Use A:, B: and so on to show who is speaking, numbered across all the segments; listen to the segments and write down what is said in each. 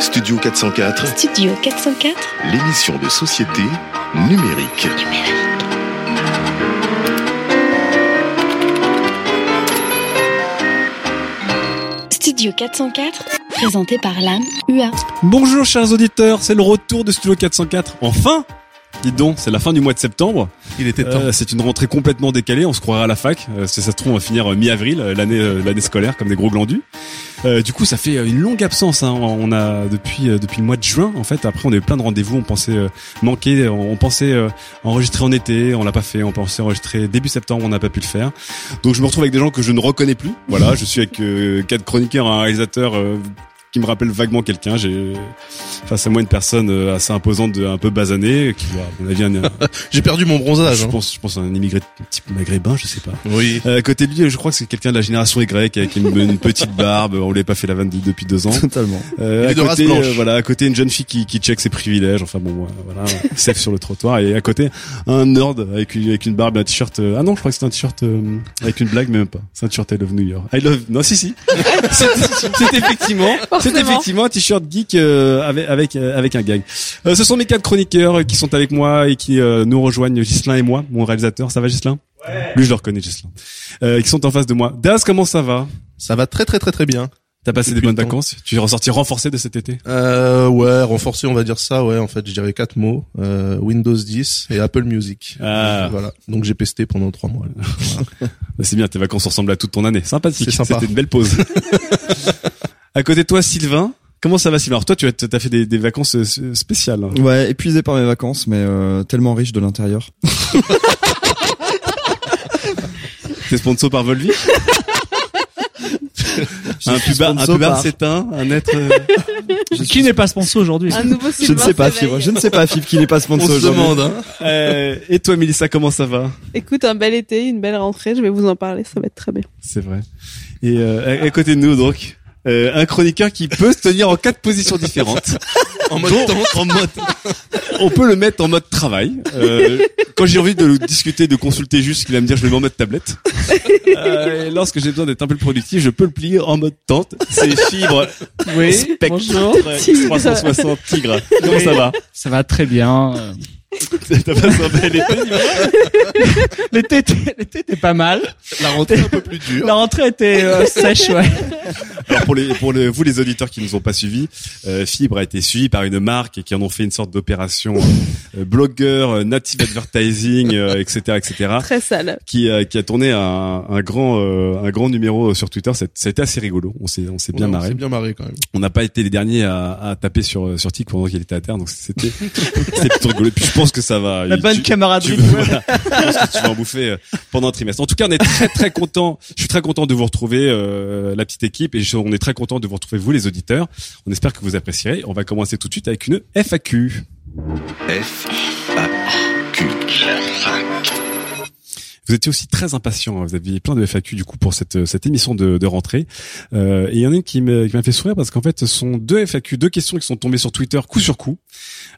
A: Studio 404,
B: Studio 404
A: l'émission de société numérique.
B: Studio 404 Présenté par l'âme UA
C: Bonjour chers auditeurs, c'est le retour de Studio 404. Enfin Dis donc, c'est la fin du mois de septembre.
D: Il était temps.
C: Euh, c'est une rentrée complètement décalée, on se croirait à la fac. Euh, si ça se trouve, on va finir euh, mi-avril, euh, l'année l'année scolaire, comme des gros glandus. Euh, du coup, ça fait une longue absence. Hein. On a depuis depuis le mois de juin, en fait. Après, on a eu plein de rendez-vous. On pensait manquer, on, on pensait enregistrer en été, on l'a pas fait. On pensait enregistrer début septembre, on n'a pas pu le faire. Donc, je me retrouve avec des gens que je ne reconnais plus. Voilà, je suis avec quatre chroniqueurs, un réalisateur. Qui me rappelle vaguement quelqu'un. J'ai face à moi une personne euh, assez imposante, de, un peu basanée, qui doit, à mon avis, un,
D: J'ai perdu mon bronzage.
C: je
D: hein.
C: pense, je pense à un immigré type maghrébin, je sais pas.
D: Oui.
C: Euh, à côté de lui, je crois que c'est quelqu'un de la génération Y avec une, une petite barbe. On lui a pas fait la vanne de- depuis deux ans.
E: Totalement.
C: Euh, à côté, euh, voilà, à côté une jeune fille qui, qui check ses privilèges. Enfin bon, voilà, safe sur le trottoir. Et à côté un nerd avec une, avec une barbe, et un t-shirt. euh, ah non, je crois que c'est un t-shirt euh, avec une blague, mais même pas. C'est un t-shirt I love New York. I love. Non, si si. c'est c'est effectivement, c'est effectivement un t-shirt geek euh, avec avec euh, avec un gag. Euh, ce sont mes quatre chroniqueurs qui sont avec moi et qui euh, nous rejoignent, Gislin et moi, mon réalisateur. Ça va, Gislin Lui, je le reconnais, Gislin. Euh, qui sont en face de moi. Daz, comment ça va?
D: Ça va très très très très bien.
C: T'as passé des bonnes vacances? Tu es ressorti renforcé de cet été?
D: Euh, ouais, renforcé, on va dire ça. Ouais, en fait, je dirais quatre mots euh, Windows 10 et Apple Music.
C: Ah.
D: Voilà. Donc j'ai pesté pendant trois mois. là. Voilà.
C: Bah, C'est bien, tes vacances ressemblent à toute ton année. Sympathique.
D: C'est sympa.
C: C'était une belle pause. à côté de toi, Sylvain. Comment ça va, Sylvain? Alors toi, tu as, t'as fait des, des vacances euh, spéciales. hein.
E: Ouais, épuisé par mes vacances, mais euh, tellement riche de l'intérieur.
C: T'es sponsor par Volvi? Un pubard, un pubard s'éteint, un être. euh,
F: Qui n'est pas sponsor aujourd'hui?
G: Un nouveau
E: Je ne sais pas, Fibre. Je ne sais pas, Fibre, qui n'est pas
D: On
E: sponsor
D: se
E: aujourd'hui.
D: demande. Hein.
C: euh, et toi, Mélissa, comment ça va?
G: Écoute, un bel été, une belle rentrée, je vais vous en parler, ça va être très bien.
C: C'est vrai. Et euh, à, à côté de nous, donc, euh, un chroniqueur qui peut se tenir en quatre positions différentes.
D: En mode
C: Donc,
D: tente.
C: en mode- on peut le mettre en mode travail. Euh, quand j'ai envie de le discuter, de consulter juste, il va me dire je vais en mode tablette. Euh, et lorsque j'ai besoin d'être un peu productif, je peux le plier en mode tente. C'est fibre
F: Oui,
C: spectre
F: bonjour.
C: 360 tigre. Comment ça va?
F: Ça va très bien. Euh,
C: T'as passé un bel été
F: L'été était, l'été était pas mal.
D: La rentrée un peu plus dure.
F: La rentrée était euh, sèche, ouais.
C: Alors pour les pour le, vous les auditeurs qui nous ont pas suivis, euh, Fibre a été suivi par une marque et qui en ont fait une sorte d'opération euh, blogueur, euh, native advertising, euh, etc., etc.
G: Très sale.
C: qui a, qui a tourné un, un grand euh, un grand numéro sur Twitter. C'est- C'était assez rigolo. On s'est on s'est bien
D: Ouais, on
C: marré.
D: s'est bien marré quand même.
C: On n'a pas été les derniers à, à taper sur sur Tic pendant qu'il était à terre. Donc c'était c'était plutôt rigolo. Et puis je pense que ça va.
F: La bonne
C: Tu-
F: camaraderie.
C: tu- voilà. je pense que tu vas en bouffer euh, pendant un trimestre. En tout cas, on est très très content. Je suis très content de vous retrouver, euh, la petite équipe, et je- on est très content de vous retrouver vous les auditeurs. On espère que vous apprécierez. On va commencer tout de suite avec une FAQ.
A: F
C: Vous étiez aussi très impatient. hein. Vous aviez plein de FAQ du coup pour cette cette émission de, rentrée. Euh, et il y en a une qui m'a fait sourire parce qu'en fait, ce sont deux FAQ, deux questions qui sont tombées sur Twitter coup sur coup.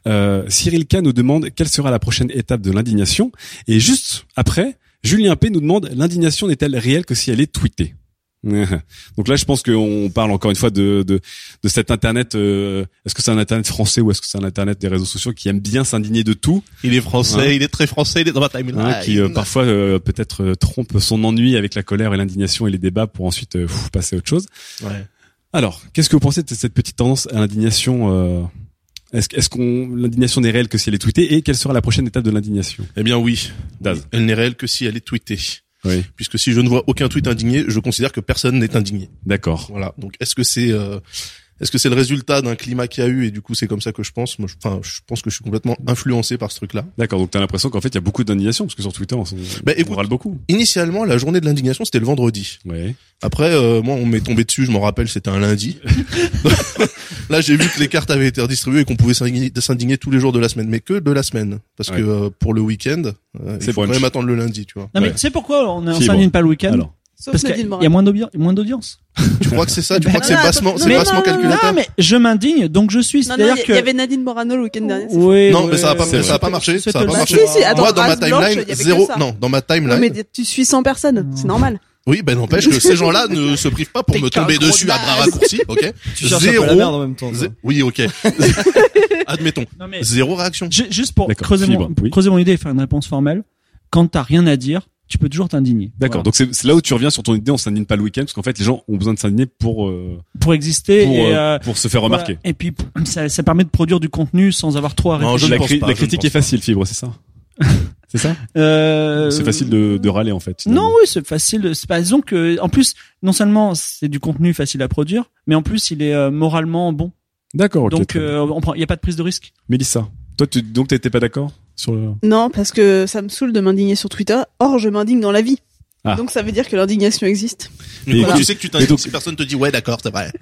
C: Euh, Cyril K nous demande quelle sera la prochaine étape de l'indignation. Et juste après, Julien P nous demande l'indignation n'est-elle réelle que si elle est tweetée? Donc là, je pense qu'on parle encore une fois de de, de cet internet. euh, est-ce que c'est un internet français ou est-ce que c'est un internet des réseaux sociaux qui aime bien s'indigner de tout?
D: Il est français, il est très français, il est dans ma timeline.
C: hein, qui euh, parfois euh, peut-être euh, trompe son ennui avec la colère et l'indignation et les débats pour ensuite euh, pff, passer à autre chose.
D: Ouais.
C: Alors, qu'est-ce que vous pensez de cette petite tendance à l'indignation euh, Est-ce est-ce qu'on l'indignation n'est réelle que si elle est tweetée et quelle sera la prochaine étape de l'indignation?
D: Eh bien oui.
C: Daz.
D: Elle n'est réelle que si elle est tweetée.
C: Oui,
D: Puisque si je ne vois aucun tweet indigné, je considère que personne n'est indigné.
C: d'accord.
D: Voilà. Donc est-ce que c'est euh, est-ce que c'est le résultat d'un climat qu'il y a eu et du coup c'est comme ça que je pense? Moi, je, enfin, je pense que je suis complètement influencé par ce truc-là.
C: D'accord, donc t'as l'impression qu'en fait il y a beaucoup d'indignation parce que sur Twitter on,
D: Bah,
C: on
D: écoute,
C: râle beaucoup.
D: Initialement, la journée de l'indignation, c'était le vendredi.
C: Ouais.
D: Après, euh, moi, on m'est tombé dessus, je m'en rappelle, c'était un lundi. Là, j'ai vu que les cartes avaient été redistribuées et qu'on pouvait s'indigner tous les jours de la semaine, mais que de la semaine, parce
C: Ouais.
D: que euh, pour le week-end, euh,
C: C'est
D: il faut
C: brunch.
D: quand même attendre le lundi, tu vois.
F: Non mais
C: Ouais.
F: tu sais pourquoi on, on s'indigne pas le week-end?
C: Alors,
F: Parce qu'il y a moins d'audience. Moins d'audience.
D: Tu crois que c'est ça Tu crois que c'est bassement, c'est
G: non,
D: bassement
G: non, non,
D: calculateur
F: Non mais je m'indigne donc je suis.
G: Non, non, il
F: C'est-à-dire que
G: il y avait Nadine Morano le week-end dernier.
F: Oui,
D: Non,
F: ouais,
D: mais ça a pas, ça a
C: vrai.
D: pas marché, ça a pas marché.
G: Si, si, attends,
D: Moi, dans ma timeline, zéro, non, dans ma timeline.
G: mais tu suis 100 personnes, c'est normal.
D: Oui, ben n'empêche que ces gens-là ne se privent pas pour me tomber dessus à bras raccourcis, ok
E: Tu cherches un peu la merde en même temps.
D: zé- Oui, ok. Admettons.
F: Non, mais-
D: Zéro réaction.
F: Ju- Juste pour
C: D'accord,
F: creuser mon,
C: fibre, oui.
F: creuser mon idée et faire une réponse formelle. Quand t'as rien à dire, tu peux toujours t'indigner.
C: D'accord,
F: Voilà.
C: donc c'est là où tu reviens sur ton idée, on s'indigne pas le week-end parce qu'en fait les gens ont besoin de s'indigner pour euh,
F: pour exister
C: pour,
F: et,
C: euh,
F: euh,
C: pour se faire remarquer.
F: voilà. Et puis ça, ça permet de produire du contenu sans avoir trop à
D: Non,
F: réfléchir.
D: je
C: la,
D: ne pense
C: cri-
D: pas,
C: la
D: je
C: critique est facile, fibre, c'est ça? C'est ça?
F: Euh,
C: C'est facile de, de râler en fait. finalement.
F: Non, oui, c'est facile. C'est pas disons que en plus non seulement c'est du contenu facile à produire, mais en plus il est euh, moralement bon.
C: D'accord, ok.
F: Donc euh, il y a pas de prise de risque.
C: Mélissa, toi tu, donc t'étais pas d'accord? Sur le...
G: Non, parce que ça me saoule de m'indigner sur Twitter. Or, je m'indigne dans la vie.
C: Ah.
G: Donc ça veut dire que l'indignation existe.
D: Mais
C: voilà.
D: tu sais que tu
C: Et
D: t'indignes
C: donc-
D: si personne te dit ouais d'accord c'est vrai.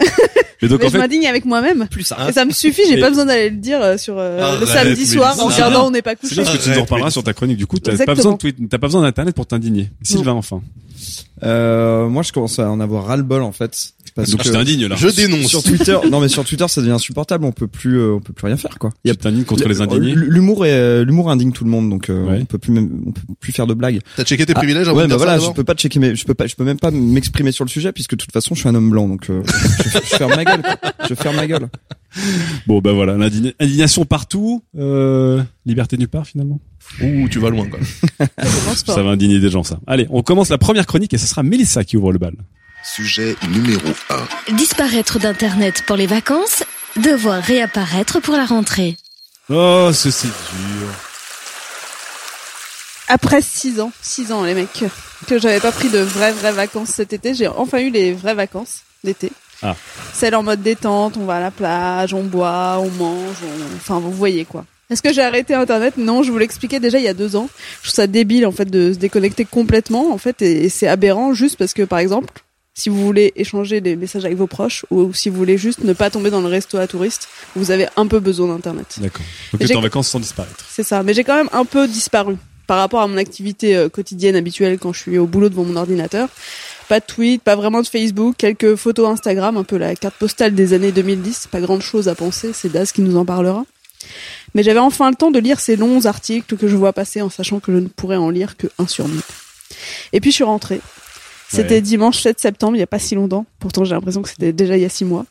C: Mais donc
G: Mais
C: en
G: je
C: fait,
G: m'indigne avec moi-même.
D: Plus ça.
G: Et ça me suffit, j'ai
C: Mais-
G: pas besoin d'aller le dire euh, sur euh, le
D: Arrête,
G: samedi soir en regardant On n'est pas
C: c'est
G: couché.
C: bien parce que tu nous en reparleras sur ta chronique. Du coup, t'as pas besoin de tweet, t'as pas besoin d'internet pour t'indigner. Sylvain enfin.
E: Euh, moi, je commence à en avoir ras le bol en fait. Parce
C: Donc
E: que
C: je t'indigne là.
D: Je dénonce.
E: sur Twitter, non mais sur Twitter, ça devient insupportable. On peut plus, euh, on peut plus rien faire quoi. Il y
C: Tu t'indignes contre les indignés.
E: L'humour est, euh, l'humour indigne tout le monde, donc euh,
C: Ouais.
E: on peut plus même, on peut plus faire de blagues.
D: T'as checké tes
E: Ah,
D: privilèges avant
E: ouais, bah voilà, je peux pas checker mes, je peux pas, je peux même pas m'exprimer sur le sujet puisque de toute façon, je suis un homme blanc, donc euh, je, je ferme ma gueule. quoi. Je ferme ma gueule.
C: Bon bah voilà, l'indign- indignation partout, euh, liberté nulle part finalement.
D: Ouh, tu vas loin quoi.
C: Ça va indigner des gens ça. Allez, on commence la première chronique et ce sera Mélissa qui ouvre le bal.
A: Sujet numéro 1.
H: Disparaître d'Internet pour les vacances, devoir réapparaître pour la rentrée.
C: Oh, ce c'est dur.
G: Après 6 ans, 6 ans les mecs, que j'avais pas pris de vraies vraies vacances cet été, j'ai enfin eu les vraies vacances d'été.
C: Ah.
G: Celles en mode détente, on va à la plage, on boit, on mange, on- enfin vous voyez quoi. Est-ce que j'ai arrêté Internet? Non, je vous l'expliquais déjà il y a deux ans. Je trouve ça débile en fait de se déconnecter complètement en fait et, et c'est aberrant juste parce que par exemple, si vous voulez échanger des messages avec vos proches ou si vous voulez juste ne pas tomber dans le resto à touristes, vous avez un peu besoin d'Internet.
C: D'accord. Donc
G: j'ai-
C: en vacances sans disparaître.
G: C'est ça, mais j'ai quand même un peu disparu par rapport à mon activité euh, quotidienne habituelle quand je suis au boulot devant mon ordinateur. Pas de tweet, pas vraiment de Facebook, quelques photos Instagram, un peu la carte postale des années 2010, pas grande chose à penser, c'est Daz qui nous en parlera. Mais j'avais enfin le temps de lire ces longs articles que je vois passer en sachant que je ne pourrais en lire que un sur mille. Et puis je suis rentrée. C'était
C: Ouais.
G: dimanche 7 septembre, il n'y a pas si longtemps. Pourtant j'ai l'impression que c'était déjà il y a six mois.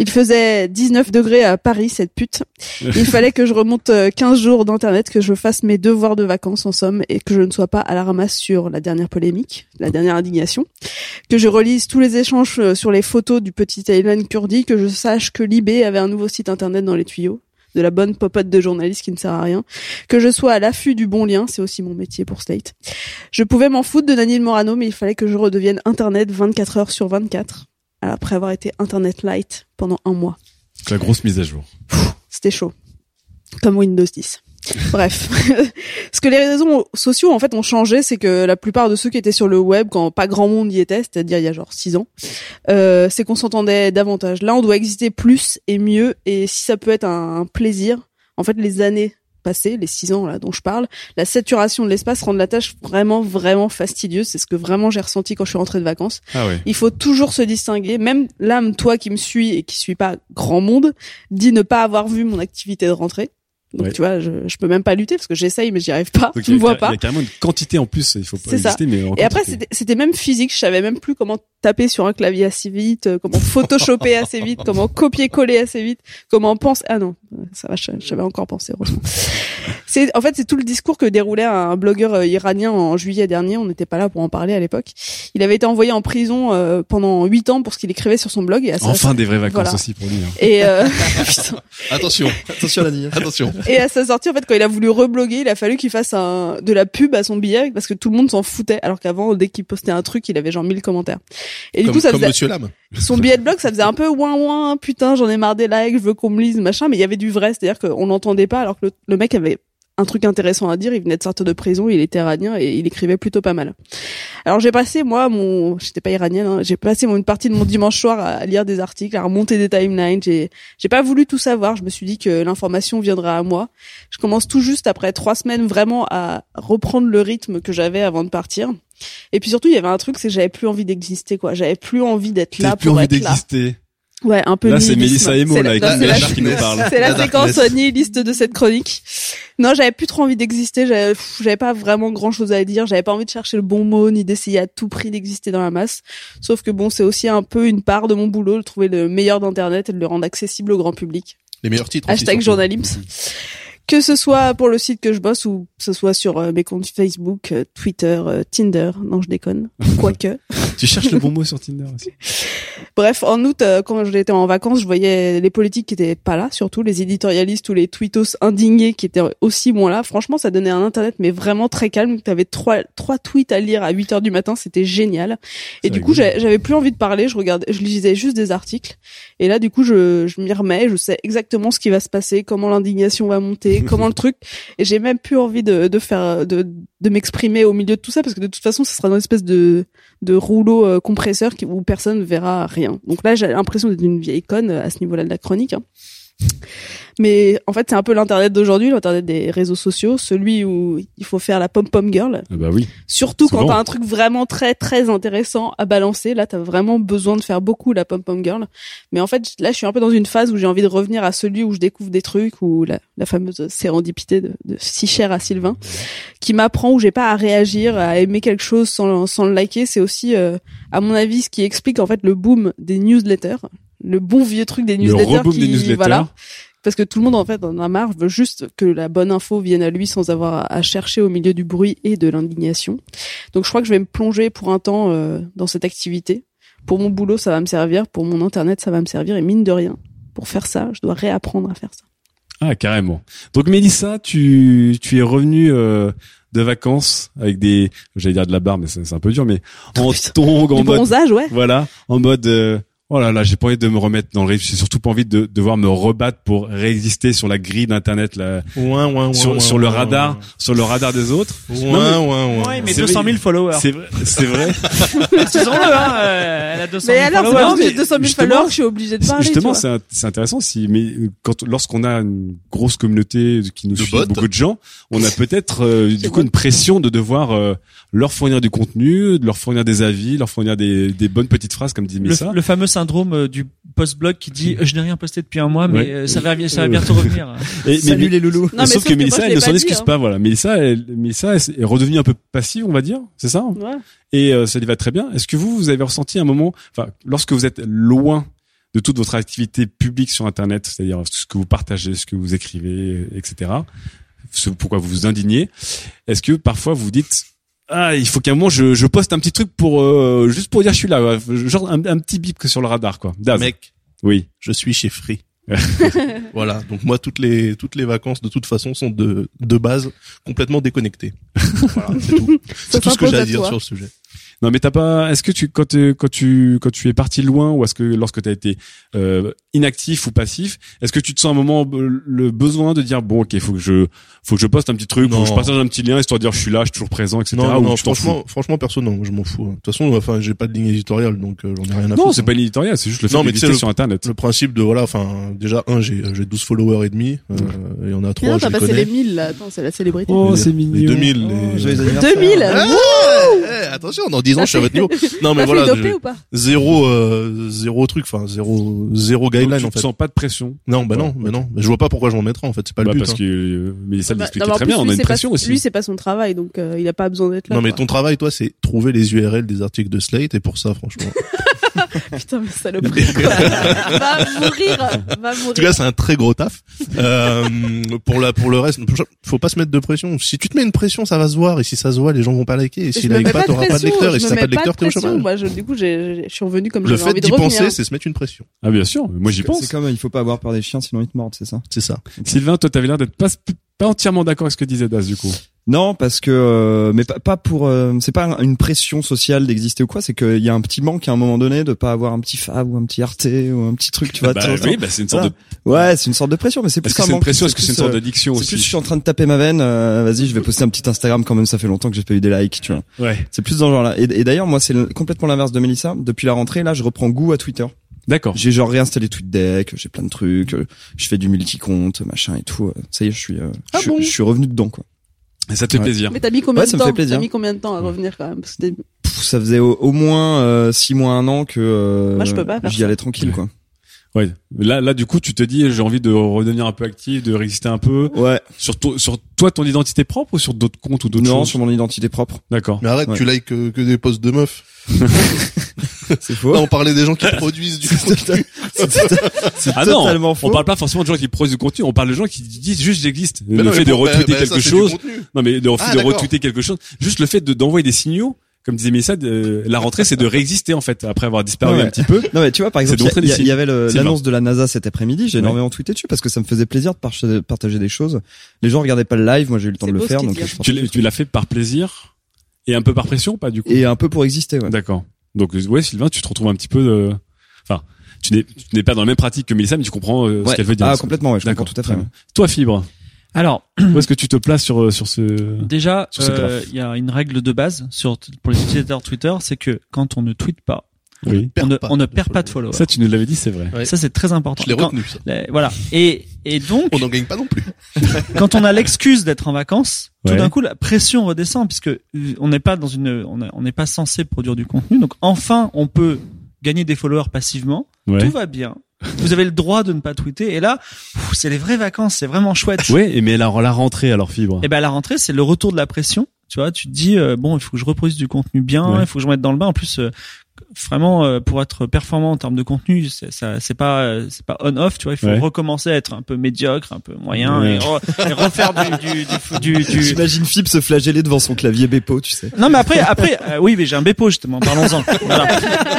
G: Il faisait 19 degrés à Paris, cette pute. Il fallait que je remonte euh, 15 jours d'internet, que je fasse mes devoirs de vacances en somme et que je ne sois pas à la ramasse sur la dernière polémique, la dernière indignation, que je relise tous les échanges euh, sur les photos du petit Aylan Kurdi, que je sache que Libé avait un nouveau site internet dans les tuyaux, de la bonne popote de journaliste qui ne sert à rien, que je sois à l'affût du bon lien, c'est aussi mon métier pour Slate. Je pouvais m'en foutre de Daniel Morano, mais il fallait que je redevienne internet 24 heures sur 24, après avoir été internet light pendant un mois.
C: La grosse mise à jour.
G: C'était chaud. Comme Windows 10. Bref. Ce que les réseaux sociaux, en fait, ont changé, c'est que la plupart de ceux qui étaient sur le web, quand pas grand monde y était, c'est-à-dire il y a genre six ans, euh, c'est qu'on s'entendait davantage. Là, on doit exister plus et mieux, et si ça peut être un, un plaisir, en fait, les années passées, les six ans là dont je parle, la saturation de l'espace rend la tâche vraiment, vraiment fastidieuse. C'est ce que vraiment j'ai ressenti quand je suis rentrée de vacances.
C: Ah ouais.
G: Il faut toujours se distinguer. Même l'âme, toi qui me suis et qui suis pas grand monde, dit ne pas avoir vu mon activité de rentrée. Donc
C: Ouais.
G: tu vois, je, je peux même pas lutter parce que j'essaye mais j'y arrive pas.
C: Donc,
G: tu
C: il
G: me vois
C: Il
G: pas.
C: y a carrément une quantité en plus, il faut pas
G: C'est ça.
C: exister, mais en
G: Et après c'était même physique. Je savais même plus comment taper sur un clavier assez vite, euh, comment photoshopper assez vite, comment copier-coller assez vite, comment penser. Ah non, ça va, je- j'avais encore pensé. C'est en fait c'est tout le discours que déroulait un blogueur euh, iranien en juillet dernier. On n'était pas là pour en parler à l'époque. Il avait été envoyé en prison euh, pendant huit ans pour ce qu'il écrivait sur son blog. Et à sa-
C: Enfin des vraies vacances
G: Voilà.
C: aussi pour lui. hein.
G: Et euh.
D: Attention,
E: Attention à la ligne.
D: attention.
G: Et à sa sortie, en fait, quand il a voulu rebloguer, il a fallu qu'il fasse un, de la pub à son billet parce que tout le monde s'en foutait. Alors qu'avant, dès qu'il postait un truc, il avait genre 1000 commentaires. Et du
D: Comme,
G: coup, ça
D: comme
G: faisait
D: Monsieur Lame.
G: Son billet de blog, ça faisait un peu ouin ouin, putain, j'en ai marre des likes, je veux qu'on me lise, machin, mais il y avait du vrai, c'est-à-dire qu'on n'entendait pas, alors que le, mec avait un truc intéressant à dire, il venait de sortir de prison, il était iranien et il écrivait plutôt pas mal. Alors j'ai passé moi mon, j'étais pas iranienne, hein, j'ai passé une partie de mon dimanche soir à lire des articles, à remonter des timelines. J'ai, j'ai pas voulu tout savoir. Je me suis dit que l'information viendra à moi. Je commence tout juste après trois semaines vraiment à reprendre le rythme que j'avais avant de partir. Et puis surtout il y avait un truc, c'est que j'avais plus envie d'exister quoi. J'avais plus envie d'être là
C: plus
G: pour
C: envie d'exister.
G: Ouais, un peu
C: Là, c'est. Mélissa Emo, là, avec
G: non,
C: la qui nous parle.
G: C'est la
D: La
G: séquence nihiliste de cette chronique. Non, j'avais plus trop envie d'exister. J'avais pas vraiment grand chose à dire. J'avais pas envie de chercher le bon mot ni d'essayer à tout prix d'exister dans la masse. Sauf que bon, c'est aussi un peu une part de mon boulot de trouver le meilleur d'internet et de le rendre accessible au grand public.
D: Les meilleurs titres.
G: Hashtag
D: surtout.
G: Que ce soit pour le site que je bosse ou que ce soit sur euh, mes comptes Facebook, euh, Twitter, euh, Tinder. Non, je déconne. Quoique.
C: Tu cherches le bon mot sur Tinder aussi.
G: Bref, en août, quand j'étais en vacances, je voyais les politiques qui étaient pas là, surtout les éditorialistes ou les tweetos indignés qui étaient aussi moins là. Franchement, ça donnait un internet mais vraiment très calme. T'avais trois trois tweets à lire à 8 heures du matin, c'était génial. Et du coup, j'avais plus envie de parler. Je regardais, je lisais juste des articles. Et là, du coup, je je m'y remets. Je sais exactement ce qui va se passer, comment l'indignation va monter, comment le truc. Et j'ai même plus envie de de faire de de m'exprimer au milieu de tout ça parce que de toute façon, ce sera une espèce de de rouleau euh, compresseur qui, où personne ne verra rien. Donc là, j'ai l'impression d'être une vieille conne euh, à ce niveau-là de la chronique. hein. Mais en fait, c'est un peu l'internet d'aujourd'hui, l'internet des réseaux sociaux, celui où il faut faire la pom pom girl.
C: Ah bah oui.
G: Surtout quand t'as un truc vraiment très très intéressant à balancer, là t'as vraiment besoin de faire beaucoup la pom pom girl. Mais en fait là je suis un peu dans une phase où j'ai envie de revenir à celui où je découvre des trucs, où la, la fameuse sérendipité de, de si cher à Sylvain, qui m'apprend où j'ai pas à réagir, à aimer quelque chose sans, sans le liker. C'est aussi à mon avis ce qui explique en fait le boom des newsletters, le bon vieux truc des
C: Le
G: newsletters qui
C: des newsletters.
G: voilà parce que tout le monde en fait en a marre veut juste que la bonne info vienne à lui sans avoir à- chercher au milieu du bruit et de l'indignation. Donc je crois que je vais me plonger pour un temps euh, dans cette activité. Pour mon boulot, ça va me servir, pour mon internet, ça va me servir et mine de rien, pour faire ça, je dois réapprendre à faire ça.
C: Ah, carrément. Donc, Mélissa, tu, tu es revenue euh, de vacances avec des, j'allais dire de la barre, mais c'est un peu dur, mais en tongs, en mode,
G: bronzage, ouais.
C: voilà, en mode, euh, oh là là, j'ai pas envie de me remettre dans le rythme, j'ai surtout pas envie de devoir me rebattre pour réexister sur la grille d'internet, là,
D: Ouin, ouin, ouin,
C: sur,
D: ouin,
C: sur le
D: ouin,
C: radar, sur le radar des autres.
D: Ouin,
C: Non, mais-
D: ouin, ouin.
F: Ouais, mais
C: C'est
F: 200 000
C: vrai.
F: followers.
C: C'est vrai, c'est vrai.
F: Disons-le, hein, euh, elle a 200
G: Mais
F: 000
G: alors,
F: followers.
G: parce que
C: mais
G: j'ai 200 000
C: justement,
G: followers, je suis obligée de parler.
C: Justement,
G: tu vois.
C: c'est c'est intéressant si, mais quand lorsqu'on a une grosse communauté qui nous
D: De
C: suit,
D: bots.
C: beaucoup de gens, on a peut-être euh, du coup
G: bon.
C: une pression de devoir euh, leur fournir du contenu, de leur fournir des avis, leur fournir des, des bonnes petites phrases comme dit Mélissa.
F: le, le fameux syndrome euh, du post-blog qui dit je n'ai rien posté depuis un mois mais
C: Ouais.
F: euh, ça va ça va bientôt revenir.
C: Et-
E: Salut
C: mais-
E: les loulous.
G: Non, mais
C: sauf
G: sauf
C: que Mélissa, elle ne s'en
G: pas
C: excuse
G: dit, hein.
C: pas. Voilà, Mélissa, elle, Mélissa est est redevenue un peu passive, on va dire, c'est ça
G: Ouais.
C: Et euh, ça lui va très bien. Est-ce que vous, vous avez ressenti un moment, enfin, lorsque vous êtes loin de toute votre activité publique sur Internet, c'est-à-dire ce que vous partagez, ce que vous écrivez, etc., ce pourquoi vous vous indignez, est-ce que parfois vous vous dites ah, il faut qu'à un moment je, je poste un petit truc pour euh, juste pour dire je suis là, ouais, genre un, un petit bip que sur le radar, quoi. Daz.
D: Mec,
C: Oui.
D: je suis chez Free. voilà. Donc moi, toutes les toutes les vacances, de toute façon, sont de de base complètement déconnectées. voilà, c'est tout. C'est tout ce que j'ai
G: à
D: à dire
G: toi.
D: sur le sujet.
C: Non, mais t'as pas. Est-ce que tu quand tu quand tu quand tu es parti loin ou est-ce que lorsque tu as été euh, inactif ou passif, est-ce que tu te sens un moment euh, le besoin de dire bon ok faut que je faut que je poste un petit truc, faut
D: Non.
C: que je partage un petit lien histoire de dire je suis là, je suis toujours présent, etc.
D: Non,
C: ou
D: non, franchement,
C: fous?
D: franchement, perso, non, je m'en fous. hein. De toute façon, enfin, j'ai pas de ligne éditoriale, donc euh, j'en ai rien à
C: Non,
D: foutre.
C: c'est pas une éditorial, c'est juste le fait
D: Non, mais tu sais,
C: d'exister
D: le-
C: sur Internet.
D: Le principe de voilà, enfin, déjà un, j'ai j'ai 12 followers et demi, euh, et il y en a trois,
G: non, t'as
D: les
G: passé
D: connais.
G: les 1000 là. Attends, c'est la célébrité.
C: Oh, c'est
D: Les
C: mignon.
D: 2000,
E: Oh,
D: les...
E: joyeux anniversaire.
G: 2000
D: Ah,
G: Wouh
D: eh, attention, dans 10 ans, je suis à votre niveau. Non, mais voilà,
G: fait dopé
D: je-
G: ou pas
D: zéro, euh, zéro truc, enfin, zéro, zéro
C: Donc,
D: guideline,
C: tu
D: en fait.
C: sens pas de pression.
D: Non, bah non,
C: Ouais,
D: bah non. Mais je vois pas pourquoi je m'en mettrais, en fait, c'est pas
C: Bah,
D: le but.
C: parce
D: hein.
C: que euh,
G: Bah,
C: l'expliquait
G: mais en
C: très
G: plus,
C: bien, on a une
G: c'est pas-
C: pression aussi.
G: Lui, c'est pas son travail, donc euh, il a pas besoin d'être là.
D: Non, mais
G: quoi.
D: ton travail, toi, c'est trouver les URL des articles de Slate, et pour ça, franchement.
G: Putain, mais saloperie. quoi. va mourir, va mourir.
D: En tout cas, c'est un très gros taf. Euh, pour la, pour le reste, faut pas se mettre de pression. Si tu te mets une pression, ça va se voir, et si ça se voit, les gens vont pas liker, et si like pas, t'auras pas de lecteur, et si t'as pas de lecteur, t'es au chômage.
G: Moi, je, du coup, je suis revenu comme
D: Le
G: j'avais
D: fait
G: envie de
D: d'y penser, c'est se mettre une pression.
C: Ah bien sûr, moi j'y pense.
E: C'est comme il faut pas avoir peur des chiens sinon ils te mordent, c'est ça?
D: C'est ça.
C: Sylvain, toi t'avais l'air d'être pas pas entièrement d'accord avec ce que disait Das du coup.
E: Non, parce que euh, mais pas, pas pour euh, c'est pas une pression sociale d'exister ou quoi, c'est qu'il y a un petit manque à un moment donné de pas avoir un petit Fab ou un petit Arte ou un petit truc, tu vois.
C: Bah oui, bah c'est une sorte de.
E: Ouais, c'est une sorte de pression, mais c'est plus
C: Est-ce que une
E: manque,
C: pression Est-ce que c'est une sorte
E: euh,
C: d'addiction
E: C'est plus je
C: aussi
E: suis en train de taper ma veine, euh, vas-y, je vais poster un petit Instagram quand même, ça fait longtemps que j'ai pas eu des likes, tu vois.
C: Ouais.
E: C'est plus dans ce genre-là. Et, et d'ailleurs, moi, c'est complètement l'inverse de Melissa. Depuis la rentrée, là, je reprends goût à Twitter.
C: D'accord.
E: J'ai genre réinstallé TweetDeck, j'ai plein de trucs, euh, je fais du multi-compte, machin et tout. euh, Ça y est, je suis, euh,
G: Ah
E: je, suis-
G: bon
E: je suis revenu dedans, quoi.
C: Et ça te fait
E: Ouais.
C: plaisir.
G: Mais t'as mis combien
E: Ouais,
G: de
E: ça me
G: temps
E: fait plaisir.
G: T'as mis combien de temps à revenir quand même Parce que t'es-
E: Pff, ça faisait au, au moins euh, six mois, un an que euh,
G: Moi, je peux pas faire
E: j'y allais tranquille, quoi.
C: Ouais. Là, là, du coup, tu te dis, j'ai envie de redevenir un peu actif, de résister un peu.
E: Ouais.
C: Sur, to- sur toi, ton identité propre ou sur d'autres comptes ou d'autres
E: Non,
C: choses
E: sur mon identité propre.
C: D'accord.
D: Mais arrête,
E: Ouais.
D: tu likes que, que des posts de meufs.
E: C'est faux.
D: Là, on parlait des gens qui produisent du contenu.
E: C'est
C: Ah non,
E: totalement faux.
C: on parle pas forcément de gens qui produisent du contenu, on parle de gens qui disent juste j'existe.
D: Mais
C: Le
D: non, mais
C: fait de
D: bah,
C: retweeter
D: bah,
C: quelque chose. Non mais le fait
D: Ah,
C: de
D: d'accord.
C: retweeter quelque chose, juste le fait de d'envoyer des signaux, comme disait Mélissa, de- la rentrée c'est de réexister en fait après avoir disparu
E: Ouais.
C: un petit peu.
E: Non mais tu vois par exemple il y, avait l'annonce de la NASA cet après-midi, j'ai
C: Ouais.
E: énormément tweeté dessus parce que ça me faisait plaisir de partager, partager des choses. Les gens regardaient pas le live, moi j'ai eu le temps de le faire donc je
C: Tu l'as-
E: des
C: tu l'as fait par plaisir et un peu par pression, pas du coup.
E: et un peu pour exister ouais.
C: D'accord. Donc ouais, Sylvain, tu te retrouves un petit peu. de- Enfin, tu n'es pas dans la même pratique que Mélissa, mais tu comprends euh, ce qu'elle veut dire.
E: Ah complètement ouais, je comprends
C: D'accord,
E: tout à fait.
C: Toi, Fibre,
F: Alors,
C: où est-ce que tu te places sur euh, sur ce
F: déjà,
C: ce
F: euh, il y a une règle de base sur pour les utilisateurs Twitter, c'est que quand on ne tweet pas,
C: Oui.
F: on ne,
D: pas
F: on ne
D: de
F: perd pas de
D: followers.
C: Ça, tu nous l'avais dit, c'est vrai.
D: Ouais.
F: Ça, c'est très important.
D: Je l'ai
F: Quand-
D: retenu, ça.
F: les- voilà. Et et donc,
D: On n'en gagne pas non plus.
F: quand on a l'excuse d'être en vacances, tout
C: Ouais.
F: d'un coup la pression redescend puisque euh, on n'est pas dans une, on est- on n'est pas censé produire du contenu. Donc enfin, on peut gagner des followers passivement.
C: Ouais.
F: Tout va bien. Vous avez le droit de ne pas tweeter. Et là, c'est les vraies vacances. C'est vraiment chouette.
C: Et mais la, la rentrée alors Fibre.
F: Et ben à la rentrée, c'est le retour de la pression. Tu vois, tu te dis euh, bon, il faut que je reproduise du contenu bien, il faut que je me mette dans le bain. En plus, euh, vraiment euh, pour être performant en termes de contenu, c'est ça, c'est pas, c'est pas on off. Tu vois, il faut
C: Ouais.
F: recommencer à être un peu médiocre, un peu moyen
C: Ouais.
F: et, re- et refaire du, du, du, du,
E: J'imagine Fib se flageller devant son clavier Bepo, tu sais.
F: Non mais après, après, euh, oui, mais j'ai un Bepo justement. Parlons-en. Voilà.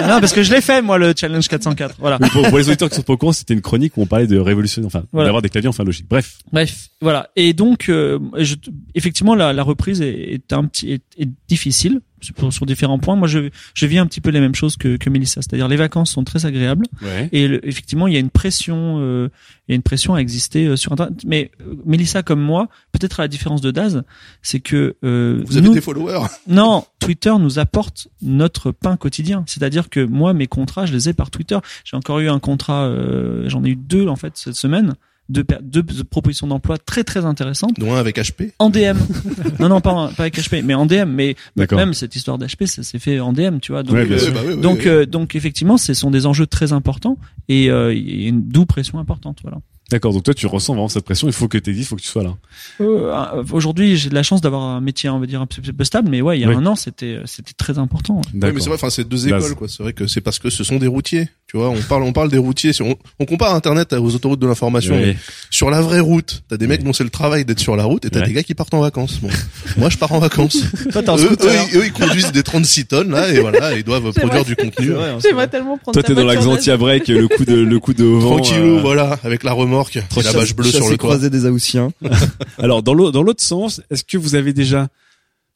F: Non parce que je l'ai fait moi le challenge 404. Voilà.
C: Oui, pour, pour les auditeurs qui sont pas au courant, c'était une chronique où on parlait de révolution, enfin,
F: Voilà.
C: d'avoir des claviers enfin logique. Bref.
F: Bref, voilà. Et donc, euh, je, effectivement, la, la reprise est, est un petit est, est difficile sur, sur différents points. Moi, je, je vis un petit peu les mêmes choses que, que Mélissa, c'est-à-dire les vacances sont très agréables
C: Ouais.
F: et le- effectivement, il y a une pression, euh, il y a une pression à exister euh, sur Internet. Mais euh, Mélissa comme moi, peut-être à la différence de Daz, c'est que euh,
D: Vous avez
F: nous-
D: des followers.
F: non, Twitter nous apporte notre pain quotidien. C'est-à-dire que moi, mes contrats, je les ai par Twitter. J'ai encore eu un contrat, euh, j'en ai eu deux en fait cette semaine, deux, deux propositions d'emploi très très intéressantes
D: Dont un avec HP.
F: en DM. non non pas pas avec HP, mais en DM. Mais
C: D'accord.
F: même cette histoire d'HP, ça s'est fait en DM, tu vois. Donc,
C: Ouais,
F: euh,
D: bah oui,
F: donc,
D: oui.
F: euh, donc effectivement, ce sont des enjeux très importants et euh, il y a une double pression importante. Voilà.
C: D'accord. Donc toi, tu ressens vraiment cette pression. Il faut que tu existes, il faut que tu sois là.
F: Euh, Aujourd'hui, j'ai de la chance d'avoir un métier, on va dire un peu stable, mais ouais, il y a
C: Oui.
F: un an, c'était c'était très important.
D: Oui,
C: D'accord.
D: mais c'est vrai, enfin, c'est deux
C: Base.
D: écoles, quoi. C'est vrai que c'est parce que ce sont des routiers. Tu vois, on parle, on parle des routiers. On, on compare Internet aux autoroutes de l'information.
C: Ouais.
D: Sur la vraie route, t'as des mecs dont c'est le travail d'être sur la route et t'as des gars qui partent en vacances. Bon. Moi, je pars en vacances.
F: Toi, en
D: eux, eux, ils- eux, ils conduisent des 36 tonnes, là, et voilà, ils doivent produire du contenu.
G: J'aimerais tellement prendre
C: Toi, t'es dans la
G: voiture
C: Xantia break, le coup de le coup de vent.
D: Tranquillou,
C: euh,
D: voilà, avec la remorque et la bâche bleue sur le toit.
E: croisé des Aoussiens.
C: Alors dans l'autre dans l'autre sens, est-ce que vous avez déjà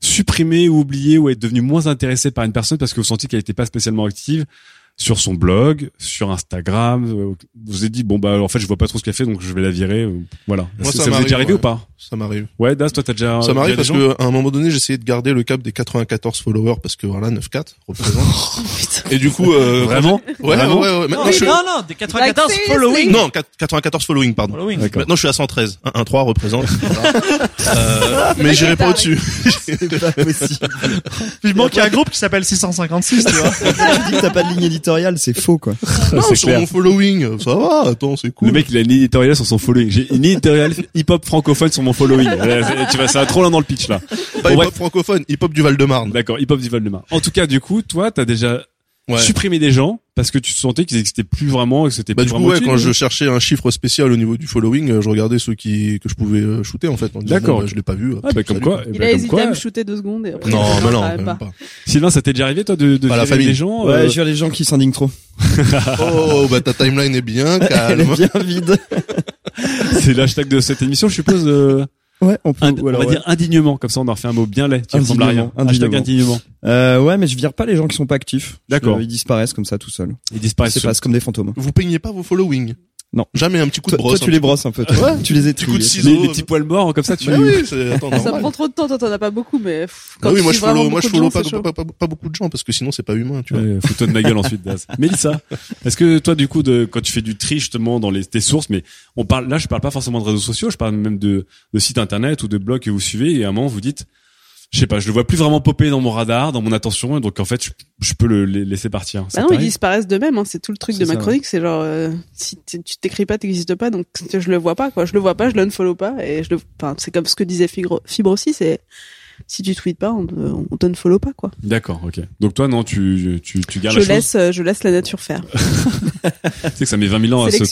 C: supprimé ou oublié ou être devenu moins intéressé par une personne parce que vous sentiez qu'elle n'était pas spécialement active sur son blog, sur Instagram, euh, vous vous êtes dit bon bah en fait je vois pas trop ce qu'elle fait donc je vais la virer, euh, voilà.
D: Moi,
C: ça,
D: ça
C: vous est déjà arrivé
D: ouais.
C: ou pas
D: Ça m'arrive.
C: Ouais, Das, toi t'as déjà
D: Ça m'arrive parce que à un moment donné, j'essayais de garder le cap des 94 followers parce que voilà, 9-4 représente. et du coup, euh,
C: Vraiment
D: Ouais,
C: Vraiment
D: ouais, ouais, ouais.
F: Non,
D: je
F: non, non, des 94
G: Like,
F: following.
D: Non, 4- 94 following, pardon.
F: Following.
D: Maintenant, je suis à 113. 1, 3 représente. Euh, mais j'irai pas au-dessus.
E: C'est pas possible.
F: Vivement qu'il y a un groupe qui s'appelle 656, tu vois.
E: tu dis que t'as pas de ligne éditoriale, c'est faux quoi.
D: Non, sur
C: clair.
D: mon following, ça va, attends, c'est cool.
C: Le mec, il a une éditoriale sur son following. J'ai une éditoriale hip-hop francophone sur mon following. Euh, c'est- tu vas, ça va trop loin dans le pitch, là.
D: pas
C: Bon,
D: hip-hop
C: bref.
D: francophone, hip-hop du Val-de-Marne.
C: D'accord, hip-hop du Val-de-Marne. En tout cas, du coup, toi, t'as déjà
D: Ouais.
C: supprimé des gens parce que tu sentais qu'ils existaient plus vraiment et que c'était
D: Bah
C: plus
D: du coup
C: vraiment
D: ouais
C: utile,
D: quand
C: hein.
D: je cherchais un chiffre spécial au niveau du following, euh, je regardais ceux qui que je pouvais euh, shooter en fait. en
C: D'accord.
D: bon, bah, je l'ai pas vu.
C: Ah, bah, comme
D: salut.
C: quoi. eh
G: Il
C: ben,
G: a hésité
C: quoi.
G: à me shooter deux secondes et après.
D: Non, mais non,
G: même pas.
D: pas.
C: Sylvain, ça t'est déjà arrivé, toi, de, de virer des gens
E: Ouais,
C: euh,
E: je les gens qui s'indignent trop.
D: Oh bah ta timeline est bien
E: Elle
D: calme.
E: est bien vide.
C: C'est l'hashtag de cette émission, je suppose. euh,
E: Ouais, on peut.
C: ind-
E: ou alors,
C: on va
E: ouais.
C: dire indignement, comme ça on en refait un mot bien laid, qui ressemble à rien.
E: Indignement,
C: Hashtag
E: indignement. Euh, ouais, mais je vire pas les gens qui sont pas actifs.
C: D'accord.
E: Je- Ils disparaissent comme ça tout seuls.
C: Ils
E: Ils
C: disparaissent.
E: se passent comme des fantômes.
D: Vous peignez pas vos following
E: Non.
D: Jamais un petit coup de brosse.
E: toi, tu les
D: petit
E: brosses un peu. toi.
D: Ouais.
E: Tu les
D: coup de ciseau.
C: Les, les petits poils morts, comme ça tu...
D: Bah oui, c'est attends,
G: Ça prend trop de temps, toi t'en as pas beaucoup, mais pff, quand
D: Ah oui,
G: tu
D: moi je follow, moi je follow
G: gens,
D: pas,
G: c'est chaud.
D: pas, pas, pas beaucoup de gens parce que sinon c'est pas humain, tu vois.
C: Ouais, fous-toi de ma gueule ensuite, Daz. Mélissa, est-ce que toi, du coup, de, quand tu fais du tri justement dans les, tes sources, mais on parle, là, je parle pas forcément de réseaux sociaux, je parle même de, de sites internet ou de blogs que vous suivez, et à un moment, vous dites, je sais pas, je le vois plus vraiment popper dans mon radar, dans mon attention, et donc en fait, je, je peux le la- laisser partir.
G: Bah non, ils disparaissent d'eux-mêmes, hein, c'est tout le truc de ma
E: ça, ouais.
G: chronique, c'est genre, euh, si tu t'écris pas, t'existes pas, donc je le vois pas, quoi. Je le vois pas, je l'unfollow pas, et je le, enfin, c'est comme ce que disait Fibre, Fibre aussi, c'est, si tu tweets pas, on, te- on t'unfollow pas, quoi.
C: D'accord, ok. Donc toi, non, tu, tu, tu gardes
G: Je
C: la
G: laisse, euh, je laisse la nature faire.
C: Tu sais que ça met 20 000 ans à
G: naturelle.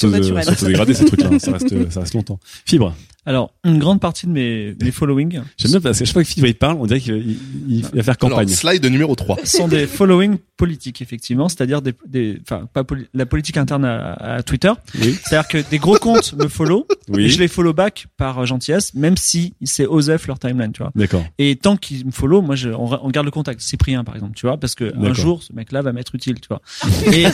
C: s'autodégrader, ces trucs-là. hein. Ça reste, ça reste longtemps. Fibre.
F: Alors, une grande partie de mes, mes following
C: J'aime bien parce que chaque fois que Fibre il parle, on dirait qu'il il, il va faire
D: Alors,
C: campagne.
D: slide numéro 3.
F: sont des following politiques, effectivement, c'est-à-dire des, des, enfin, pas poli- la politique interne à, à Twitter.
C: Oui.
F: C'est-à-dire que des gros comptes me follow
C: Oui.
F: et je les follow back par gentillesse, même si c'est OSEF leur timeline, tu vois.
C: D'accord.
F: Et tant qu'ils me follow, moi, je, on, on garde le contact. Cyprien, par exemple, tu vois, parce que un jour, ce mec-là va m'être utile, tu vois. Et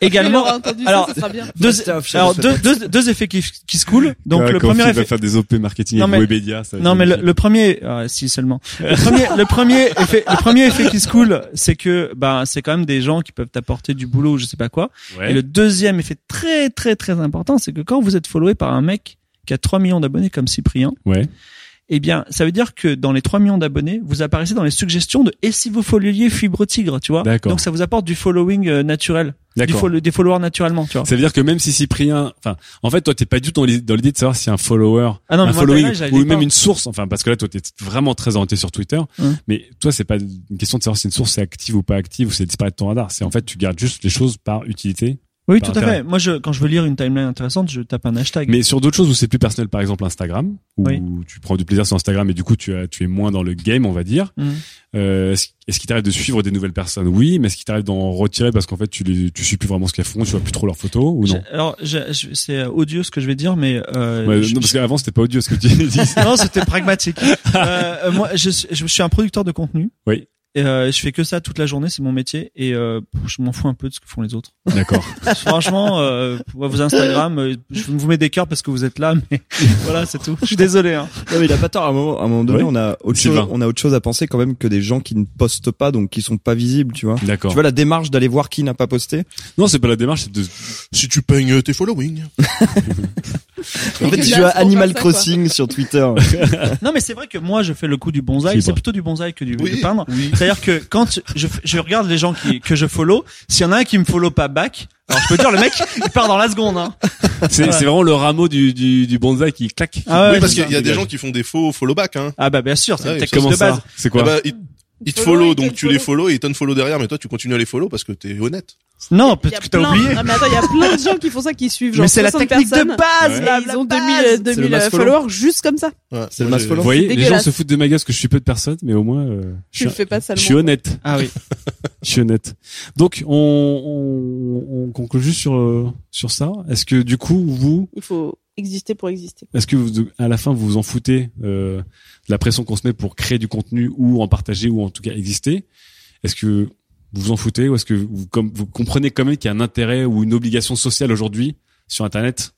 F: également, alors,
G: ça, ça sera bien.
F: deux, alors deux, deux, deux effets qui, qui se coulent. Donc
C: Ouais,
F: le premier effet,
C: des OP marketing
F: Non,
C: avec
F: mais-
C: Webedia. ça
F: non mais le, premier, ah, si seulement. Le premier, le premier effet, le premier effet qui se coule, c'est que ben c'est quand même des gens qui peuvent t'apporter du boulot, ou je sais pas quoi.
C: Ouais.
F: Et le deuxième effet très très très important, c'est que quand vous êtes followé par un mec qui a 3 millions d'abonnés comme Cyprien,
C: Ouais.
F: Eh bien, ça veut dire que dans les 3 millions d'abonnés, vous apparaissez dans les suggestions de et si vous followiez Fibre Tigre, tu vois?
C: D'accord.
F: Donc ça vous apporte du following euh, naturel, du des followers naturellement, tu vois.
C: Ça veut dire que même si Cyprien, enfin, en fait, toi, t'es pas du tout dans l'idée de savoir si un follower,
F: Ah non,
C: un following,
F: là,
C: ou même
F: pas.
C: une source, enfin, parce que là, toi, t'es vraiment très orienté sur Twitter,
F: Hum.
C: mais toi, c'est pas une question de savoir si une source est active ou pas active ou c'est disparaître de ton radar. C'est en fait, tu gardes juste les choses par utilité.
F: Oui, tout à
C: intérêt.
F: fait. Moi, je, quand je veux lire une timeline intéressante, je tape un hashtag.
C: Mais sur d'autres choses où c'est plus personnel, par exemple Instagram, où
F: Oui.
C: tu prends du plaisir sur Instagram et du coup, tu, as, tu es moins dans le game, on va dire.
F: Mhm.
C: Euh, est-ce est-ce qu'il t'arrive de suivre des nouvelles personnes? Oui, mais est-ce qu'il t'arrive d'en retirer parce qu'en fait, tu les, tu suis plus vraiment ce qu'elles font, tu vois plus trop leurs photos ou non?
F: J'ai- Alors, je- c'est euh, odieux ce que je vais dire, mais euh,
C: Ouais,
F: je-
C: non, parce qu'avant c'était pas audio ce que tu dis.
F: non, c'était pragmatique. Euh, euh, moi, je, je suis un producteur de contenu.
C: Oui.
F: Et euh, je fais que ça toute la journée, c'est mon métier, et euh, je m'en fous un peu de ce que font les autres.
C: D'accord.
F: Franchement, euh, vos Instagram, euh, je vous mets des cœurs parce que vous êtes là, mais voilà, c'est tout. Je suis désolé. Hein.
E: Non, mais il a pas tort. À un moment, à un moment donné,
C: Ouais.
E: on a autre chose, on a autre chose à penser quand même que des gens qui ne postent pas, donc qui sont pas visibles, tu vois.
C: D'accord.
E: Tu vois la démarche d'aller voir qui n'a pas posté?
C: Non, c'est pas la démarche, c'est de.
D: Si tu peignes tes following.
E: En fait,
G: Tu
E: joues à Animal. Crossing sur Twitter.
F: Non, mais c'est vrai que moi, je fais le coup du bonsaï. C'est plutôt du bonsaï que du,
D: Oui,
F: du peindre.
D: oui.
F: C'est-à-dire que quand je, je regarde les gens qui, que je follow, s'il y en a un qui me follow pas back, alors je peux dire le mec, il part dans la seconde. Hein.
C: C'est
F: Ouais.
C: vraiment le rameau du, du, du bonsaï qui claque.
F: Ah ouais,
D: oui, parce qu'il y a des gens qui font des faux follow back, hein.
F: Ah bah bien sûr, c'est
D: Ah
F: une
D: oui,
F: technique
C: Comment
F: de base.
C: ça C'est
D: Ah
C: quoi
D: bah, ils, te
G: Follow,
D: donc tu les
G: follow.
D: follow et ils t'unfollow derrière, mais toi tu continues à les follow parce que t'es honnête.
F: Non,
G: a
F: que t'as oublié.
G: Non, mais attends, il y a plein de gens qui font ça, qui suivent genre
F: Mais c'est la
G: 60
F: technique de base,
G: Et
F: là,
G: ils
F: la
G: ont
F: base.
G: 2000,
E: C'est le
G: 2000
E: mass follow.
G: followers juste comme ça.
D: Ouais,
E: C'est le mass follow.
C: Vous voyez, les gens se foutent de ma gueule parce que je suis peu de personnes, mais au moins, euh, je, suis,
G: fais pas
C: je suis honnête.
F: Ah oui.
C: Je suis honnête. Donc, on, on, on conclut juste sur, euh, sur ça. Est-ce que, du coup, vous,
G: Il faut exister pour exister.
C: est-ce que vous, à la fin, vous vous en foutez, euh, la pression qu'on se met pour créer du contenu ou en partager ou en tout cas exister? Est-ce que vous vous en foutez ou est-ce que vous, comme, vous comprenez quand même qu'il y a un intérêt ou une obligation sociale aujourd'hui sur Internet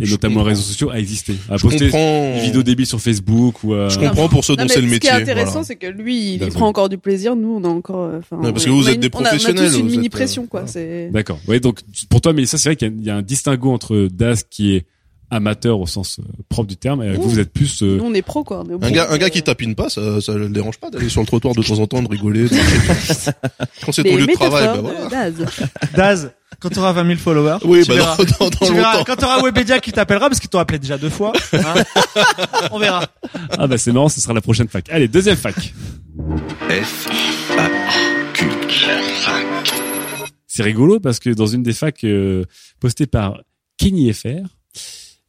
C: et
D: Je
C: notamment les réseaux sociaux à exister, à
D: Je
C: poster
D: comprends.
C: des vidéos débiles sur Facebook ou à...
D: Je comprends pour ceux dont c'est le
G: ce
D: métier.
G: qui est intéressant,
D: voilà.
G: c'est que lui, il prend encore du plaisir. Nous, on a encore. euh, Enfin,
D: Ouais, parce que
G: on
D: vous êtes
G: une-
D: des
G: on a- On a
D: professionnels,
G: tous une mini
D: êtes,
G: pression,
D: euh,
G: quoi.
D: voilà.
G: C'est.
C: D'accord. Oui, donc pour toi, mais ça c'est vrai qu'il y y, a un distinguo entre Daz qui est amateur au sens euh, propre du terme et
G: Ouh.
C: vous, vous êtes plus. euh,
G: Nous, on est pro, quoi. On est
D: Un gars, un gars qui tapine pas, ça, ça le dérange pas d'aller sur le trottoir de temps en temps, de rigoler. de- Quand c'est ton lieu de travail, bah voilà.
G: Daz.
F: Daz, quand tu auras 20 000 followers,
D: Oui,
F: tu
D: bah
F: verras.
D: dans, dans, dans
F: Tu verras, quand tu auras Webedia qui t'appellera, parce qu'ils t'ont appelé déjà deux fois, hein, on verra.
C: Ah bah c'est marrant, ce sera la prochaine fac. Allez, deuxième fac.
A: F A Q.
C: C'est rigolo parce que dans une des facs euh, postées par Kenny FR,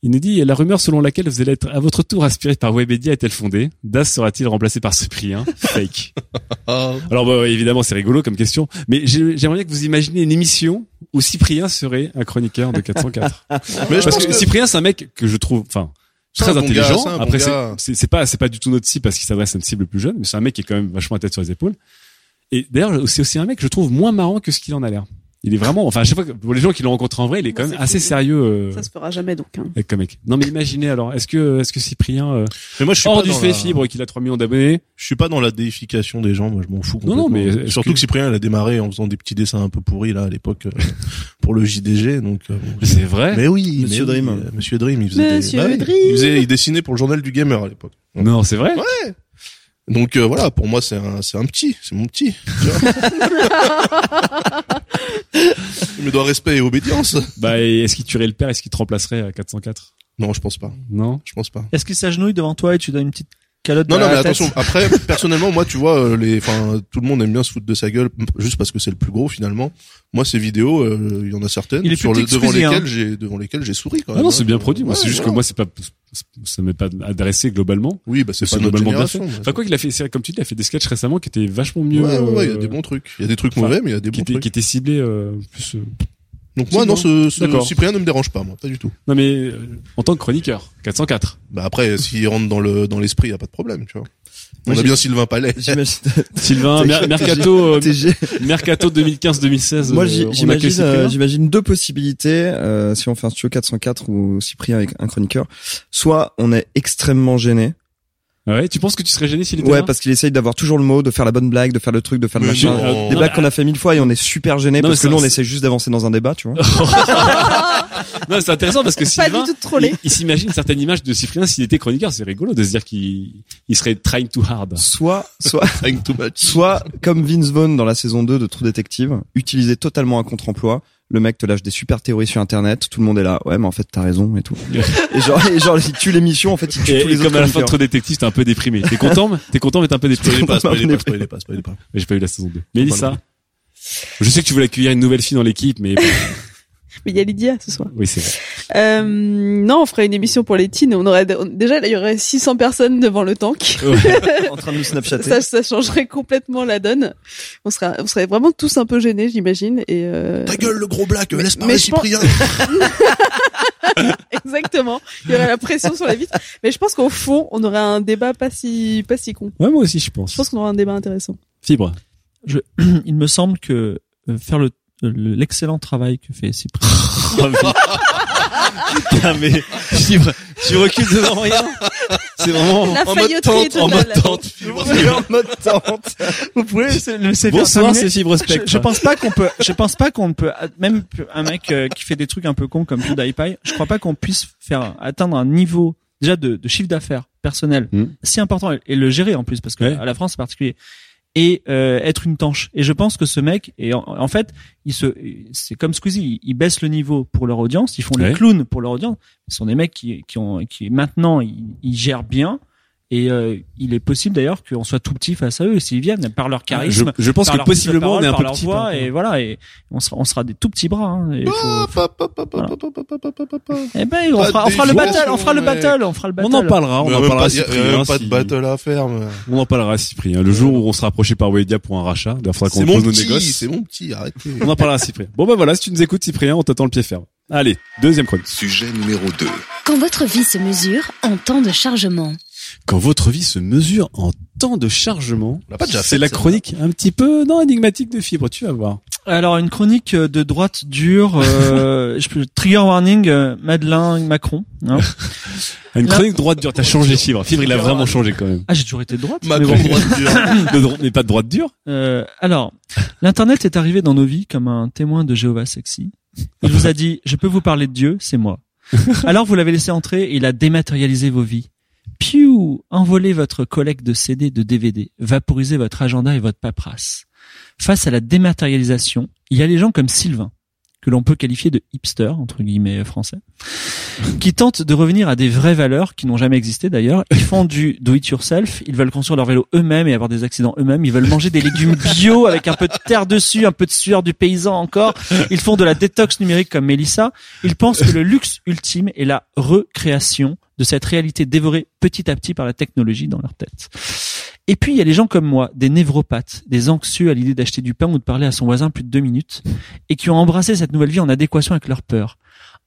C: il nous dit la rumeur selon laquelle vous allez être à votre tour aspiré par Webedia est-elle fondée? Das sera-t-il remplacé par Cyprien? Fake. Alors bah, évidemment c'est rigolo comme question, mais j'ai- j'aimerais bien que vous imaginez une émission où Cyprien serait un chroniqueur de 404.
D: mais je
C: Parce que,
D: que,
C: Cyprien c'est un mec que je trouve, enfin très
D: un bon gars,
C: intelligent.
D: c'est un bon
C: Après, c'est c'est pas c'est pas du tout notre cible parce qu'il s'adresse à une cible plus jeune, mais c'est un mec qui est quand même vachement à tête sur les épaules. Et d'ailleurs, c'est aussi un mec que je trouve moins marrant que ce qu'il en a l'air. Il est vraiment, enfin, à chaque fois que pour les gens qui l'ont rencontré en vrai, il est quand
G: Bon,
C: même assez sérieux euh,
G: Ça se fera jamais donc. hein.
C: avec comme mec. Non, mais imaginez alors, est-ce que est-ce que Cyprien euh,
D: Mais moi, je suis
C: hors
D: pas
C: du fait
D: la-
C: fibre et qu'il a 3 millions d'abonnés,
D: Je suis pas dans la déification des gens, moi je m'en fous.
C: Non, non, mais
D: surtout
C: que-
D: que... Cyprien il a démarré en faisant des petits dessins un peu pourris là à l'époque euh, pour le JDG, donc. euh, bon,
C: c'est vrai?
D: Mais oui,
E: Monsieur
D: mais
E: Dream.
D: Monsieur Dream, il faisait
G: Monsieur
D: des... ouais,
G: Dream.
D: il faisait, il dessinait pour le journal du gamer à l'époque.
C: Non, c'est vrai?
D: Donc euh, voilà, pour moi c'est un, c'est un petit, c'est mon petit. tu vois. il me doit respect et obédience.
C: Bah, est-ce qu'il tuerait le père Est-ce qu'il te remplacerait à 404
D: Non, je pense pas.
C: Non?
D: Je pense pas.
F: Est-ce qu'il s'agenouille devant toi et tu donnes une petite calotte
D: Non, non, mais
F: tête
D: attention. Après, personnellement, moi, tu vois, euh, les, enfin, tout le monde aime bien se foutre de sa gueule, juste parce que c'est le plus gros finalement. Moi, ces vidéos, euh, il y en a certaines
F: Il est
D: sur
F: plus
D: le, devant lesquelles
F: hein.
D: j'ai, devant lesquelles j'ai souri quand
C: Ah non,
D: hein.
C: c'est bien produit. Moi,
D: Ouais,
C: c'est juste que moi, c'est pas, ça m'est pas adressé globalement.
D: Oui, bah c'est
C: C'est
D: pas notre
C: globalement bien fait. Enfin, quoi qu'il a fait, c'est- comme tu dis, il a fait des sketchs récemment qui étaient vachement mieux.
D: ouais, ouais, ouais, il y a
C: euh,
D: des bons trucs. Il y a des trucs mauvais, mais il y a des
C: qui
D: bons
C: étaient,
D: trucs.
C: qui étaient ciblés euh, plus. euh,
D: Donc moi, non, ce, ce. Cyprien ne me dérange pas, moi, pas du tout.
C: Non, mais euh, en tant que chroniqueur, 404.
D: Bah après, s'il rentre dans le, dans l'esprit, y a pas de problème, tu vois. On
E: Moi,
D: a bien Sylvain Palais.
E: J'imagine.
C: Sylvain, Mer- Mercato, euh,
E: TG.
C: Mercato 2015-2016.
E: Moi,
C: euh,
E: j'imagine,
C: Cyprien.
E: euh, j'imagine deux possibilités euh, si on fait un studio 404 ou Cyprien avec un chroniqueur. Soit on est extrêmement gêné.
C: Ouais, tu penses que tu serais gêné s'il était
E: Ouais,
C: là
E: parce qu'il essaye d'avoir toujours le mot, de faire la bonne blague, de faire le truc, de faire le machin. Des
C: Non,
E: blagues qu'on a fait mille fois et on est super gêné parce que nous on essaie juste d'avancer dans un débat, tu vois.
C: Non, c'est intéressant parce que
G: Pas
C: Sylvain, il, il s'imagine une certaine image de Cyprien s'il était chroniqueur. C'est rigolo de se dire qu'il il serait trying too hard.
E: Soit, soit,
D: Trying too much.
E: soit comme Vince Vaughn dans la saison 2 de True Detective, utiliser totalement un contre-emploi. Le mec te lâche des super théories sur internet, tout le monde est là, ouais mais en fait t'as raison et tout. et genre, et genre il tue l'émission, en fait il tue
C: Et,
E: tous les
C: et
E: autres
C: comme à la fin de. Trop Détective, t'es un peu déprimé. T'es content mais- T'es content mais t'es un peu déprimé.
D: Pas, pas, pas, pas.
C: Mais j'ai pas eu la saison 2. Mélissa, je sais que tu voulais accueillir une nouvelle fille dans l'équipe, mais
G: Mais il y a Lydia ce soir.
C: oui, c'est vrai.
G: Euh, non, on ferait une émission pour les teens. On aurait on- déjà il y aurait 600 personnes devant le tank.
E: en train de nous snapchatter.
G: Ça, ça changerait complètement la donne. On serait, on serait vraiment tous un peu gênés, j'imagine. Et euh...
D: Ta gueule, le gros black,
G: Mais-
D: laisse
G: mais
D: parler
G: je pense-
D: Cyprien.
G: exactement. Il y aurait la pression sur la vitre. Mais je pense qu'au fond, on aurait un débat pas si, pas si con.
C: Ouais, moi aussi, je pense.
G: Je pense qu'on aurait un débat intéressant.
C: Fibre.
F: Il me semble que euh, faire le- l'excellent travail que fait Cyprien.
C: Putain, mais Fibre, tu recules devant rien. C'est vraiment.
D: En mode tente, en mode tente.
E: en mode tente.
F: Vous pouvez laisser laisser
C: Bonsoir, c'est Fibre
F: je,
C: Spectre.
F: je pense pas qu'on peut je pense pas qu'on peut même un mec euh, qui fait des trucs un peu cons comme PewDiePie je crois pas qu'on puisse faire atteindre un niveau déjà de, de chiffre d'affaires personnel
C: Hmm.
F: si important et le gérer en plus parce que
C: Ouais.
F: à la France c'est particulier et euh, être une tanche. Et je pense que ce mec et en, en fait il se c'est comme Squeezie ils, baissent le niveau pour leur audience ils font
C: Ouais.
F: les clowns pour leur audience. Ce sont des mecs qui qui ont qui maintenant ils, ils gèrent bien et euh, il est possible d'ailleurs qu'on soit tout petit face à eux s'ils viennent par leur
C: Je,
F: charisme
C: je pense
F: par
C: que
F: leur
C: possiblement on est un
F: par
C: peu
F: leur
C: petit.
F: voix
C: par
F: et voilà et on sera on sera des tout petits bras hein, et faut- eh ben on fera, on fera le battle on fera le battle on fera le battle
C: On en parlera, on
D: Mais
C: en parlera Cyprien.
D: pas de battle à faire. mais-
C: On en parlera Cyprien. Le jour où on sera approché par Wedia pour un rachat, il faudra qu'on pose nos négoces.
D: c'est mon petit, arrêtez.
C: On en parlera Cyprien. Bon bah voilà, si tu nous écoutes Cyprien, on t'attend le pied ferme. Allez, deuxième chronique.
A: Sujet numéro 2.
H: Quand votre vie se mesure en temps de chargement.
C: Quand votre vie se mesure en temps de chargement, c'est la chronique un petit peu non énigmatique de fibre, tu vas voir.
F: alors une chronique euh, de droite dure euh, je peux trigger warning euh, Madeleine Macron hein.
C: Une
F: Là-
C: chronique droite dure, t'as changé fibre. Fibre, il a vraiment changé quand même.
F: ah j'ai toujours été de droite mais
D: Macron
F: bon.
D: droite dure.
C: De dro- mais pas de droite dure.
F: Euh, alors, l'internet est arrivé dans nos vies comme un témoin de Jéhovah sexy. Il vous a dit, je peux vous parler de Dieu, c'est moi. Alors vous l'avez laissé entrer et il a dématérialisé vos vies. Piou, envolé votre collecte de CD, de DVD, vaporisé votre agenda et votre paperasse. Face à la dématérialisation, il y a les gens comme Sylvain, que l'on peut qualifier de hipster, entre guillemets français, qui tentent de revenir à des vraies valeurs qui n'ont jamais existé d'ailleurs. Ils font du do it yourself, ils veulent construire leur vélo eux-mêmes et avoir des accidents eux-mêmes, ils veulent manger des légumes bio avec un peu de terre dessus, un peu de sueur du paysan encore. Ils font de la détox numérique comme Mélissa. Ils pensent que le luxe ultime est la recréation de cette réalité dévorée petit à petit par la technologie dans leur tête. Et puis il y a les gens comme moi, des névropathes, des anxieux à l'idée d'acheter du pain ou de parler à son voisin plus de deux minutes, et qui ont embrassé cette nouvelle vie en adéquation avec leur peur.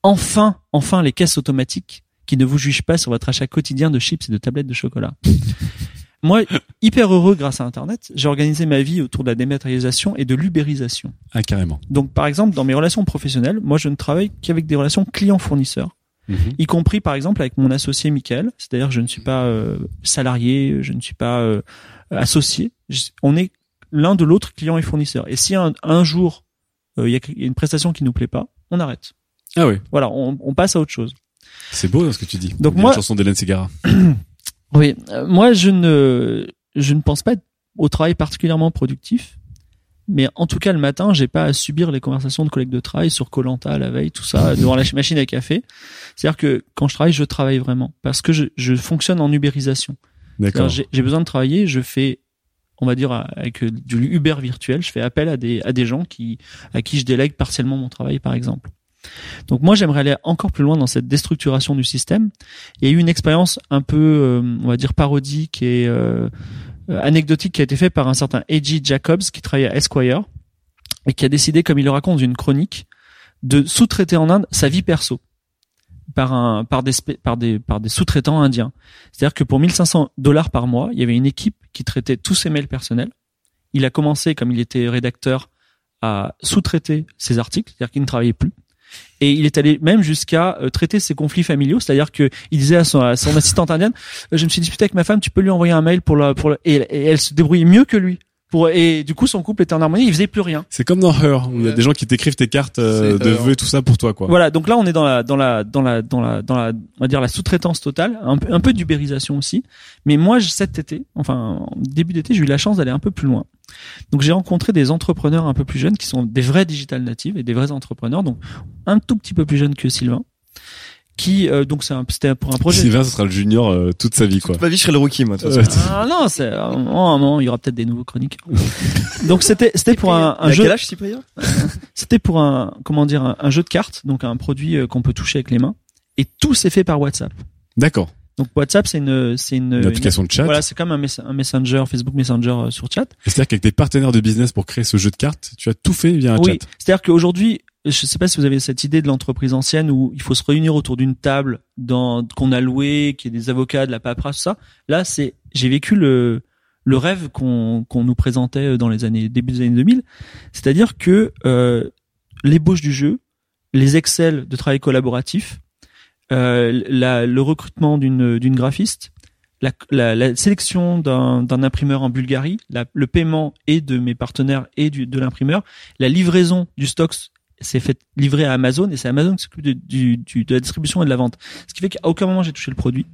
F: Enfin, enfin les caisses automatiques qui ne vous juge pas sur votre achat quotidien de chips et de tablettes de chocolat. Moi, hyper heureux grâce à Internet, j'ai organisé ma vie autour de la dématérialisation et de l'ubérisation.
C: Ah, carrément.
F: Donc, par exemple, dans mes relations professionnelles, moi, je ne travaille qu'avec des relations clients-fournisseurs,
C: Mhm.
F: y compris, par exemple, avec mon associé Michael. C'est-à-dire, je ne suis pas euh, salarié, je ne suis pas euh, associé. Je- on est l'un de l'autre client et fournisseur. Et si un, un jour euh, il y, a, une prestation qui nous plaît pas, on arrête.
C: Ah oui.
F: Voilà, on, on passe à autre chose.
C: C'est beau hein, ce que tu dis.
F: Donc moi-
C: une chanson d'Hélène Ségara.
F: Oui, euh, moi je ne je ne pense pas être au travail particulièrement productif, mais en tout cas le matin, j'ai pas à subir les conversations de collègues de travail sur Colanta la veille, tout ça devant la machine à café. C'est-à-dire que quand je travaille, je travaille vraiment parce que je, je fonctionne en ubérisation.
C: D'accord.
F: J'ai besoin de travailler, je fais on va dire avec euh, du Uber virtuel, je fais appel à des à des gens qui à qui je délègue partiellement mon travail par exemple. Donc moi j'aimerais aller encore plus loin dans cette déstructuration du système. Il y a eu une expérience un peu euh, on va dire parodique et euh, anecdotique qui a été faite par un certain A.G. Jacobs qui travaille à Esquire et qui a décidé comme il le raconte dans une chronique de sous-traiter en Inde sa vie perso par des par des sous-traitants indiens. C'est-à-dire que pour 1500 dollars par mois, il y avait une équipe qui traitait tous ses mails personnels. Il a commencé, comme il était rédacteur, à sous-traiter ses articles, c'est-à-dire qu'il ne travaillait plus. Et il est allé même jusqu'à euh, traiter ses conflits familiaux, c'est-à-dire que il disait à son, assistante indienne, Euh, je me suis disputé avec ma femme, tu peux lui envoyer un mail pour la, pour et, et elle se débrouillait mieux que lui. Pour, et du coup, son couple était en harmonie, il faisait plus rien.
C: C'est comme dans Her, où il y a des gens qui t'écrivent tes cartes euh, de
D: Her.
C: vœux et tout ça pour toi, quoi.
F: Voilà, donc là on est dans la dans la dans la dans la dans la on va dire la sous-traitance totale, un peu un peu d'ubérisation aussi. Mais moi cet été, enfin en début d'été, j'ai eu la chance d'aller un peu plus loin. Donc j'ai rencontré des entrepreneurs un peu plus jeunes qui sont des vrais digital natives et des vrais entrepreneurs, donc un tout petit peu plus jeunes que Sylvain, qui euh, donc c'est un- c'était pour un projet.
C: Sylvain, ce sera le junior euh, toute sa vie, quoi.
E: Ma vie, je serais le rookie, moi. de toute
C: Euh,
E: façon.
F: Ah non, c'est à un moment, à un moment, il y aura peut-être des nouveaux chroniques. donc c'était c'était pour un, un jeu.
E: quel âge, Cyprien?
F: C'était pour un comment dire un, un jeu de cartes, donc un produit euh, qu'on peut toucher avec les mains. Et tout s'est fait par WhatsApp.
C: D'accord.
F: Donc WhatsApp, c'est une c'est une,
C: Une application de chat.
F: Voilà, c'est comme un, mess- un messenger, Facebook Messenger euh, sur chat.
C: C'est-à-dire qu'avec tes partenaires de business pour créer ce jeu de cartes, tu as tout fait via un
F: oui,
C: chat.
F: c'est-à-dire qu'aujourd'hui, je sais pas si vous avez cette idée de l'entreprise ancienne où il faut se réunir autour d'une table qu'on a loué, qui est des avocats, de la paperasse, tout ça. Là, c'est j'ai vécu le le rêve qu'on qu'on nous présentait dans les années début des années 2000, c'est-à-dire que euh, l'ébauche du jeu, les Excel de travail collaboratif, euh, la, le recrutement d'une d'une graphiste, la, la, la sélection d'un d'un imprimeur en Bulgarie, la- le paiement et de mes partenaires et du, de l'imprimeur, la livraison du stock s'est fait livrer à Amazon et c'est Amazon qui s'occupe de, du, du- de la distribution et de la vente. Ce qui fait qu'à aucun moment j'ai touché le produit.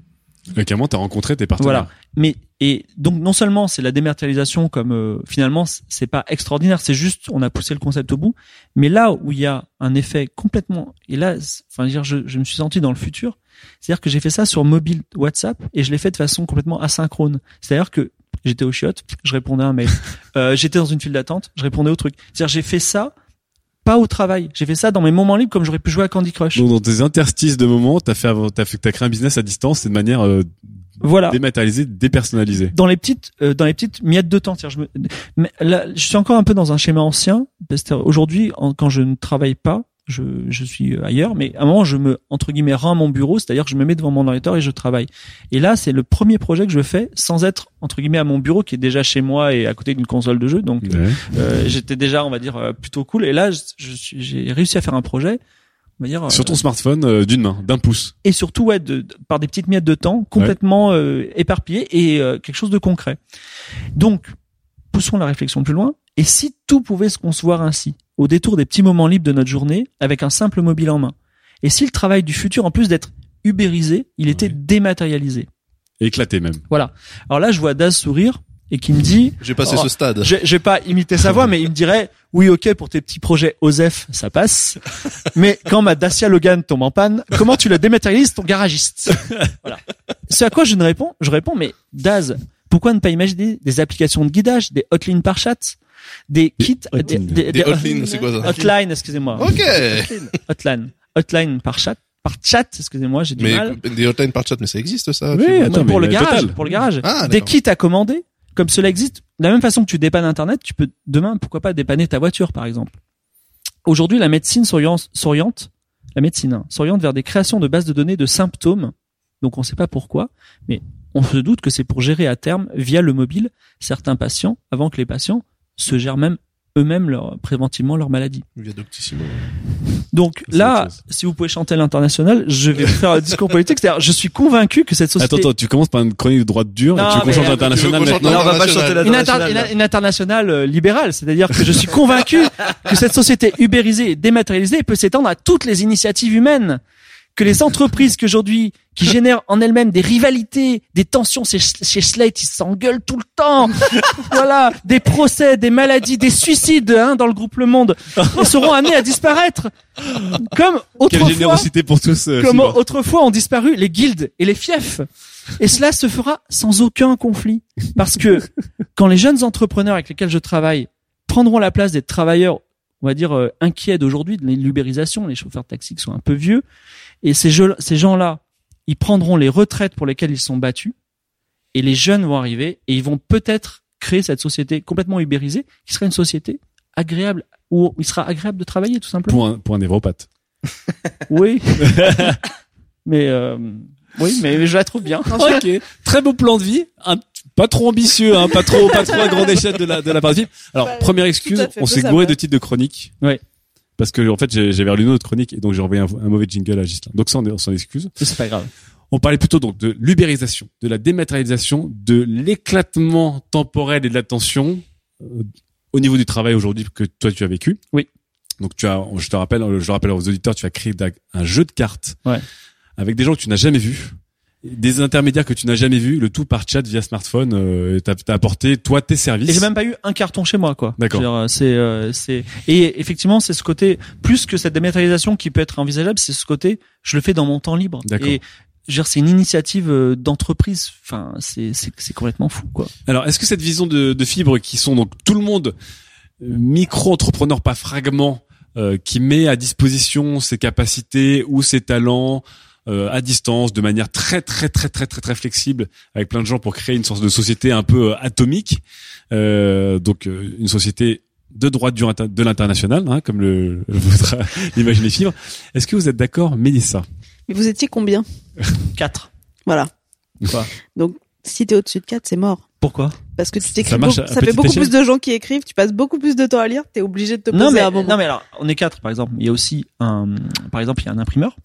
C: À un moment, t'as rencontré tes partenaires.
F: Voilà. Mais et donc non seulement c'est la dématérialisation comme euh, finalement c'est pas extraordinaire, c'est juste on a poussé le concept au bout. Mais là où il y a un effet complètement et là, c'est- enfin dire, je, je me suis senti dans le futur. C'est-à-dire que j'ai fait ça sur mobile WhatsApp et je l'ai fait de façon complètement asynchrone. C'est-à-dire que j'étais au chiottes, je répondais à un mail. Euh, j'étais dans une file d'attente, je répondais au truc. C'est-à-dire j'ai fait ça pas au travail. J'ai fait ça dans mes moments libres comme j'aurais pu jouer à Candy Crush.
C: Donc, dans tes interstices de moments, t'as fait, t'as fait, t'as créé un business à distance, c'est de manière euh,
F: Voilà.
C: dématérialisée, dépersonnalisée.
F: dans les petites euh, dans les petites miettes de temps. Je me, mais là, je suis encore un peu dans un schéma ancien. parce que Aujourd'hui, en- quand je ne travaille pas, je, je suis ailleurs, mais à un moment, je me entre guillemets rends à mon bureau, c'est-à-dire que je me mets devant mon ordinateur et je travaille. Et là, c'est le premier projet que je fais sans être entre guillemets à mon bureau qui est déjà chez moi et à côté d'une console de jeu. Donc,
C: Ouais.
F: euh, j'étais déjà, on va dire, euh, plutôt cool. Et là, je- je suis- j'ai réussi à faire un projet. On va dire, euh,
C: Sur ton smartphone euh, d'une main, d'un pouce.
F: et surtout ouais, de, de- par des petites miettes de temps complètement euh, éparpillées et euh, quelque chose de concret. Donc, poussons la réflexion plus loin. Et si tout pouvait se concevoir ainsi, au détour des petits moments libres de notre journée, avec un simple mobile en main Et si le travail du futur, en plus d'être ubérisé, il était
C: Ouais.
F: dématérialisé
C: Éclaté même.
F: Voilà. Alors là, je vois Daz sourire et qui me dit...
D: J'ai passé
F: Oh,
D: ce stade.
F: Je, je vais pas imiter sa voix, mais il me dirait oui, ok, pour tes petits projets OSEF, ça passe. Mais quand ma Dacia Logan tombe en panne, comment tu la dématérialises ton garagiste? Voilà. Ce à quoi je ne réponds, je réponds, mais Daz, pourquoi ne pas imaginer des applications de guidage, des hotlines par chat, des kits.
D: Des hotlines, c'est quoi ça
F: Hotline, excusez-moi.
D: Ok.
F: Hotline, hotline par chat, par chat, excusez-moi, j'ai du
D: Mais
F: mal.
D: des hotlines par chat, mais ça existe ça
C: Oui, attends,
F: pour
C: mais
F: le garage, pour le garage.
D: Ah,
F: des kits à commander, comme cela existe. De la même façon que tu dépannes Internet, tu peux demain, pourquoi pas dépanner ta voiture, par exemple. Aujourd'hui, la médecine s'oriente, s'oriente- la médecine hein, s'oriente vers des créations de bases de données de symptômes donc on ne sait pas pourquoi, mais on se doute que c'est pour gérer à terme, via le mobile, certains patients, avant que les patients se gèrent même eux-mêmes leur, préventivement leur maladie.
D: Via Doctissimo.
F: Donc là, si vous pouvez chanter l'international, je vais faire un discours politique. C'est-à-dire, je suis convaincu que cette société...
C: Attends, attends, tu commences par une chronique de droite dure
F: Non,
C: et tu veux qu'on
F: mais-
C: change
F: Tu veux
C: international
D: qu'on chante
C: maintenant.
E: Non, on va pas chanter
F: une,
E: l'international.
F: inter- une- une internationale euh, libérale, c'est-à-dire que je suis convaincu que cette société ubérisée et dématérialisée peut s'étendre à toutes les initiatives humaines, que les entreprises qu'aujourd'hui qui génèrent en elles-mêmes des rivalités, des tensions chez, chez Slate, ils s'engueulent tout le temps, voilà, des procès, des maladies, des suicides hein, dans le groupe Le Monde, ils seront amenés à disparaître, comme
C: Quelle
F: autrefois
C: générosité pour tous. euh,
F: comme autrefois ont disparu les guildes et les fiefs. Et cela se fera sans aucun conflit. Parce que quand les jeunes entrepreneurs avec lesquels je travaille prendront la place des travailleurs, on va dire, euh, inquiets d'aujourd'hui, de l'ubérisation, les chauffeurs de taxi qui sont un peu vieux, et ces, jeux- ces gens-là, ils prendront les retraites pour lesquelles ils sont battus, et les jeunes vont arriver, et ils vont peut-être créer cette société complètement ubérisée, qui sera une société agréable, où il sera agréable de travailler, tout simplement.
C: Pour un, pour un névropathe.
F: Oui. mais euh, oui, mais je la trouve bien.
C: Ok, très beau plan de vie, un- pas trop ambitieux, hein, pas trop, pas trop à grande échelle de la de la partie. Alors première excuse, on s'est gouré de titres de chronique.
F: Ouais.
C: Parce que en fait j'ai- j'avais relu une autre chronique et donc j'ai envoyé un, un mauvais jingle à Gislain. Donc ça on est- on s'en excuse.
F: C'est pas grave.
C: On parlait plutôt donc de l'ubérisation, de la dématérialisation, de l'éclatement temporel et de l'attention euh, au niveau du travail aujourd'hui que toi tu as vécu.
F: Oui.
C: Donc tu as, je te rappelle, je le rappelle aux auditeurs, tu as créé un jeu de cartes
F: Ouais.
C: avec des gens que tu n'as jamais vus, des intermédiaires que tu n'as jamais vus, le tout par chat via smartphone. Euh, t'as as apporté toi tes services.
F: Et j'ai même pas eu un carton chez moi, quoi.
C: D'accord.
F: C'est, euh, c'est, et effectivement, c'est ce côté, plus que cette dématérialisation qui peut être envisageable, c'est ce côté, je le fais dans mon temps libre.
C: D'accord.
F: Et, dire, c'est une initiative euh, d'entreprise. Enfin, c'est, c'est, c'est complètement fou, quoi.
C: Alors, est-ce que cette vision de, de fibres qui sont donc tout le monde euh, micro-entrepreneur, pas fragment, euh, qui met à disposition ses capacités ou ses talents euh, à distance, de manière très très très très très très flexible, avec plein de gens pour créer une sorte de société un peu euh, atomique, euh, donc euh, une société de droit du inter- de l'international, hein, comme le voudra l'imaginer Fibre. Est-ce que vous êtes d'accord, Mélissa?
G: Mais vous étiez combien?
F: 4.
G: Voilà.
F: Quoi?
G: Donc, si t'es au-dessus de 4, c'est mort.
F: Pourquoi?
G: Parce que tu t'écris
C: Ça
G: beaucoup- ça fait beaucoup
C: échelle
G: plus de gens qui écrivent, tu passes beaucoup plus de temps à lire, t'es obligé de te poser
F: Non mais,
G: à un moment.
F: non mais alors, on est quatre, par exemple. Il y a aussi un, par exemple, il y a un imprimeur.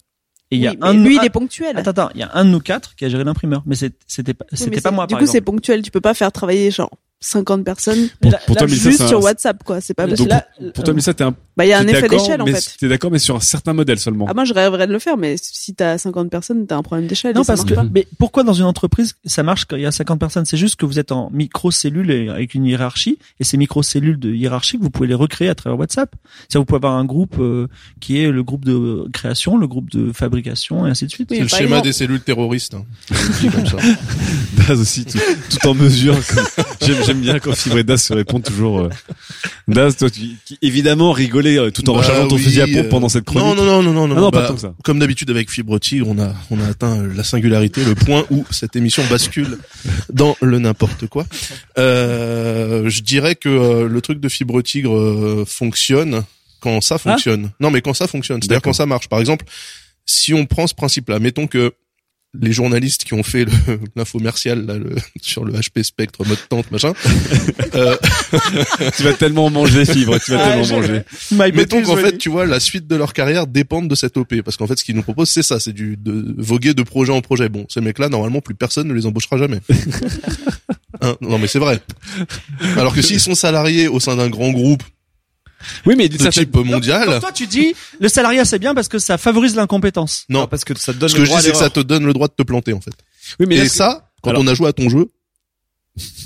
F: Et il y a
G: Oui, mais
F: un,
G: lui,
F: un-
G: il est ponctuel.
F: Attends, attends, il y a un de nous quatre qui a géré l'imprimeur, mais c'est- c'était pas,
G: Oui,
F: c'était
G: mais
F: pas moi,
G: Du
F: par
G: coup, c'est ponctuel. Tu peux pas faire travailler genre 50 personnes
C: Pour,
F: Là-
C: pour toi,
F: là,
C: Mélissa,
G: juste sur WhatsApp, quoi. C'est pas
F: Donc, là,
C: pour toi, Mélissa, t'es un
G: Bah, il y a un effet d'échelle, en fait.
C: T'es d'accord, mais sur un certain modèle seulement.
G: Ah, moi, je rêverais de le faire, mais si t'as 50 personnes, t'as un problème d'échelle.
F: Non,
G: ça
F: parce que,
G: pas.
F: mais pourquoi dans une entreprise, ça marche quand il y a 50 personnes? C'est juste que vous êtes en micro-cellules et- avec une hiérarchie, et ces micro-cellules de hiérarchie, vous pouvez les recréer à travers WhatsApp. C'est-à-dire, vous pouvez avoir un groupe, euh, qui est le groupe de création, le groupe de fabrication, et ainsi de suite.
G: Oui,
D: C'est le
G: par
D: schéma
G: exemple-
D: des cellules terroristes. Hein. Comme ça.
C: Daz aussi, tout, tout en mesure. J'aime, j'aime bien quand Fibre et Daz se répondent toujours. euh. Daz, toi, tu, qui évidemment rigolais euh, tout en
D: Bah
C: rechargeant ton
D: oui,
C: fusil à pompe
D: euh,
C: pendant cette chronique.
D: Non, non, non, non, non, non.
C: Ah non, pas
D: bah,
C: tant que ça.
D: Comme d'habitude avec Fibre Tigre, on a, on a atteint la singularité, le point où cette émission bascule dans le n'importe quoi. Euh, je dirais que euh, le truc de Fibre Tigre euh, fonctionne quand ça fonctionne. non, mais quand ça fonctionne, c'est-à-dire quand ça marche. Par exemple, si on prend ce principe-là, mettons que les journalistes qui ont fait l'infomercial là, le- sur le HP Spectre mode tente machin, euh,
C: Tu vas tellement manger, Fibre, tu vas
F: Ah,
C: tellement manger.
D: Mettons qu'en fait, tu vois, la suite de leur carrière dépendent de cette OP. Parce qu'en fait, ce qu'ils nous proposent, c'est ça, c'est du de voguer de projet en projet. Bon, ces mecs-là, normalement, plus personne ne les embauchera jamais. Hein non, mais c'est vrai. Alors que s'ils sont salariés au sein d'un grand groupe
C: Oui, mais
D: de type mondial,
F: Donc toi, tu dis, le salariat, c'est bien parce que ça favorise l'incompétence.
D: non.
E: Non, parce que ça te donne
D: Ce
E: le
D: que je
E: droit
D: dis, c'est que ça te donne le droit de te planter, en fait.
C: oui, mais
D: Et
C: là,
D: ça, quand
C: Alors-
D: on a joué à ton jeu,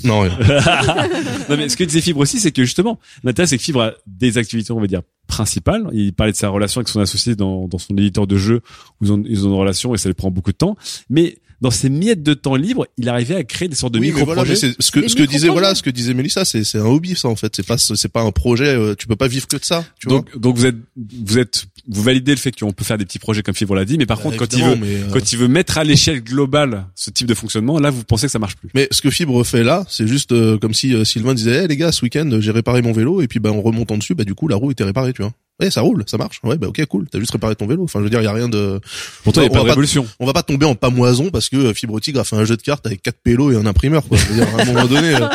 D: non, rien.
C: non, mais ce que disait Fibre aussi, c'est que justement, l'intérêt, c'est que Fibre a des activités, on va dire, principales. Il parlait de sa relation avec son associé dans, dans son éditeur de jeu, où ils ont, ils ont une relation et ça lui prend beaucoup de temps. Mais dans ces miettes de temps libre, il arrivait à créer des sortes de
D: oui, voilà,
C: micro-projets.
D: ce que ce que disait voilà, ce que disait Mélissa, c'est c'est un hobby ça en fait, c'est pas c'est pas un projet, euh, tu peux pas vivre que de ça, tu vois.
C: donc, donc vous êtes, vous êtes, vous validez le fait qu'on peut faire des petits projets comme Fibre l'a dit, mais par
D: Bah,
C: contre, quand il veut,
D: mais, euh,
C: quand il veut mettre à l'échelle globale ce type de fonctionnement, là, vous pensez que ça marche plus.
D: Mais ce que Fibre fait là, c'est juste euh, comme si euh, Sylvain disait, Eh, les gars, ce week-end, j'ai réparé mon vélo et puis bah on remontant dessus, bah du coup la roue était réparée, tu vois. Ouais, ça roule, ça marche. Ouais, bah ok, cool. T'as juste réparé ton vélo. Enfin, je veux dire, il y a rien de.
C: Pour toi, il y a
D: On
C: pas
D: va
C: de révolution.
D: On va pas tomber en pamoison parce que euh, Fibre Tigre a fait un jeu de cartes avec quatre pélos et un imprimeur. Quoi. Je veux dire, à un moment donné, euh,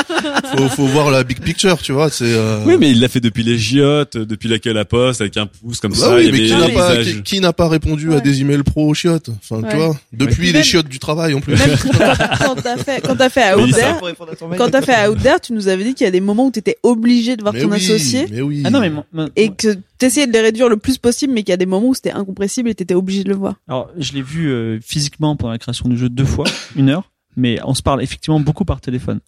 D: faut, faut voir la big picture, tu vois. C'est. euh,
C: Oui, mais il l'a fait depuis les giottes, depuis la queue à la poste, avec un pouce comme
D: Bah
C: ça.
D: oui, mais qui n'a pas, qui, qui n'a pas répondu à des emails pro aux chiottes Enfin,
G: Ouais.
D: tu vois, depuis
G: Puis
D: les chiottes du travail en plus.
G: Quand t'as fait, quand t'as fait quand t'as Outder, tu nous avais dit qu'il y a des moments où t'étais obligé de voir
D: mais
G: ton
D: oui,
G: associé
D: mais oui.
F: Ah non mais
G: et que de les réduire le plus possible, mais qu'il y a des moments où c'était incompressible et t'étais obligé de le voir.
F: alors je l'ai vu euh, physiquement pendant la création du jeu deux fois, une heure, mais on se parle effectivement beaucoup par téléphone.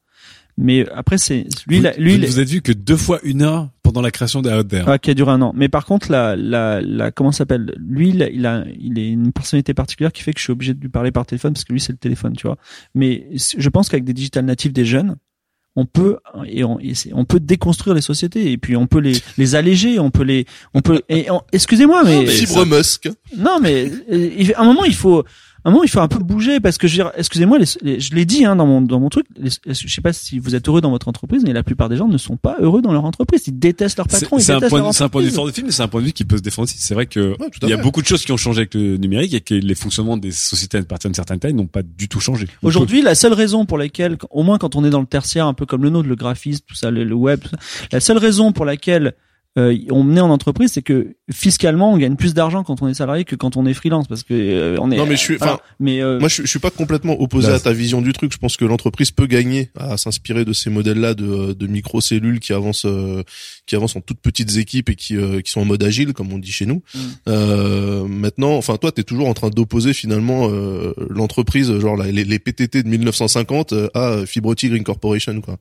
F: Mais après c'est lui
C: Vous,
F: lui
C: êtes vu que deux fois une heure pendant la création des Out There.
F: Ah, qui a duré un an. Mais par contre, la, la, la comment ça s'appelle? Lui, il a, il a, il est une personnalité particulière qui fait que je suis obligé de lui parler par téléphone parce que lui, c'est le téléphone, tu vois. Mais je pense qu'avec des digital natives des jeunes, on peut et on, et c'est- on peut déconstruire les sociétés et puis on peut les, les alléger, on peut les, on peut. Excusez-moi, mais,
D: Fibre Musk.
F: non, mais euh, à un moment il faut, un moment il faut un peu bouger parce que je veux dire, excusez-moi, je l'ai dit hein, dans mon dans mon truc. les- je sais pas si vous êtes heureux dans votre entreprise, mais la plupart des gens ne sont pas heureux dans leur entreprise. Ils détestent leur patron, ils
C: c'est un point,
F: leur
C: c'est un point de vue de film, mais c'est un point de vue qui peut se défendre aussi. C'est vrai que
D: Ouais,
C: il y a beaucoup de choses qui ont changé avec le numérique et que les fonctionnements des sociétés à partir d'une certaine taille n'ont pas du tout changé.
F: Aujourd'hui, la seule raison pour laquelle, au moins quand on est dans le tertiaire, un peu comme le nôtre, le graphisme, tout ça, le, le web, tout ça, la seule raison pour laquelle euh, on est en entreprise, c'est que fiscalement, on gagne plus d'argent quand on est salarié que quand on est freelance, parce que euh, on est.
D: Non, mais je suis- enfin,
F: mais euh,
D: Moi, je, je suis pas complètement opposé
C: Là,
D: à ta vision du truc. Je pense que l'entreprise peut gagner à s'inspirer de ces modèles-là de, de microcellules qui avancent, euh, qui avancent en toutes petites équipes et qui, euh, qui sont en mode agile, comme on dit chez nous.
F: Mm.
D: Euh, maintenant, enfin, toi, t'es toujours en train d'opposer finalement euh, l'entreprise, genre les, les PTT de 1950 euh, à Fibre Tigre Incorporation, quoi.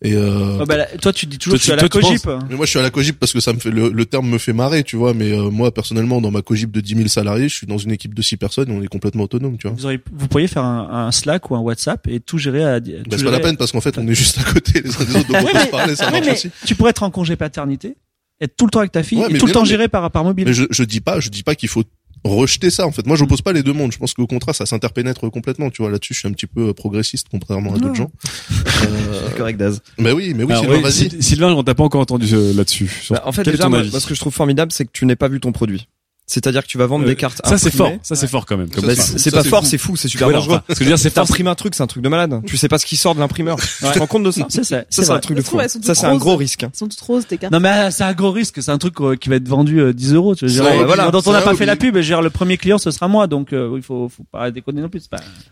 D: Et euh,
F: ah bah là, toi, tu dis toujours que tu es à la cogip.
D: mais moi, je suis à la cogip parce que ça me fait le, le terme me fait marrer, tu vois. Mais euh, moi, personnellement, dans ma cogip de 10 000 salariés, je suis dans une équipe de 6 personnes et on est complètement autonome, tu vois.
F: Vous, auriez, vous pourriez faire un, un Slack ou un WhatsApp et tout gérer à. tout
D: Bah, c'est pas la peine parce qu'en fait, on est juste à côté les uns des autres, donc on
F: Oui,
D: peut
F: mais-
D: se parler, ça
F: Oui,
D: marche
F: mais
D: aussi.
F: tu pourrais être en congé paternité, être tout le temps avec ta fille,
D: Ouais,
F: et
D: mais-
F: tout le temps
D: non, mais-
F: géré par par mobile.
D: Mais je, je dis pas, je dis pas qu'il faut rejeter ça en fait. Moi, je n'oppose pas les deux mondes. Je pense qu'au contraire, ça s'interpénètre complètement. Tu vois, là-dessus, je suis un petit peu euh, progressiste contrairement à d'autres gens. Euh,
E: Correct, Daz.
D: mais oui, mais oui,
C: Alors,
D: Sylvain,
C: oui,
D: vas-y.
C: Sy- Sylvain, on t'a pas encore entendu euh, là-dessus.
E: Bah, en fait,
C: Quel est
E: déjà,
C: ton
E: moi,
C: avis
E: moi, ce que je trouve formidable, c'est que tu n'aies pas vu ton produit. C'est-à-dire que tu vas vendre
C: Euh,
E: des cartes.
C: Ça c'est fort, ça c'est fort quand même.
E: Bah,
C: ça.
E: c'est
D: ça,
E: pas fort, c'est fou, c'est super dangereux.
C: ce que je veux dire, c'est fort.
E: T'imprimes un truc, c'est un truc de malade. Tu sais pas ce qui sort de l'imprimeur. Tu te rends compte de ça
F: C'est ça.
E: Ça, c'est un truc de
G: Ça
E: fou. Ça, c'est un gros risque. hein.
G: Ils sont toutes roses, tes cartes.
F: Non mais euh, c'est un gros risque, c'est un truc euh, qui va être vendu euh, 10 euros. Tu
D: hobby,
F: dont on n'a pas fait la pub, et je veux dire, le premier client ce sera moi, donc il faut, faut pas déconner non plus.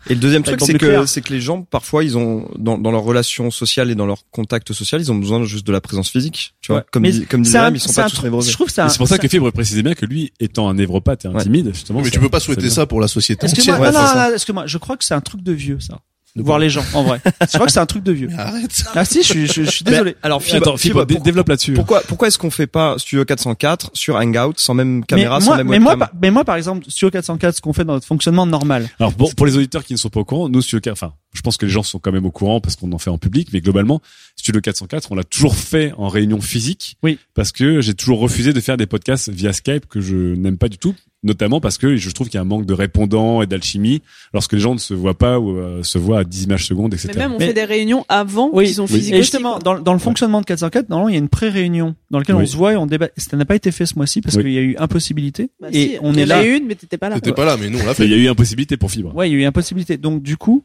E: Et le deuxième truc, c'est que, c'est que les gens, parfois, ils ont, dans, dans leur relation sociale et dans leur contact social, ils ont besoin juste de la présence physique. Tu vois, comme, comme ils sont pas tous.
F: Je trouve que c'est
C: pour ça que Fibre précisait bien que lui, étant un névropathe et un
E: Ouais.
C: timide, justement.
D: Mais tu peux pas souhaiter ça pour la société
F: non, non, non, excuse-moi, je crois que c'est un truc de vieux, ça.
D: De
F: Voir les gens, en vrai. Je crois que c'est un truc de vieux.
D: Mais Arrête.
F: Ah si, je, suis- je, je suis désolé.
E: Mais alors, Fibre,
C: Attends, Fibre,
E: Fibre,
C: dé-
E: pour-
C: développe là-dessus.
E: pourquoi, pourquoi est-ce qu'on fait pas Studio 404 sur Hangout sans même
F: mais
E: caméra, sans
F: moi,
E: même
F: mais moi,
E: webcam
F: mais moi, par exemple, Studio 404, ce qu'on fait dans notre fonctionnement normal.
C: Alors pour, pour les auditeurs qui ne sont pas au courant, nous Studio 4, enfin, je pense que les gens sont quand même au courant parce qu'on en fait en public, mais globalement, Studio 404, on l'a toujours fait en réunion physique.
F: Oui.
C: Parce que j'ai toujours refusé de faire des podcasts via Skype que je n'aime pas du tout, notamment parce que je trouve qu'il y a un manque de répondants et d'alchimie lorsque les gens ne se voient pas ou euh, se voient à 10 images secondes, etc.
G: Mais même, on
F: Mais-
G: fait des réunions avant
F: Oui.
G: qui sont
C: Oui.
F: Et justement, dans, dans le fonctionnement de 404, normalement, il y a une pré-réunion dans laquelle on se voit et on débat. Ça n'a pas été fait ce mois-ci parce
C: Oui.
F: qu'il y a eu impossibilité.
G: Bah,
F: et
G: si,
F: on
G: il y
F: est là.
G: a eu une, mais t'étais pas là.
D: T'étais pas là, mais nous on l'a fait.
C: il y a eu impossibilité pour Fibre.
F: Ouais, il y a eu impossibilité. Donc du coup,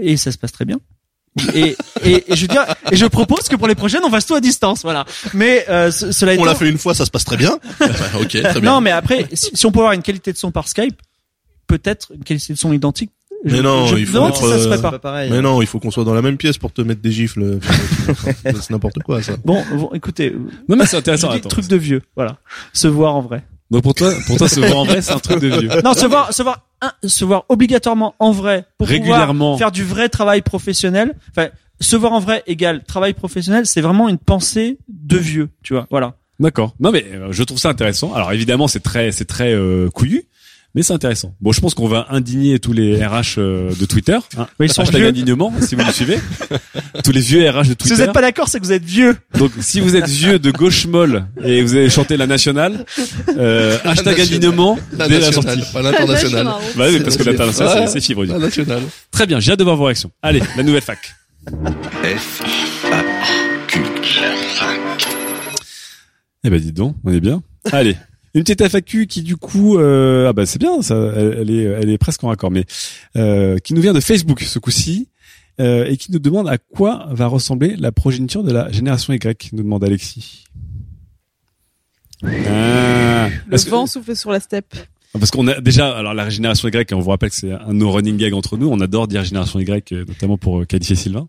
F: et ça se passe très bien. Et, et, et je veux dire, et je propose que pour les prochaines, on fasse tout à distance, voilà. Mais euh, ce- cela
D: On
F: étant,
D: l'a fait une fois, ça se passe très bien. Ok, très bien.
F: non, mais après, si, si on peut avoir une qualité de son par Skype, peut-être une qualité de son identique.
D: Mais non,
F: je
D: il faut
F: demande
D: être,
F: si ça se
D: euh,
F: pas.
E: pas pareil.
D: Mais non, il faut qu'on soit dans la même pièce pour te mettre des gifles. c'est n'importe quoi ça.
F: Bon, bon, écoutez,
C: Non mais c'est intéressant.
F: dis
C: attends.
F: truc de vieux, voilà. Se voir en vrai.
C: Donc pour toi, pour toi, se voir en vrai, c'est un truc de vieux.
F: Non, se voir, se voir, un- se voir obligatoirement en vrai pour
C: Régulièrement.
F: pouvoir faire du vrai travail professionnel. Enfin, se voir en vrai égale travail professionnel, c'est vraiment une pensée de vieux, tu vois. Voilà.
C: D'accord. Non mais euh, je trouve ça intéressant. Alors évidemment, c'est très, c'est très euh, couillu. Mais c'est intéressant. Bon, je pense qu'on va indigner tous les RH euh, de Twitter. Hein.
F: Ils sont
C: Hashtag
F: vieux.
C: indignement, si vous nous suivez. tous les vieux RH de
F: Si
C: Twitter.
F: vous n'êtes pas d'accord, c'est que vous êtes vieux.
C: Donc, si vous êtes vieux de gauche molle et vous avez chanté la nationale, euh, hashtag
D: nationale.
C: indignement
D: La
C: dès la
D: nationale,
C: sortie.
D: pas l'international.
C: Bah oui, parce que l'international, c'est- c'est fibre.
D: La nationale.
C: Très bien, j'ai hâte de voir vos réactions. Allez, la nouvelle fac.
A: F A Q.
C: Eh ben, dites donc, on est bien. Allez. Une petite FAQ qui du coup euh, ah bah c'est bien ça elle, elle est elle est presque en raccord mais euh, qui nous vient de Facebook ce coup-ci euh, et qui nous demande à quoi va ressembler la progéniture de la génération Y nous demande Alexis. Ah,
G: Le
C: parce que-
G: vent souffle sur la steppe.
C: parce qu'on a déjà alors la génération Y on vous rappelle que c'est un nos running gag entre nous on adore dire génération Y euh, notamment pour euh, qualifier Sylvain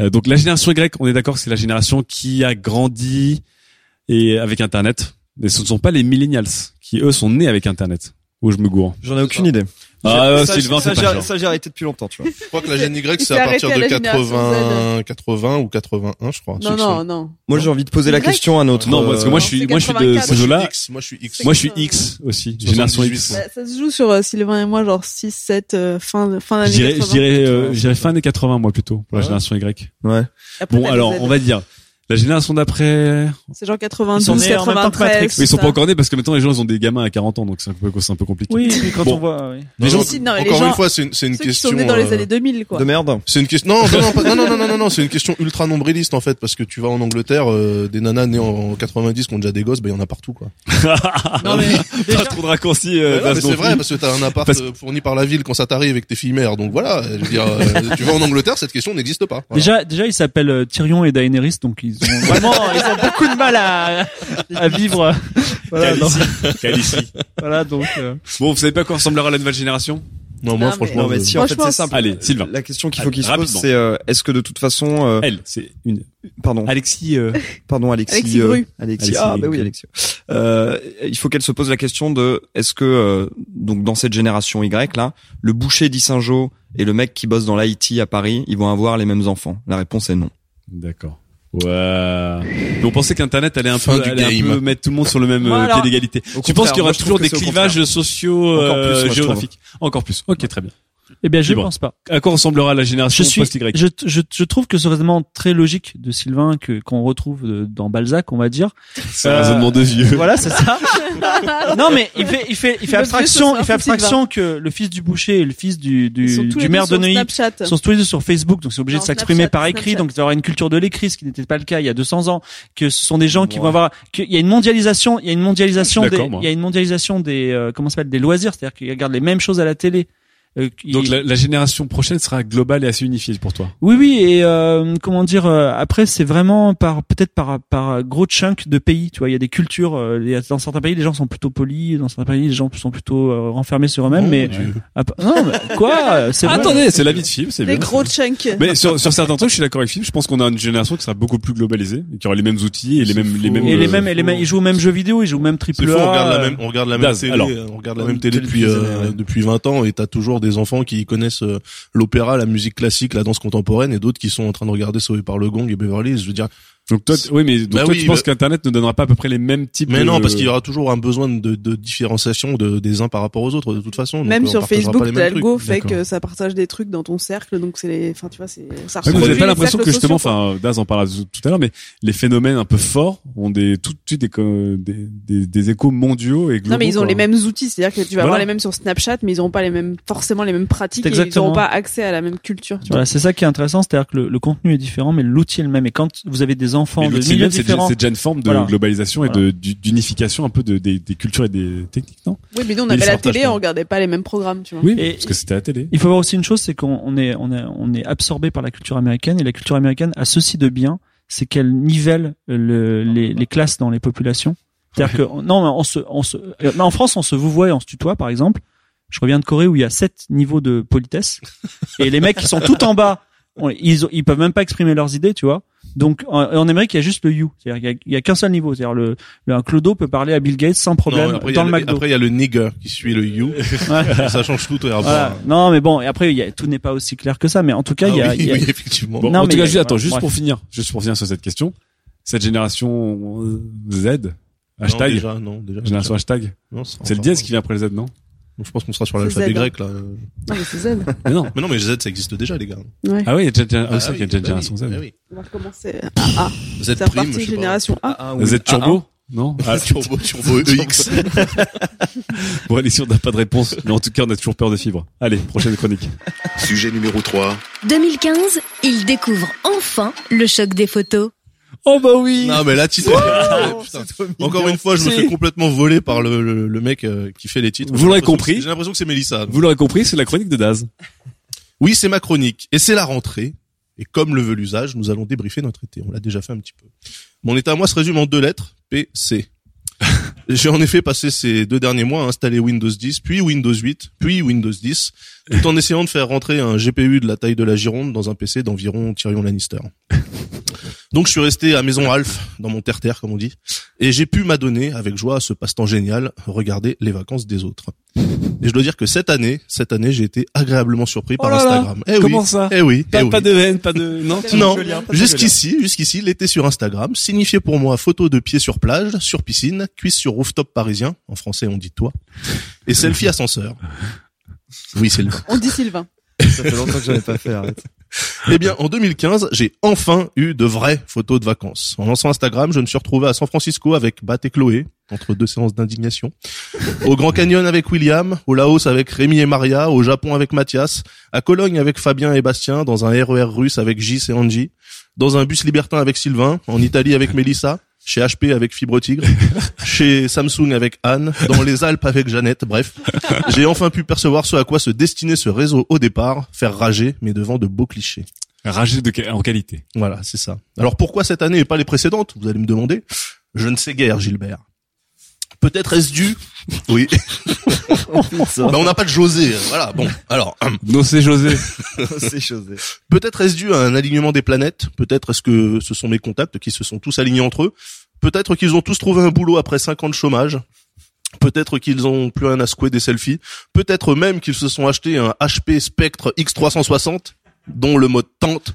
C: Euh, donc la génération Y on est d'accord que c'est la génération qui a grandi et avec internet mais ce ne sont pas les millennials qui eux sont nés avec internet où je me gourre
E: J'en ai aucune idée.
C: ah
E: J'ai- ça,
C: Sylvain
E: ça,
C: c'est pas
E: j'ai-
C: genre.
E: ça, j'ai arrêté depuis longtemps, tu vois.
D: Je crois que la gêne Y, c'est à partir
G: à
D: de
G: la génération
D: 80, 80 ou 81, je crois.
G: Non, non, non.
E: Moi, j'ai envie de poser la question à notre.
C: non parce que moi je suis
G: c'est
C: moi je suis de
G: 84.
C: ces
D: Moi, je suis X, moi, je suis X.
C: moi je suis X aussi génération
D: 78,
C: X
D: ouais.
G: Ça, ça se joue sur euh, Sylvain et moi, genre 6, 7, euh, fin, fin
C: je
G: d'année
C: dirais
G: 80.
C: je dirais euh, je dirais fin des 80 moi plutôt pour la
D: Ouais.
C: génération Y
E: Ouais.
C: Bon alors on va dire la génération d'après
G: C'est genre
F: Ils
G: 92,
F: sont nés en même temps que
G: 93.
F: Matrix.
C: Oui, ils sont pas encore nés parce que maintenant les gens ils ont des gamins à 40 ans donc c'est un peu c'est un peu compliqué.
F: Oui, puis quand
C: Bon.
F: on voit, oui.
D: Non,
C: gens-
G: Si, non, mais les
D: Encore
G: gens-
D: une fois, c'est une, c'est une
G: Ceux
D: question.
G: qui sont nés dans les
D: euh,
G: années 2000, quoi.
E: De merde.
D: C'est une question. Non, non, non, pas- non, non, non, non, non, non, c'est une question ultra nombriliste en fait, parce que tu vas en Angleterre, euh, des nanas nées en 90 qui ont déjà des gosses, bah il y en a partout quoi.
F: Non, mais
C: Pas trop de raccourcis. Euh,
D: mais c'est vrai parce que t'as un appart
C: Parce-
D: euh, fourni par la ville quand ça t'arrive avec tes filles mères, donc voilà. Je veux dire, tu vas en Angleterre, cette question n'existe pas.
F: Déjà, déjà, ils s'appellent Tyrion et Daenerys, donc ils ont vraiment, ils ont beaucoup de mal à, à vivre. Voilà.
C: Calici. Calici.
F: voilà, donc. euh,
C: Bon, vous savez pas à quoi ressemblera la nouvelle génération?
D: Non, moi
G: Non,
D: franchement,
E: Non, mais
D: euh,
E: si, en fait,
G: Franchement,
E: c'est simple.
C: Allez, Sylvain.
E: La question qu'il faut qu'il se pose,
C: rapidement.
E: c'est euh, est-ce que de toute façon, euh,
C: Elle, c'est une.
E: pardon,
C: Alexis. euh,
E: pardon, Alexis,
G: Alexis
E: euh,
G: Bru.
E: Alexis,
C: Alexis
E: ah bah oui, Alexis. Euh, il faut qu'elle se pose la question de est-ce que euh, donc dans cette génération Y là, le boucher d'Issingeau et le mec qui bosse dans l'IT à Paris, ils vont avoir les mêmes enfants? La réponse est non.
C: D'accord. Ouais. Mais on pensait qu'Internet allait un
D: Fin
C: peu,
D: du
C: allait un peu mettre tout le monde sur le même euh, pied d'égalité. Tu penses qu'il y aura toujours des clivages sociaux,
E: Encore plus,
C: euh,
E: trouve.
C: géographiques? Encore plus. Ok, très bien.
F: Eh bien, je
C: Libre.
F: pense pas.
C: À quoi ressemblera la génération
F: Je suis,
C: post-Y
F: je, je, je trouve que ce raisonnement très logique de Sylvain que qu'on retrouve de- dans Balzac, on va dire.
C: C'est un
F: Euh,
C: raisonnement de vieux.
F: Voilà, c'est ça. non, mais il fait, il fait, il fait abstraction, il fait abstraction que le fils du boucher et le fils du, du, du maire de Neuilly
G: Snapchat.
F: sont tous les deux sur Facebook, donc c'est obligé
G: Non,
F: de s'exprimer
G: Snapchat,
F: par écrit,
G: Snapchat.
F: donc d'avoir une culture de l'écrit, ce qui n'était pas le cas il y a 200 ans, que ce sont des gens qui
E: Ouais.
F: vont avoir, qu'il y a une mondialisation, il y a une mondialisation des, il y a une mondialisation des, euh, comment ça s'appelle, des loisirs, c'est-à-dire qu'ils regardent les mêmes choses à la télé. Euh,
C: Donc la, la génération prochaine sera globale et assez unifiée pour toi.
F: oui, oui, et euh, comment dire euh, Après, c'est vraiment par peut-être par par gros chunk de pays. Tu vois, il y a des cultures. euh, dans certains pays, les gens sont plutôt polis. Dans certains pays, les gens sont plutôt euh, renfermés sur eux-mêmes.
D: Oh,
F: mais
D: Dieu.
F: Ah, non, mais quoi C'est vrai.
C: Attendez, c'est la vie de Philippe, c'est
G: Les
C: bien.
G: gros chunks.
C: Mais sur, sur certains trucs, je suis d'accord avec Philippe. Je pense qu'on a une génération qui sera beaucoup plus globalisée et qui aura les mêmes outils et les mêmes, les mêmes.
F: Et les mêmes, et les mêmes, ils jouent aux mêmes jeux vidéo, ils jouent au même
D: C'est
F: triple
D: on
F: A.
D: regarde la même, on regarde la même
C: Daz,
D: télé,
C: alors.
D: on regarde la même télé depuis,
E: des
D: euh, depuis 20 ans et t'as toujours des enfants qui connaissent euh, l'opéra, la musique classique, la danse contemporaine et d'autres qui sont en train de regarder Sauvé par le Gong et Beverly. Je veux dire,
C: Donc toi, oui, mais donc
D: Bah
C: toi,
D: oui,
C: tu penses
D: bah-
C: qu'Internet ne donnera pas à peu près les mêmes types.
D: mais
C: de-
D: non, parce qu'il y aura toujours un besoin de, de différenciation de, des uns par rapport aux autres de toute façon. Donc,
G: Même
D: on
G: sur
D: partagera
G: Facebook, l'algo fait que ça partage des trucs dans ton cercle, donc c'est les, enfin tu vois, c'est, ça
C: Ouais, mais vous
G: reproduit
C: n'avez pas l'impression que justement, enfin, Daz en parlera tout à l'heure, mais les phénomènes un peu forts ont des tout de suite des, des, des, des échos mondiaux et globaux.
G: Non mais ils ont
C: quoi.
G: les mêmes outils, c'est-à-dire que tu vas
C: Voilà.
G: avoir les mêmes sur Snapchat, mais ils n'auront pas les mêmes, forcément les mêmes pratiques, et ils n'auront pas accès à la même culture. Tu vois.
F: Voilà, c'est ça qui est intéressant, c'est-à-dire que le, le contenu est différent, mais l'outil est le même. Et quand vous avez des enfants
C: Mais
F: de milieux
C: même, c'est déjà,
F: différents,
C: c'est déjà une forme de
F: Voilà.
C: globalisation et
F: Voilà.
C: d'unification un peu de, des, des cultures et des techniques, non?
G: Oui, mais nous on avait la télé, on regardait pas les mêmes programmes, tu vois.
C: Oui,
F: Et-
C: parce que c'était à la télé.
F: Il faut voir aussi une chose, c'est qu'on on est, on est, on est absorbé par la culture américaine et la culture américaine a ceci de bien, c'est qu'elle nivelle le, les, les classes dans les populations. C'est-à-dire que non, on se, on se, en France, on se vous voit et on se tutoie, par exemple. Je reviens de Corée où il y a sept niveaux de politesse et les mecs qui sont tout en bas, on- ils, ont- ils peuvent même pas exprimer leurs idées, tu vois. Donc en, en Amérique, il y a juste le you, c'est-à-dire qu'il y a- il y a, qu'un seul niveau, c'est-à-dire le, le un clodo peut parler à Bill Gates sans problème
D: Non, après, il y
F: dans
D: a
F: le
D: le-
F: McDo.
D: Après, il y a le nigger qui suit le you.
F: Ouais.
D: ça change tout.
F: Voilà. Non, mais bon, et après, il y a, tout n'est pas aussi clair que ça, mais en tout cas,
D: Ah
F: il y a,
D: oui,
F: il y a-
D: oui, effectivement.
C: Bon,
F: Non,
C: en
F: mais
C: tout cas, juste, attends, juste
F: bref.
C: pour finir, juste pour finir sur cette question, cette génération Z,
D: Non,
C: hashtag,
D: déjà, non, déjà.
C: génération hashtag,
D: Non, ça-
C: c'est le dièse qui vient après le Z, non?
D: Donc, je pense qu'on sera sur l'alphabet
G: Z, hein.
D: grec là.
G: Non mais c'est Z.
C: Mais non.
D: Mais non, mais Z ça existe déjà les gars.
G: Ouais.
C: Ah oui, il y a déjà, ah, oui, c'est vrai
D: oui,
C: qu'il y a déjà une
D: bah
C: génération Z.
D: bah oui.
G: On va recommencer à A.
D: Z
G: C'est
D: prime,
G: génération A.
E: Ah, oui.
C: Z Turbo Non
D: Ah, turbo, turbo EX.
C: Bon, Alexis, on n'a pas de réponse, mais en tout cas, on a toujours peur de fibres. Allez, prochaine chronique.
A: Sujet numéro 3.
H: 2015, il découvre enfin le choc des photos.
C: Oh bah oui
D: non, mais là, tu sais. Ouais, putain. Encore une fois, je me fais complètement voler par le, le, le mec euh, qui fait les titres.
C: Vous l'aurez compris.
D: c'est- J'ai l'impression que c'est Mélissa.
C: Vous l'aurez compris, c'est la chronique de Daz.
D: Oui, c'est ma chronique. Et c'est la rentrée. Et comme le veut l'usage, nous allons débriefer notre été. On l'a déjà fait un petit peu. Mon état à moi se résume en deux lettres. PC. J'ai en effet passé ces deux derniers mois à installer Windows 10, puis Windows 8, puis Windows 10, tout en essayant de faire rentrer un GPU de la taille de la Gironde dans un PC d'environ Tyrion Lannister. Donc je suis resté à Maison Alf, dans mon terre-terre comme on dit, et j'ai pu m'adonner avec joie à ce passe-temps génial, regarder les vacances des autres. Et je dois dire que cette année, cette année, j'ai été agréablement surpris
C: Oh
D: par
C: là.
D: Instagram. Eh
C: Comment
D: oui,
C: ça
D: Eh oui,
C: Pas,
D: eh oui.
C: pas de haine, pas de, non?
D: Non,
F: hein,
D: jusqu'ici, jusqu'ici, l'été sur Instagram signifiait pour moi photo de pieds sur plage, sur piscine, cuisse sur rooftop parisien, en français on dit toi, et selfie ascenseur. Oui, c'est le.
G: On dit Sylvain.
E: Ça fait longtemps que j'en ai pas fait, arrête.
D: Eh bien, en 2015, j'ai enfin eu de vraies photos de vacances. En lançant Instagram, je me suis retrouvé à San Francisco avec Bat et Chloé, entre deux séances d'indignation. Au Grand Canyon avec William, au Laos avec Rémi et Maria, au Japon avec Mathias, à Cologne avec Fabien et Bastien, dans un RER russe avec Gis et Angie, dans un bus libertin avec Sylvain, en Italie avec Mélissa, chez HP avec Fibre Tigre, chez Samsung avec Anne, dans les Alpes avec Jeannette, bref. J'ai enfin pu percevoir ce à quoi se destinait ce réseau au départ, faire rager, mais devant de beaux clichés.
C: Ragé de, en qualité.
D: Voilà, c'est ça. Alors pourquoi cette année et pas les précédentes? Vous allez me demander. Je ne sais guère, Gilbert. Peut-être est-ce dû Oui. Ben, on n'a pas de José. Voilà. Bon. Alors,
C: Non, c'est José.
E: c'est José.
D: peut-être est-ce dû à un alignement des planètes. Peut-être est-ce que ce sont mes contacts qui se sont tous alignés entre eux. Peut-être qu'ils ont tous trouvé un boulot après cinq ans de chômage. Peut-être qu'ils ont plus rien à secouer des selfies. Peut-être même qu'ils se sont achetés un HP Spectre X360 dont le mode tente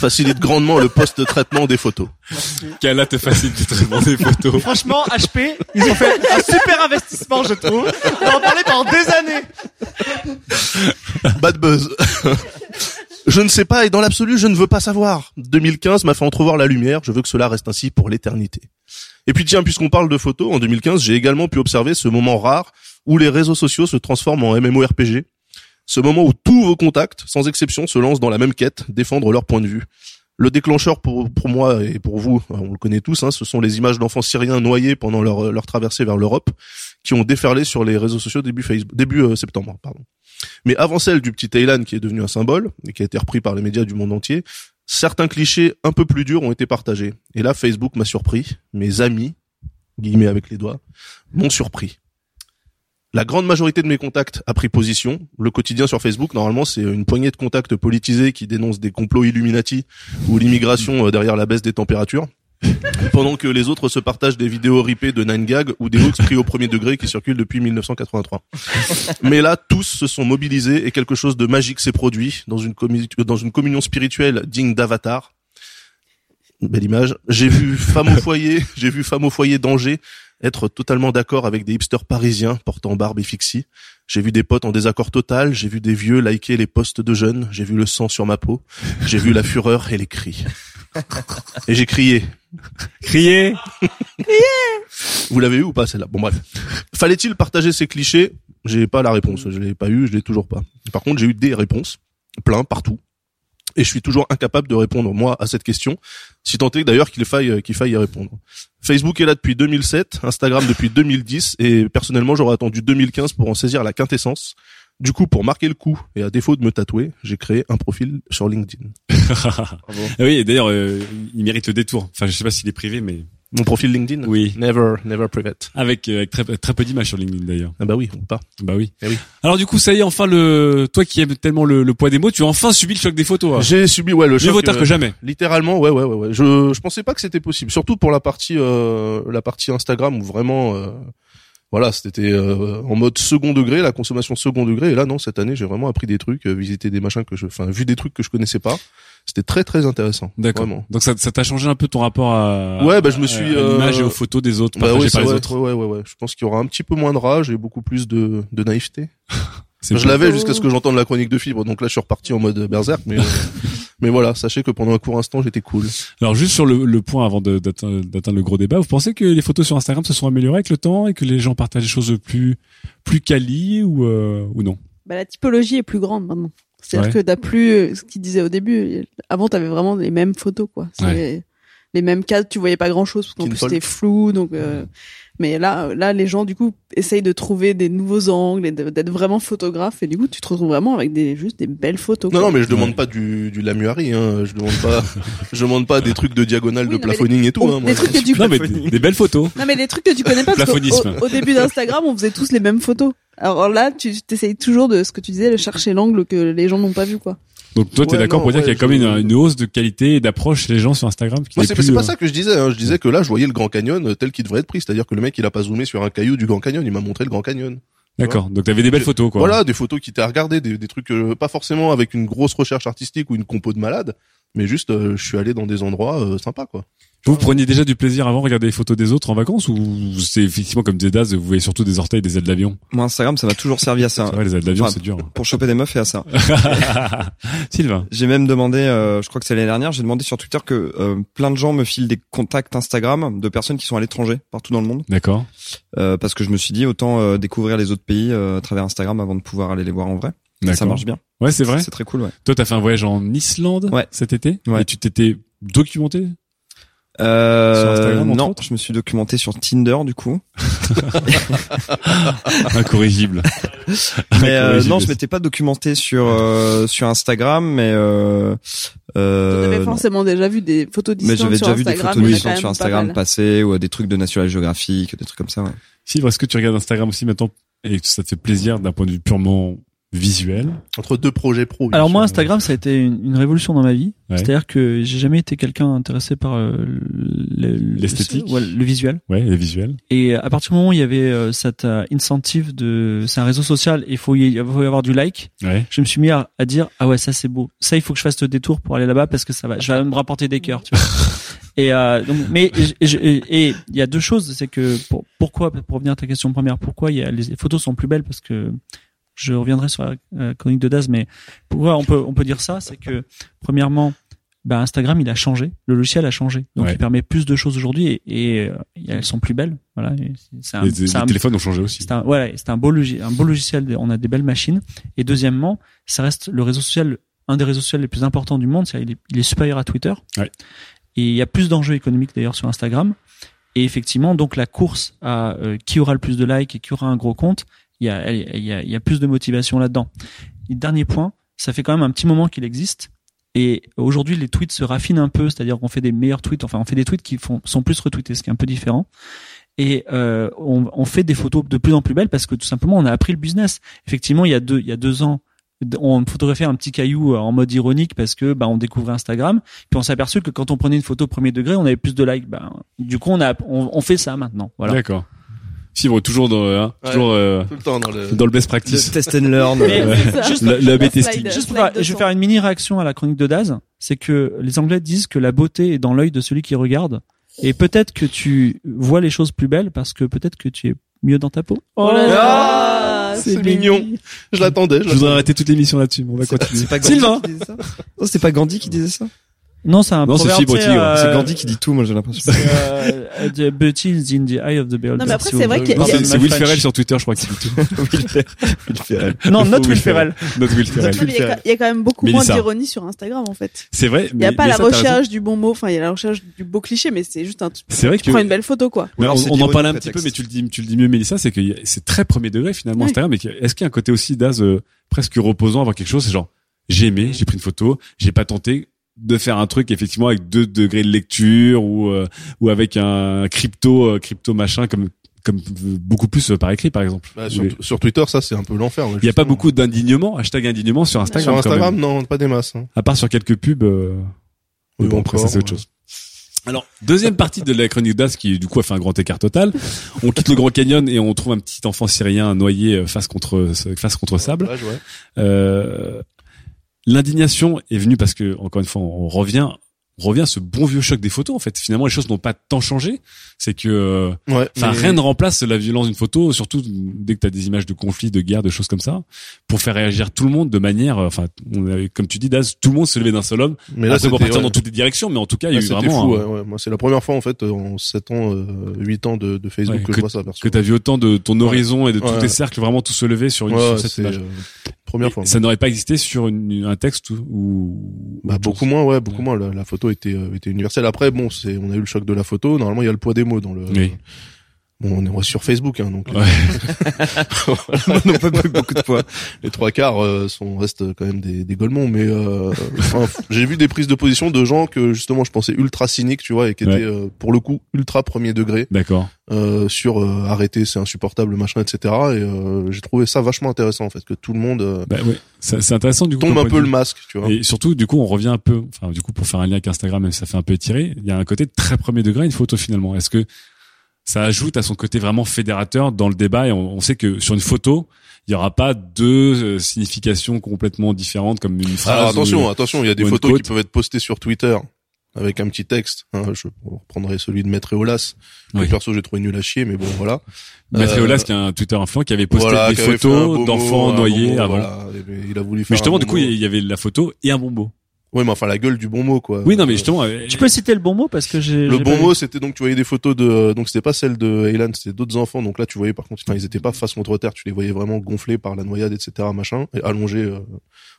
D: Facilite grandement le post-traitement des photos.
C: Qu'Allah te facilite le traitement des photos.
F: Franchement, HP, ils ont fait un super investissement, je trouve. On va en parler pendant des années.
D: Bad buzz. je ne sais pas et dans l'absolu, je ne veux pas savoir. 2015 m'a fait entrevoir la lumière, je veux que cela reste ainsi pour l'éternité. Et puis tiens, puisqu'on parle de photos, en 2015, j'ai également pu observer ce moment rare où les réseaux sociaux se transforment en MMORPG. Ce moment où tous vos contacts, sans exception, se lancent dans la même quête, défendre leur point de vue. Le déclencheur pour, moi et pour vous, on le connaît tous, hein, ce sont les images d'enfants syriens noyés pendant leur, leur traversée vers l'Europe, qui ont déferlé sur les réseaux sociaux début Facebook, début euh, septembre, pardon. Mais avant celle du petit Thailand qui est devenu un symbole et qui a été repris par les médias du monde entier, certains clichés un peu plus durs ont été partagés. Et là, Facebook m'a surpris, mes amis, guillemets avec les doigts, m'ont surpris. La grande majorité de mes contacts a pris position. Le quotidien sur Facebook, normalement, c'est une poignée de contacts politisés qui dénoncent des complots Illuminati ou l'immigration euh, derrière la baisse des températures. Pendant que les autres se partagent des vidéos ripées de 9gag ou des hoax pris au premier degré qui circulent depuis 1983. Mais là, tous se sont mobilisés et quelque chose de magique s'est produit dans une, dans une communion spirituelle digne d'Avatar. Belle image. J'ai vu femme au foyer, j'ai vu femme au foyer d'Angers être totalement d'accord avec des hipsters parisiens portant barbe et fixie. J'ai vu des potes en désaccord total, j'ai vu des vieux liker les posts de jeunes, j'ai vu le sang sur ma peau, j'ai vu la fureur et les cris. Et j'ai crié.
C: Crier.
D: Vous l'avez eu ou pas celle-là? Bon bref. Fallait-il partager ces clichés? J'ai pas la réponse. Je l'ai pas eu, je l'ai toujours pas. Par contre, j'ai eu des réponses, plein partout. Et je suis toujours incapable de répondre moi à cette question, si tant est d'ailleurs qu'il faille qu'il faille y répondre. Facebook est là depuis 2007, Instagram depuis 2010, et personnellement j'aurais attendu 2015 pour en saisir la quintessence. Du coup, pour marquer le coup et à défaut de me tatouer, j'ai créé un profil sur LinkedIn.
C: Ah oui, et d'ailleurs, euh, il mérite le détour. Enfin, je sais pas s'il est privé, mais
D: Mon profil LinkedIn
C: oui.
D: Never, never private.
C: Avec, euh, avec très, très peu d'images sur LinkedIn d'ailleurs.
D: Ah bah oui, ou pas.
C: Bah oui.
D: Eh oui.
C: Alors du coup, ça y est, enfin le, toi qui aimes tellement le, le poids des mots, tu as enfin subi le choc des photos. hein.
D: J'ai subi ouais le
C: Mieux
D: choc.
C: vaut tard
D: euh,
C: que jamais.
D: Littéralement, ouais, ouais, ouais, ouais. Je, je pensais pas que c'était possible. Surtout pour la partie, euh, la partie Instagram où vraiment, euh, voilà, c'était euh, en mode second degré, la consommation second degré. Et là, non, cette année, j'ai vraiment appris des trucs, euh, visité des machins que je, enfin, vu des trucs que je connaissais pas. C'était très très intéressant.
C: D'accord. Donc ça, ça t'a changé un peu ton rapport à,
D: Ouais, bah, je me suis,
C: à l'image
D: euh,
C: et aux photos des autres,
D: Bah oui,
C: par les autres.
D: Ouais, ouais, ouais. Je pense qu'il y aura un petit peu moins de rage et beaucoup plus de, de naïveté. Je
C: bon.
D: l'avais jusqu'à ce que j'entende la chronique de fibre, donc là je suis reparti en mode berserk, mais euh, mais voilà, sachez que pendant un court instant j'étais cool.
C: Alors juste sur le, le point avant d'atteindre le gros débat, vous pensez que les photos sur Instagram se sont améliorées avec le temps et que les gens partagent des choses plus plus quali ou euh, ou non?
G: Bah, la typologie est plus grande maintenant. C'est-à-dire
C: Ouais.
G: que t'as plus euh, ce qu'il disait au début. Avant, t'avais vraiment les mêmes photos, quoi. C'est
C: Ouais.
G: Les mêmes cadres, tu voyais pas grand-chose parce qu'en plus c'était flou. Donc, euh, mais là, là, les gens du coup essayent de trouver des nouveaux angles et d'être vraiment photographe. Et du coup, tu te retrouves vraiment avec des juste des belles photos.
D: Non,
G: quoi.
D: non, mais je demande pas du du Lamuari, hein. Je demande pas, je demande pas des trucs de diagonale,
G: Oui,
D: de
G: non,
D: plafoning et tout.
G: Oh,
D: Hein,
G: des
D: moi.
G: trucs que tu
C: Non mais des, des belles photos.
G: Non mais les trucs que tu connais pas parce qu'au au début d'Instagram on faisait tous les mêmes photos. Alors là tu t'essayes toujours de ce que tu disais de chercher l'angle que les gens n'ont pas vu quoi.
C: Donc toi t'es
D: Ouais,
C: d'accord pour dire
D: ouais,
C: qu'il y a comme
D: je-
C: une, une hausse de qualité et d'approche chez les gens sur Instagram
D: Moi, c'est
C: plus,
D: pas
C: euh,
D: ça que je disais. Hein. Je disais que là, je voyais le Grand Canyon euh, tel qu'il devrait être pris, c'est-à-dire que le mec, il a pas zoomé sur un caillou du Grand Canyon, il m'a montré le Grand Canyon.
C: D'accord. Donc t'avais des belles photos quoi.
D: Voilà, des photos qui t'as regardé, des, des trucs euh, pas forcément avec une grosse recherche artistique ou une compo de malade, mais juste, euh, je suis allé dans des endroits euh, sympas, quoi.
C: Vous preniez déjà du plaisir avant de regarder les photos des autres en vacances ou c'est effectivement comme disait Daz, vous voyez surtout des orteils des ailes d'avion?
E: Moi, Instagram, ça m'a toujours servi à ça.
C: C'est vrai les ailes d'avion
E: Enfin,
C: c'est dur.
E: Pour choper des meufs et à ça.
C: Sylvain.
E: J'ai même demandé, euh, je crois que c'est l'année dernière, j'ai demandé sur Twitter que euh, plein de gens me filent des contacts Instagram de personnes qui sont à l'étranger, partout dans le monde,
C: D'accord.
E: euh, parce que je me suis dit autant euh, découvrir les autres pays à travers Instagram avant de pouvoir aller les voir en vrai. Ça marche bien.
C: Ouais c'est vrai.
E: C'est très cool, ouais.
C: Toi t'as fait un voyage en Islande
E: Ouais.
C: cet été?
E: Ouais.
C: et tu t'étais documenté?
E: Euh,
C: Sur Instagram, entre
E: non,
C: autres
E: je me suis documenté sur Tinder du coup.
C: Incorrigible.
E: Mais euh, non, je m'étais pas documenté sur euh, sur Instagram, mais euh, euh,
G: J'avais
E: non.
G: forcément déjà vu des photos
E: mais j'avais
G: sur
E: déjà vu des photos
G: quand
E: sur Instagram passer ou des trucs de National Geographic, des trucs comme ça. Ouais.
C: Sylvain, est-ce que tu regardes Instagram aussi maintenant? Et que ça te fait plaisir d'un point de vue purement visuel
D: Entre deux projets pro.
F: Alors
D: sûr.
F: moi, Instagram, ça a été une, une révolution dans ma vie.
C: Ouais.
F: C'est-à-dire que j'ai jamais été quelqu'un intéressé par euh, le- le-
C: L'esthétique.
F: ouais, le visuel.
C: Ouais, les visuels.
F: Et à partir du moment où il y avait euh, cette euh, incentive de, c'est un réseau social, il faut y, il faut y avoir du like.
C: Ouais.
F: Je me suis mis à, à dire ah ouais ça c'est beau, ça il faut que je fasse le détour pour aller là-bas parce que ça va, je vais me rapporter des cœurs. Tu vois. et euh, donc, mais et je- et et il y a deux choses, c'est que pour, pourquoi pour revenir à ta question première, pourquoi il y a les photos sont plus belles parce que je reviendrai sur la euh, chronique de Daz, mais pourquoi on peut on peut dire ça, c'est que premièrement bah, Instagram il a changé, le logiciel a changé, donc
C: Ouais.
F: il permet plus de choses aujourd'hui et, et, euh, elles sont plus belles. Voilà, un,
C: les,
F: c'est
C: les
F: un-
C: téléphones ont changé aussi.
F: c'est un, voilà, c'est un beau logi- un beau logiciel. On a des belles machines. Et deuxièmement, ça reste le réseau social, un des réseaux sociaux les plus importants du monde. C'est-à-dire, il, est, il est supérieur à Twitter.
C: Ouais.
F: Et il y a plus d'enjeux économiques d'ailleurs sur Instagram. Et effectivement, donc la course à euh, qui aura le plus de likes et qui aura un gros compte, il y a, il y a, il y a plus de motivation là-dedans. Dernier point, ça fait quand même un petit moment qu'il existe. Et aujourd'hui, les tweets se raffinent un peu, c'est-à-dire qu'on fait des meilleurs tweets. Enfin, on fait des tweets qui font, sont plus retweetés, ce qui est un peu différent. Et euh, on, on fait des photos de plus en plus belles parce que tout simplement, on a appris le business. Effectivement, il y a deux, il y a deux ans, on photographiait un petit caillou en mode ironique parce que bah, on découvrait Instagram. Puis on s'est aperçu que quand on prenait une photo premier degré, on avait plus de likes. Ben, du coup, on a, on fait ça maintenant. Voilà.
C: D'accord. Toujours dans, hein,
D: Ouais.
C: toujours euh,
D: Tout le temps dans le.
C: dans le best
E: Le
C: practice.
E: test and learn.
F: Mais-
E: euh,
G: C'est ça.
F: Juste-
C: Le, le A/B
G: La
C: testing.
G: slide.
F: Juste pour
G: slide
F: faire-
G: de
F: je vais faire une mini réaction à la chronique de Daz. C'est que les Anglais disent que la beauté est dans l'œil de celui qui regarde. Et peut-être que tu vois les choses plus belles parce que peut-être que tu es mieux dans ta peau.
G: Oh là là,
D: Ah, c'est mignon. Je l'attendais. Je
C: Je voudrais arrêter toute l'émission là-dessus. mais On va
E: C'est
C: continuer.
E: c'est pas Gandhi
F: Sylvain.
E: qui disait ça Non, c'était pas Gandhi qui disait ça
F: Non, c'est un
C: Non, c'est
F: proverbe.
C: tigre.
F: euh,
E: C'est Gandhi qui dit tout, moi j'ai l'impression.
F: c'est, euh, The beauty is in the eye of the beholder.
G: Non, mais après,
F: Si
G: c'est vrai a-
C: c'est c'est Will
F: French.
C: Ferrell sur Twitter, je crois qu'il dit tout.
E: Will Ferrell. Will Ferrell.
F: Non, not
C: Will
F: Ferrell.
C: Notre Will Ferrell.
G: Mais il y a quand- il y a quand même beaucoup moins d'ironie sur Instagram en fait.
C: C'est vrai.
G: Il y a
C: mais-
G: pas
C: mais
G: la recherche du bon mot, enfin il y a la recherche du beau cliché, mais c'est juste un.
C: C'est vrai
G: tu
C: que
G: prends une belle photo quoi.
C: Mais
E: alors,
C: on,
E: c'est
C: en parlait un petit peu, mais tu le dis, tu le dis mieux, Mélissa, c'est que c'est très premier degré finalement. Instagram. Mais est-ce qu'il y a un côté aussi d'Az euh, presque reposant avoir quelque chose C'est genre j'ai aimé, j'ai pris une photo, j'ai pas tenté de faire un truc effectivement avec deux degrés de lecture ou euh, ou avec un crypto euh, crypto machin comme comme beaucoup plus euh, par écrit par exemple.
D: Bah, sur, Twitter, ça c'est un peu l'enfer.
C: Il y a pas beaucoup d'indignement, hashtag indignement sur Instagram.
D: Sur Instagram, non, pas des masses. hein.
C: À part sur quelques pubs. euh,
D: Oui,
C: bon, après ça c'est autre
D: ouais.
C: chose. Alors, deuxième partie de la chronique d'As qui du coup a fait un grand écart total. On quitte le Grand Canyon et on trouve un petit enfant syrien noyé euh, face contre face contre sable.
D: Ouais, ouais.
C: Euh, L'indignation est venue parce que encore une fois on revient revient à ce bon vieux choc des photos en fait. Finalement les choses n'ont pas tant changé. C'est que euh,
D: Ouais,
C: Enfin,
D: mais-
C: rien ne remplace la violence d'une photo, surtout dès que tu as des images de conflits, de guerres, de choses comme ça, pour faire réagir tout le monde de manière, euh, enfin, comme tu dis, Daz, tout le monde se levait d'un seul homme.
D: Mais
C: Là,
D: c'était-
C: partir
D: ouais.
C: dans toutes les directions, mais en tout cas, il y a eu vraiment
D: fou,
C: un-
D: ouais, ouais. Moi, c'est la première fois en fait en 7 ans, euh, 8 ans de, de Facebook
C: Ouais,
D: que, je vois ça. Perso.
C: que t'as vu autant de ton horizon et de tous tes cercles vraiment tout se lever sur, une, sur cette
D: c'est
C: image.
D: euh, première fois.
C: Ça n'aurait pas existé sur une- un texte ou,
D: Bah, beaucoup moins, ouais, beaucoup moins. La, la photo était, euh, était universelle. Après, bon, c'est, on a eu le choc de la photo. Normalement, il y a le poids des mots dans le. Bon, on est on sur Facebook, hein, donc
C: Ouais.
E: non, pas beaucoup de fois.
D: les trois quarts euh, sont restent quand même des, des golemons. Mais euh, enfin, j'ai vu des prises de position de gens que justement je pensais ultra cyniques, tu vois, et qui
C: Ouais.
D: étaient euh, pour le coup ultra premier degré
C: D'accord.
D: euh, sur euh, arrêter, c'est insupportable, machin, etc. Et euh, j'ai trouvé ça vachement intéressant en fait que tout le monde euh,
C: Bah, ouais. C'est intéressant du coup.
D: tombe un peu le masque, tu vois.
C: Et surtout, du coup, on revient un peu, enfin, du coup, pour faire un lien avec Instagram, même si ça fait un peu étiré, il y a un côté très premier degré, une photo finalement. Est-ce que ça ajoute à son côté vraiment fédérateur dans le débat et on, on sait que sur une photo, il y aura pas deux euh, significations complètement différentes comme une phrase.
D: Alors attention,
C: ou-
D: attention, il y a des photos qui peuvent être postées sur Twitter avec un petit texte. Hein, je reprendrai celui de Maître Eolas.
C: Oui.
D: perso, j'ai trouvé nul à chier, mais bon, voilà.
C: Maître
D: Euh,
C: Eolas, qui est un Twitter influent, qui avait posté
D: Voilà,
C: des photos d'enfants noyés avant.
D: voilà. Il a voulu faire
C: Mais justement, du coup, il y avait la photo et un bon
D: Ouais, mais enfin la gueule du bon mot, quoi.
C: Oui, non, mais
D: Euh,
C: justement, euh,
F: Tu peux citer le bon mot parce que j'ai.
D: Le bon mot, c'était donc tu voyais des photos de donc c'était pas celle de Aylan, c'était d'autres enfants. Donc là, tu voyais par contre, enfin, ils étaient pas face contre terre, tu les voyais vraiment gonflés par la noyade, etc. Machin, et allongés euh,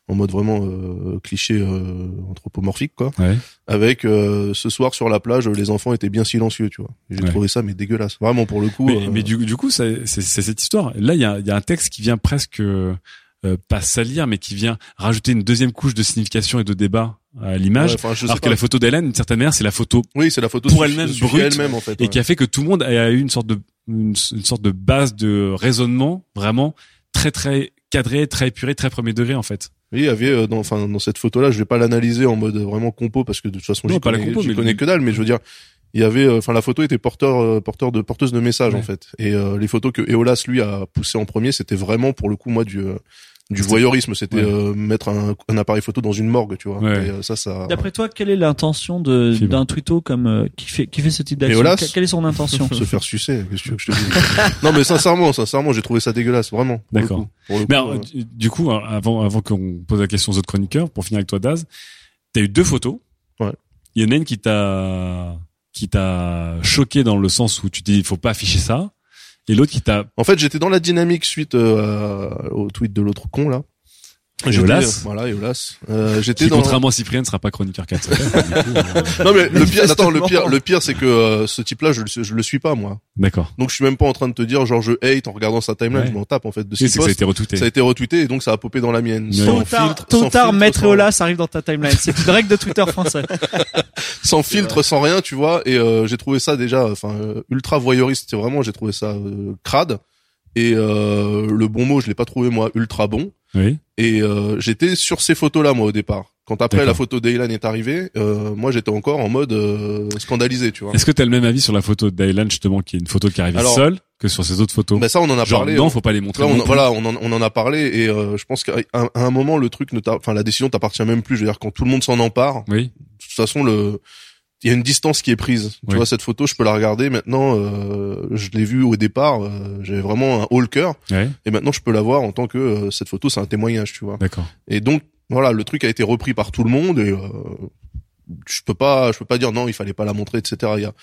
D: en mode vraiment euh, cliché euh, anthropomorphique, quoi.
C: ouais.
D: Avec euh, ce soir sur la plage, les enfants étaient bien silencieux, tu vois. Et J'ai
C: Ouais.
D: trouvé ça mais dégueulasse, vraiment pour le coup.
C: Mais,
D: euh,
C: mais du, du coup, ça- c'est c'est cette histoire. Là, il y a, il y a un texte qui vient presque euh, pas salir, mais qui vient rajouter une deuxième couche de signification et de débat à l'image.
D: ouais, je
C: alors que la photo d'Hélène, d'une certaine manière, c'est la photo
D: oui, c'est la photo
C: pour elle-même brute,
D: elle-même en fait.
C: et qui a fait que tout le monde a eu une sorte de une, une sorte de base de raisonnement vraiment très très cadré, très épuré, très premier degré en fait.
D: Oui, il y avait dans enfin dans cette photo là, je vais pas l'analyser en mode vraiment compo parce que de toute façon
C: la
D: connais,
C: compo, mais
D: connais
C: le-
D: que dalle mais je veux dire il y avait euh, enfin la photo était porteur euh, porteur de porteuse de messages
C: Ouais.
D: en fait et euh, les photos que Eolas lui a poussé en premier, c'était vraiment pour le coup moi du du voyeurisme, c'était
C: Ouais.
D: euh, mettre un, un appareil photo dans une morgue, tu vois.
C: Ouais.
D: Et, euh, ça ça
F: D'après toi, quelle est l'intention de d'un twitto comme euh, qui fait qui fait ce type d'action? Que- Quelle est son intention?
D: Se faire sucer, qu'est-ce que tu veux que je te dise Non mais sincèrement, sincèrement, j'ai trouvé ça dégueulasse, vraiment.
C: D'accord.
D: coup. Pour le
C: Mais alors,
D: euh,
C: du, du coup, avant avant qu'on pose la question aux autres chroniqueurs, pour finir avec toi Daz, t'as eu deux photos.
D: Ouais.
C: Il y en a une qui t'a qui t'a choqué dans le sens où tu dis il faut pas afficher ça, et l'autre qui t'a
D: En fait, j'étais dans la dynamique suite euh, au tweet de l'autre con là.
C: Eolas.
D: Voilà, Eolas. Euh, j'étais dans
C: contrairement à Cyprien ne sera pas chroniqueur 4 euh,
D: Non mais le pire, attends, le pire, le pire, c'est que euh, ce type-là, je, le- je le suis pas moi.
C: D'accord.
D: Donc je suis même pas en train de te dire genre je hate en regardant sa timeline,
C: Ouais.
D: je m'en tape en fait de ce
C: Oui,
D: qu'il
C: c'est que ça a été retweeté.
D: Ça a été retweeté et donc ça a popé dans la mienne.
C: Ouais.
D: Sans
F: Tôt ou tard,
D: filtre,
F: tôt
D: sans
F: tard,
D: filtre,
F: Maître
D: sans-
F: Eolas arrive dans ta timeline. C'est une règle de Twitter français.
D: sans filtre, sans rien, tu vois. Et euh, j'ai trouvé ça déjà, enfin euh, ultra voyeuriste. Vraiment, j'ai trouvé ça euh, crade. Et euh, le bon mot, je l'ai pas trouvé moi ultra bon.
C: Oui.
D: Et euh, j'étais sur ces photos-là moi au départ. Quand après la photo d'Aylan est arrivée, euh, moi j'étais encore en mode euh, scandalisé, tu vois.
C: Est-ce que tu as le même avis sur la photo d'Aylan justement, qui est une photo qui arrive seule, que sur ses autres photos?
D: Bah ça on en a
C: Genre
D: parlé.
C: non,
D: on-
C: faut pas les montrer.
D: Là, on, voilà, on en, on en a parlé et euh, je pense qu'à à un moment le truc ne enfin la décision t'appartient même plus. Je veux dire quand tout le monde s'en empare, de
C: Oui.
D: toute façon le, il y a une distance qui est prise. Tu vois cette photo, je peux la regarder maintenant. Euh, je l'ai vue au départ, euh, j'avais vraiment un haut le cœur
C: Ouais.
D: et maintenant je peux la voir en tant que euh, cette photo c'est un témoignage, tu vois.
C: D'accord.
D: Et donc voilà, le truc a été repris par tout le monde et euh, je peux pas, je peux pas dire non, il fallait pas la montrer, etc. Il y a...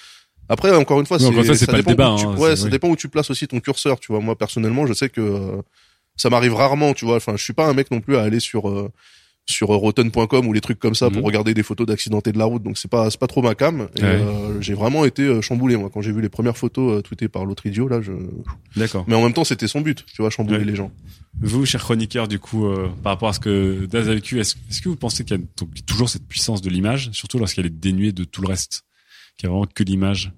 D: Après, encore une fois,
C: Oui, c'est
D: ça dépend
C: débat,
D: tu,
C: hein,
D: ouais, ça
C: oui.
D: dépend où tu places aussi ton curseur, tu vois. Moi, personnellement, je sais que euh, ça m'arrive rarement, tu vois. Enfin, je suis pas un mec non plus à aller sur euh, sur rotten.com ou les trucs comme ça
C: Mhm.
D: pour regarder des photos d'accidentés de la route. Donc c'est pas c'est pas trop ma cam. Et
C: Ouais.
D: euh, j'ai vraiment été euh, chamboulé moi quand j'ai vu les premières photos euh, tweetées par l'autre idiot là. Je...
C: D'accord.
D: Mais en même temps, c'était son but, tu vois, chambouler
C: Ouais.
D: les gens.
C: Vous, cher chroniqueur, du coup, euh, par rapport à ce que Daz a vécu, est-ce est-ce que vous pensez qu'il y a donc toujours cette puissance de l'image, surtout lorsqu'elle est dénuée de tout le reste, qu'il y a vraiment que l'image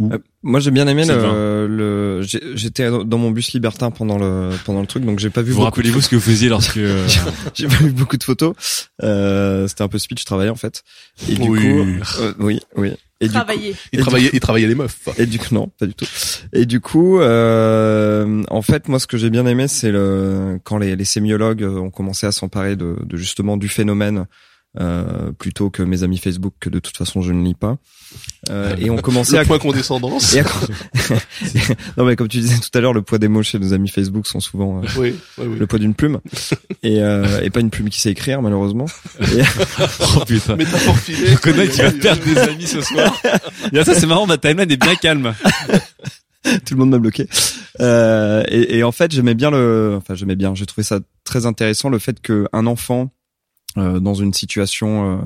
E: Euh, moi j'ai bien aimé le, le j'ai- j'étais dans mon bus libertin pendant le pendant le truc donc j'ai pas vu
C: Vous
E: beaucoup
C: rappelez-vous
E: de
C: ce que vous faisiez lorsque euh,
E: j'ai pas vu beaucoup de photos. Euh, c'était un peu speech travail en fait. Et du
D: Oui.
E: coup euh, oui oui. Et du coup,
G: Travailler.
D: Il
E: Et
D: travaillait, il travaillait les meufs.
E: et du coup non pas du tout. Et du coup euh, en fait moi ce que j'ai bien aimé c'est le quand les, les sémiologues ont commencé à s'emparer de, de justement du phénomène euh, plutôt que mes amis Facebook que de toute façon je ne lis pas euh, et on commençait à
D: Le point condescendance.
E: Et à- non mais comme tu disais tout à l'heure, le poids des mots chez nos amis Facebook sont souvent euh,
D: Oui, oui, oui.
E: le poids d'une plume et, euh, et pas une plume qui sait écrire malheureusement. Et,
C: oh putain.
D: Mais t'as forfilé.
C: Je connais qui va perdre des amis ce soir. Et ça c'est marrant, ma timeline est bien calme.
E: tout le monde m'a bloqué. Euh, et, et en fait, j'aimais bien le, enfin j'aimais bien, j'ai trouvé ça très intéressant le fait que un enfant euh, dans une situation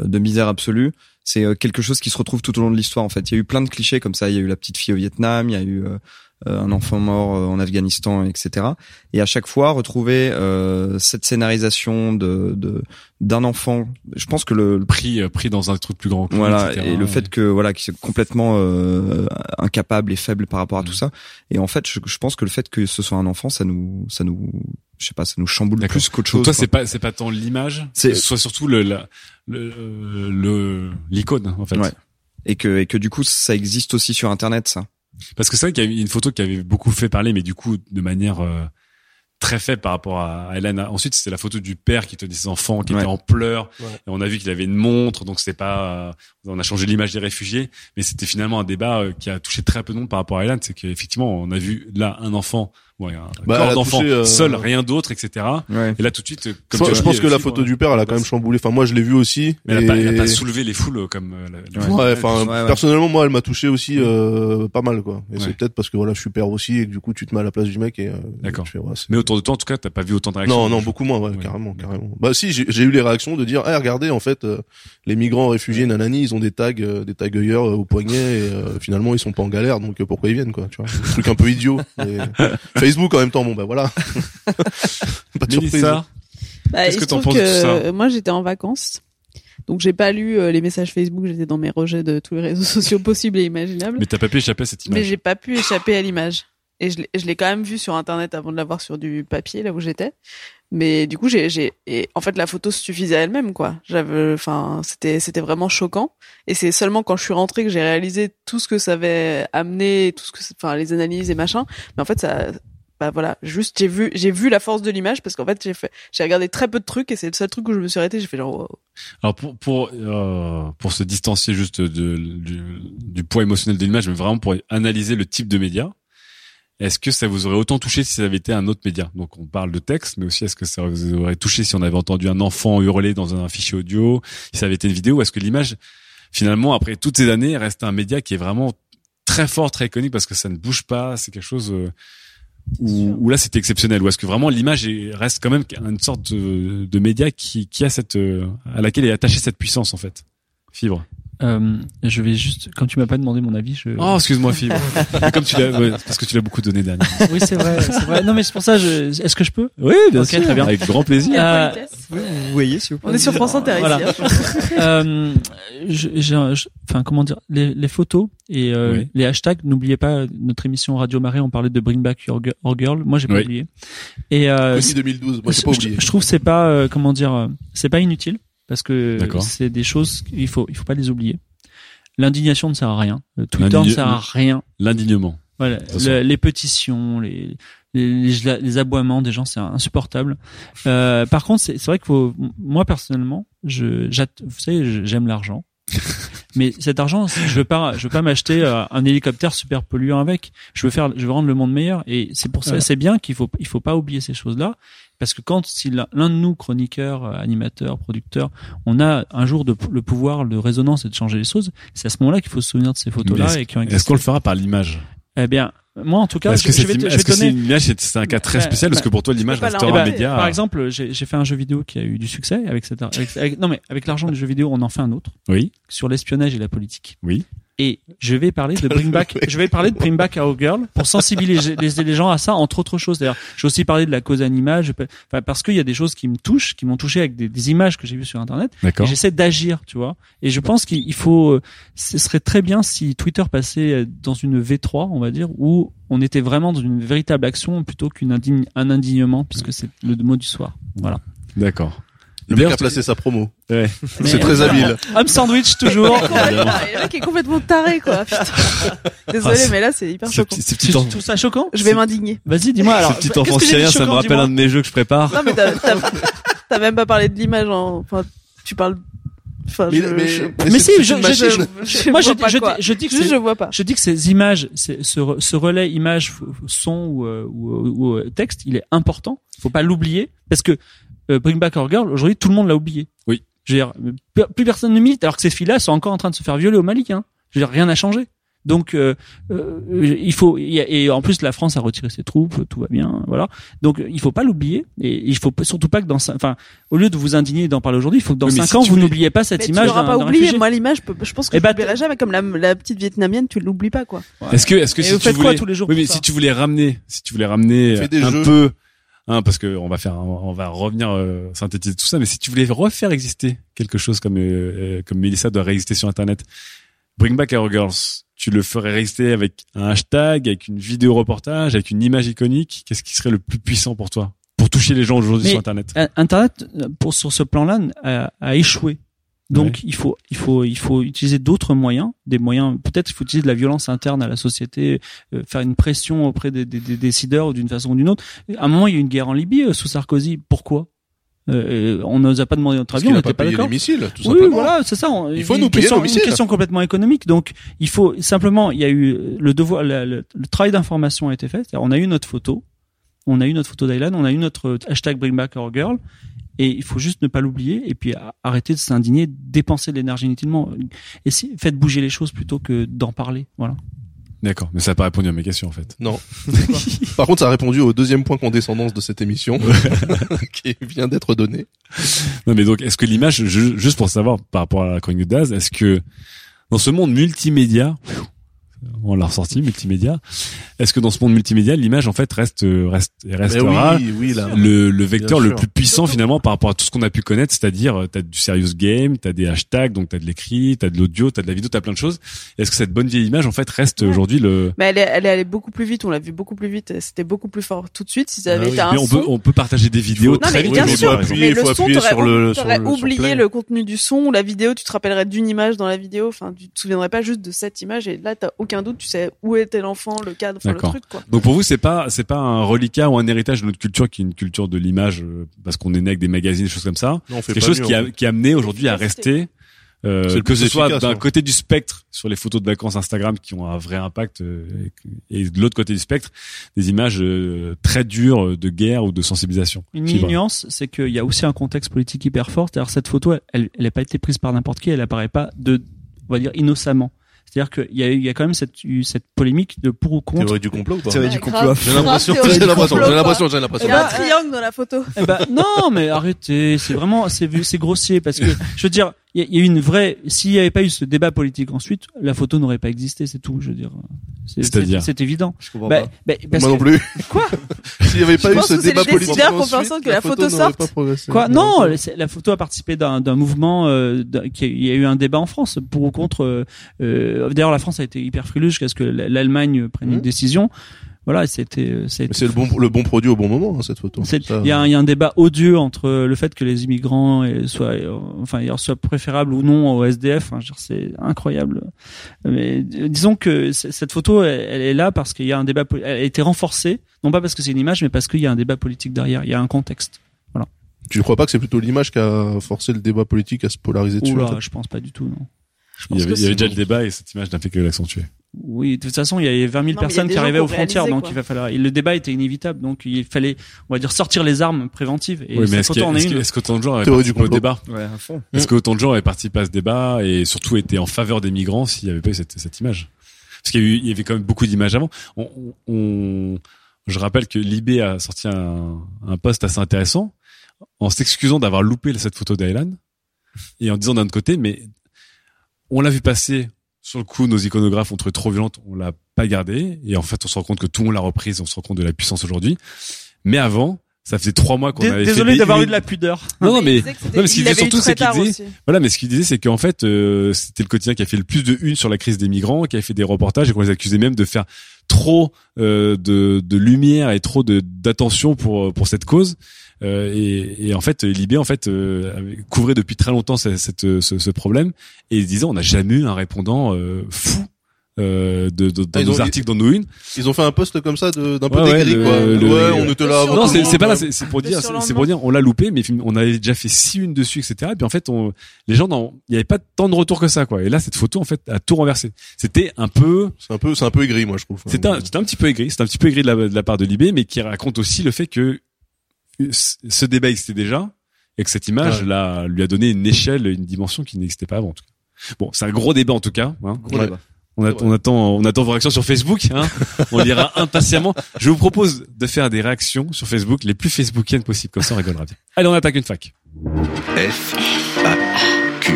E: euh, de misère absolue, c'est euh, quelque chose qui se retrouve tout au long de l'histoire. En fait, il y a eu plein de clichés comme ça. Il y a eu la petite fille au Vietnam, il y a eu euh, un enfant mort euh, en Afghanistan, etc. Et à chaque fois, retrouver euh, cette scénarisation de de- d'un enfant. Je pense que le, le
C: Pris, euh, pris dans un truc plus grand.
E: voilà
C: etc.
E: et le fait que voilà qu'il est complètement euh, incapable et faible par rapport à tout ça et en fait je, je pense que le fait que ce soit un enfant ça nous ça nous je sais pas ça nous chamboule plus qu'autre
C: Donc
E: chose
C: toi
E: quoi.
C: c'est pas c'est pas tant l'image,
E: C'est-
C: soit surtout le la- euh, le l'icône en fait.
E: Ouais. et que et que du coup ça existe aussi sur internet ça
C: Parce que c'est vrai qu'il y a eu une photo qui avait beaucoup fait parler, mais du coup de manière euh, très faible par rapport à à Hélène. Ensuite, c'était la photo du père qui tenait ses enfants, qui
E: Ouais.
C: était en pleurs,
D: Ouais.
C: et on a vu qu'il avait une montre, donc c'était pas. euh, on a changé l'image des réfugiés, mais c'était finalement un débat euh, qui a touché très peu de monde par rapport à Hélène. C'est qu'effectivement, on a vu là un enfant, ouais, un
D: Bah,
C: corps
D: a
C: d'enfant
D: euh,
C: seul, rien d'autre, etc.
E: ouais
C: Et là tout de suite, euh,
D: Je,
C: comme
D: je
C: dit,
D: pense que la photo du père, elle a quand même chamboulé. Enfin, moi, je l'ai vu aussi.
C: Mais elle a, pas, elle a
D: et-
C: pas soulevé les foules euh, comme euh, la- la-
E: Ouais.
D: Ouais, enfin,
E: Ouais, ouais.
D: personnellement, moi, elle m'a touché aussi euh, pas mal, quoi. Et
C: Ouais.
D: c'est peut-être parce que voilà, je suis père aussi et que du coup, tu te mets à la place du mec et. euh,
C: D'accord. Mais autour de toi, en tout cas, t'as pas vu autant de réactions.
D: Non, non, beaucoup moins, ouais,
C: Ouais.
D: carrément, carrément. Bah si, j'ai eu les réactions de dire, ah regardez, en fait, les migrants réfugiés nanani, ils ont des tags, des euh, au poignet et finalement ils sont pas en galère, donc pourquoi ils viennent, quoi, tu vois Un truc un peu idiot. Et Facebook en même temps, bon bah voilà. pas de surprise.
G: Bah,
C: Qu'est-ce que t'en penses de tout ça
G: Moi, j'étais en vacances. Donc, j'ai pas lu euh, les messages Facebook. J'étais dans mes rejets de tous les réseaux sociaux possibles et imaginables.
C: mais t'as pas pu échapper à cette
G: Mais
C: image.
G: j'ai pas pu échapper à l'image. Et je l'ai- je l'ai quand même vu sur Internet avant de l'avoir sur du papier, là où j'étais. Mais du coup, j'ai, j'ai, et en fait, la photo suffisait à elle-même, quoi. J'avais, enfin, c'était, c'était vraiment choquant. Et c'est seulement quand je suis rentrée que j'ai réalisé tout ce que ça avait amené, tout ce que, enfin, les analyses et machin. Mais en fait, ça, bah voilà, juste j'ai vu, j'ai vu la force de l'image parce qu'en fait, j'ai fait, j'ai regardé très peu de trucs et c'est le seul truc où je me suis arrêtée. J'ai fait genre, wow.
C: Alors pour pour euh, pour se distancier juste de, du, du poids émotionnel de l'image, mais vraiment pour analyser le type de média, est-ce que ça vous aurait autant touché si ça avait été un autre média? Donc on parle de texte, mais aussi est-ce que ça vous aurait touché si on avait entendu un enfant hurler dans un fichier audio, si ça avait été une vidéo? Est-ce que l'image, finalement, après toutes ces années, reste un média qui est vraiment très fort, très iconique parce que ça ne bouge pas, c'est quelque chose euh, où, où là c'était exceptionnel. Ou est-ce que vraiment l'image est- reste quand même une sorte de, de média qui, qui a cette euh, à laquelle est attachée cette puissance en fait Fibre.
F: Euh, je vais juste, comme tu m'as pas demandé mon avis, je.
C: Oh, excuse-moi. Mais comme tu l'as, ouais, parce que tu l'as beaucoup donné dernièrement.
F: Oui, c'est vrai, c'est vrai. Non, mais c'est pour ça. Je... Est-ce que je peux?
C: Oui, bien
F: Ok, très bien.
C: Avec grand plaisir.
F: Euh,
E: vous voyez s'il vous
G: On est sur France Inter
F: Voilà.
G: ici. hein.
F: euh, je- j'ai un- je- enfin comment dire, les, les photos et euh,
C: Oui.
F: les hashtags. N'oubliez pas notre émission Radio Marais. On parlait de Bring Back Your, Girl. Moi, j'ai pas
C: Oui.
F: oublié. Et euh,
D: Aussi 2012, moi j'ai pas
F: je-
D: oublié.
F: je trouve que c'est pas euh, comment dire, euh, c'est pas inutile parce que c'est des choses il faut il faut pas les oublier. L'indignation ne sert à rien. Euh, Twitter ne sert à rien.
C: L'indignement.
F: Voilà, le- les pétitions, les, les, les, les aboiements des gens, c'est insupportable. Euh, par contre, c'est vrai que faut, moi personnellement, je, vous savez, j'aime l'argent, mais cet argent, je veux pas, je veux pas m'acheter euh, un hélicoptère super polluant avec. Je veux faire, je veux rendre le monde meilleur, et c'est pour ça,
C: Ouais.
F: c'est bien qu'il faut, il faut pas oublier ces choses-là, parce que quand si l'un l'un de nous, chroniqueurs, euh, animateurs, producteurs, on a un jour de, le pouvoir de résonance et de changer les choses, c'est à ce moment-là qu'il faut se souvenir de ces photos-là
C: est-ce-
F: et qui ont
C: Est-ce qu'on le fera par l'image?
F: Eh bien, moi en tout cas,
C: Est-ce que
F: je, je vais te, je vais te
C: que c'est
F: donner.
C: une image, c'est c'est un cas très
F: Bah,
C: spécial? Parce
F: bah,
C: que pour toi l'image restera un média.
F: Par exemple, j'ai j'ai fait un jeu vidéo qui a eu du succès avec cette, avec, avec- non mais avec l'argent du jeu vidéo, on en fait un autre
C: Oui,
F: sur l'espionnage et la politique.
C: oui.
F: Et je vais parler de Bring Back, je vais parler de Bring Back Our Girl pour sensibiliser les, gens à ça, entre autres choses. D'ailleurs, je vais aussi parler de la cause animale, je peux, enfin, parce qu'il y a des choses qui me touchent, qui m'ont touché avec des, des images que j'ai vues sur Internet. Et
C: D'accord.
F: j'essaie d'agir, tu vois. Et je pense qu'il faut, euh, ce serait très bien si Twitter passait dans une V3, on va dire, où on était vraiment dans une véritable action plutôt qu'un indigne, un indignement, puisque c'est le mot du soir. Voilà.
C: D'accord.
D: Le mec a placé sa promo.
C: Ouais.
D: C'est très habile.
F: Homme sandwich toujours.
G: Le mec est complètement taré, quoi. Putain. Désolé,
C: Ah, c'est-
G: mais là, c'est hyper choquant.
C: petits, ces
F: Tu
C: petits en-
F: trouves ça choquant
G: Je vais m'indigner.
F: Vas-y, dis-moi alors. que j'ai dit
C: syriens, ça me rappelle un de mes jeux que je prépare.
G: Non, mais t'as, t'as, t'as même pas parlé de l'image en, enfin, tu parles, enfin,
D: Mais,
G: je,
D: mais,
G: je-
F: Mais
D: c'est-
F: si,
D: c'est
F: je- je- Moi, je, je, dis- je dis que c'est-
G: je vois pas.
F: Je dis que ces images, c'est- ce, ce relais image, son ou, euh, ou, euh, ou, euh, texte, il est important. Faut pas l'oublier parce que euh, Bring Back Our Girl, aujourd'hui, tout le monde l'a oublié.
C: Oui.
F: Je veux dire, plus, personne ne milite, alors que ces filles-là sont encore en train de se faire violer au Mali. Hein. Je veux dire, rien n'a changé. Donc, euh, euh, il faut il y a- et en plus la France a retiré ses troupes, tout va bien, voilà. Donc, il faut pas l'oublier et il faut surtout pas que dans, enfin, au lieu de vous indigner et d'en parler aujourd'hui, il faut que dans
C: Oui, mais
F: cinq
C: si
F: ans
C: tu
F: vous
C: voulais-
F: n'oubliez pas cette
G: Mais tu
F: image
G: l'auras
F: d'un
G: pas oublié. Moi, l'image, je pense que
F: Eh
G: je
F: bah,
G: l'oublierai jamais. Comme la, la petite vietnamienne, tu l'oublies pas, quoi.
C: Est-ce que, est-ce que
F: Et
C: si
F: vous
C: tu
F: faites quoi
C: voulais,
F: tous les jours
C: oui, mais si tu voulais ramener, si tu voulais ramener un
D: jeux.
C: peu, hein, parce que on va faire, on va revenir euh, synthétiser tout ça, mais si tu voulais refaire exister quelque chose comme euh, euh, comme Melissa doit réexister sur Internet, Bring Back Our Girls, tu le ferais réexister avec un hashtag, avec une vidéo reportage, avec une image iconique. Qu'est-ce qui serait le plus puissant pour toi, pour toucher les gens aujourd'hui sur Internet?
F: Euh, Internet, euh, pour sur ce plan-là, a, a échoué. Donc il faut il faut il faut utiliser d'autres moyens, des moyens. Peut-être il faut utiliser de la violence interne à la société, euh, faire une pression auprès des, des, des décideurs d'une façon ou d'une autre. À un moment, il y a eu une guerre en Libye euh, sous Sarkozy. Pourquoi? Euh, On n'osait pas demander notre avis, on
D: a pas
F: n'était pas
D: payé
F: d'accord.
D: les missiles, tout
F: Oui,
D: simplement.
F: voilà, c'est ça. On-
D: Il faut
F: une
D: nous payer
F: question,
D: nos missiles.
F: Une question complètement économique. Donc, il faut simplement, il y a eu le devoir, le, le- le travail d'information a été fait. On a eu notre photo, on a eu notre photo d'Aylan, on a eu notre hashtag Bring Back Our Girl, et il faut juste ne pas l'oublier et puis arrêter de s'indigner, dépenser de l'énergie inutilement. Et si, faites bouger les choses plutôt que d'en parler. Voilà.
C: D'accord, mais ça n'a pas répondu à mes questions en fait.
D: Non. Par contre, ça a répondu au deuxième point condescendance de cette émission, qui vient d'être donné.
C: Non, mais donc, est-ce que l'image, ju- juste pour savoir par rapport à la chronique de Daz, est-ce que dans ce monde multimédia, on l'a ressorti multimédia, est-ce que dans ce monde multimédia, l'image en fait reste reste restera
D: oui, oui, là.
C: le, le vecteur le plus puissant finalement par rapport à tout ce qu'on a pu connaître, c'est-à-dire euh, t'as du serious game, t'as des hashtags, donc t'as de l'écrit, t'as de l'audio, t'as de la vidéo, t'as plein de choses. Est-ce que cette bonne vieille image en fait reste
G: Ouais.
C: aujourd'hui le
G: Mais elle est, elle est allée beaucoup plus vite. On l'a vu beaucoup plus vite. C'était beaucoup plus fort tout de suite. Si ça avait
D: Ah
G: été
D: oui.
G: un
C: mais on
G: son.
C: peut on peut partager des vidéos
G: non,
C: très
G: mais
C: vite.
G: bien
C: mais
G: sûr,
D: appuyer,
G: mais
D: faut
G: le son,
D: appuyer sur le- sur
G: oublié le contenu du son, la vidéo, tu te rappellerais d'une image dans la vidéo, enfin, tu te souviendrais pas juste de cette image, et là, t'as aucun doute, tu sais où était l'enfant, le cadre, enfin, le truc, quoi.
C: Donc pour vous c'est pas c'est pas un reliquat ou un héritage de notre culture qui est une culture de l'image euh, parce qu'on est né avec des magazines des choses comme ça.
D: Non, on fait
C: quelque chose
D: mieux,
C: qui a qui a amené aujourd'hui à rester euh,
D: C'est
C: que ce soit d'un
D: hein.
C: côté du spectre sur les photos de vacances Instagram qui ont un vrai impact euh, et de l'autre côté du spectre des images euh, très dures de guerre ou de sensibilisation.
F: Une nuance, c'est qu'il y a aussi un contexte politique hyper fort. C'est-à-dire cette photo, elle, elle n'a pas été prise par n'importe qui. Elle apparaît pas de, on va dire, innocemment. C'est-à-dire qu'il y a, eu- il y a quand même cette, eu cette polémique de pour ou contre.
D: Théorie du complot ou pas
E: Théorie du complot.
D: J'ai l'impression, j'ai l'impression, j'ai
G: quoi.
D: l'impression, j'ai
G: Il
D: l'impression.
G: y a un triangle dans la photo.
F: Eh ben, non, mais arrêtez. C'est vraiment, c'est vu- c'est grossier parce que je veux dire, il y, a- il y a eu une vraie. S'il n'y avait pas eu ce débat politique ensuite, la photo n'aurait pas existé. C'est tout. Je veux dire. C'est-
C: C'est-à-dire
F: c'est c'est évident.
E: Je comprends
F: Bah,
E: pas.
F: bah, parce
D: Moi non
F: que-
D: plus.
G: Quoi
D: S'il n'y avait pas
G: Je
D: eu
G: pense
D: ce
G: que
D: débat
G: les
D: politique ensuite,
G: que
D: la
G: la photo
D: n'aurait
G: sorte.
D: pas progressé.
F: Quoi Non, la- photo a participé d'un d'un mouvement. Euh, qui il y a eu un débat en France pour ou contre. euh, euh, D'ailleurs, la France a été hyper frileuse jusqu'à ce que l'Allemagne prenne une
D: Mhm.
F: décision. Voilà, c'était. euh,
D: c'est le bon, le bon produit au bon moment, hein, cette photo.
F: Il y, a un- il y a un débat odieux entre le fait que les immigrants euh, soient, euh, enfin, soient préférables ou non au SDF. Dire, c'est incroyable. Mais euh, disons que cette photo, elle, elle est là parce qu'il y a un débat. Elle a été renforcée, non pas parce que c'est une image, mais parce qu'il y a un débat politique derrière. Il y a un contexte.
D: Tu ne crois pas que c'est plutôt l'image qui a forcé le débat politique à se polariser dessus
F: Oula, je pense pas du tout. Non.
C: Il y avait,
G: que
C: il y avait
G: c'est
C: déjà
G: bon.
C: le débat et cette image n'a fait que l'accentuer.
F: Oui, de toute façon, il y avait 20 000
G: Non, mais il y a
F: personnes qui arrivaient aux frontières, donc
G: quoi.
F: il va falloir. et le débat était inévitable, donc il fallait, on va dire, sortir les armes préventives. Et
C: oui, mais est-ce
F: en est
C: qu'autant de gens avaient participé au
D: complot.
C: débat
E: Ouais.
C: Est-ce qu'autant de gens avaient participé à ce débat et surtout été en faveur des migrants s'il n'y avait pas eu cette, cette image? Parce qu'il y, avait quand même beaucoup d'images avant. On, on- on- je rappelle que Libé a sorti un, un post assez intéressant en s'excusant d'avoir loupé cette photo d'Aylan et en disant d'un autre côté, mais on l'a vu passer sur le coup, nos iconographes ont trouvé trop violente, on l'a pas gardée. Et en fait, on se rend compte que tout le monde l'a reprise, on se rend compte de la puissance aujourd'hui. Mais avant, ça faisait trois mois qu'on avait
F: Désolé d'avoir eu de la pudeur.
C: Non, non, mais, non, mais ce qu'il
G: il
C: disait surtout, c'est qu'il disait, voilà, mais ce qu'il disait, c'est qu'en fait, euh, c'était le quotidien qui a fait le plus de une sur la crise des migrants, qui a fait des reportages et qu'on les accusait même de faire trop euh, de, de lumière et trop de d'attention pour pour cette cause. Euh, et, et en fait, Libé en fait euh, avait- couvrait depuis très longtemps cette, cette- ce, ce problème et disait on n'a jamais eu un répondant euh, fou. Euh, de, de- dans
D: Ah, ils
C: nos
D: ont-
C: articles, dans nos unes.
D: Ils ont fait un post comme ça de- d'un peu
C: Ouais,
D: dégris,
C: le-
D: quoi.
C: le-
D: ouais, on était là.
C: Non, c'est c'est pas là, c'est c'est pour dire, c'est c'est pour dire, on l'a loupé, mais on avait déjà fait six unes dessus, etc. Et puis en fait, on, les gens, n'en- il n'y avait pas tant de retour que ça, quoi. Et là, cette photo, en fait, a tout renversé. C'était un peu,
D: C'est un peu, c'est un peu aigri, moi, je trouve.
C: c'était un, un petit peu aigri, c'était un petit peu aigri de la, de la part de Libé, mais qui raconte aussi le fait que ce débat existait déjà et que cette image
D: Ouais.
C: là lui a donné une échelle, une dimension qui n'existait pas avant. En tout cas. Bon, c'est un gros débat en tout cas. Hein.
E: Gros
D: Ouais.
E: débat.
C: On, a-
D: C'est vrai.
C: on attend, on attend vos réactions sur Facebook. Hein. on lira impatiemment. Je vous propose de faire des réactions sur Facebook les plus facebookiennes possibles, comme ça on rigolera bien. Allez, on attaque une fac.
A: F, A, Q.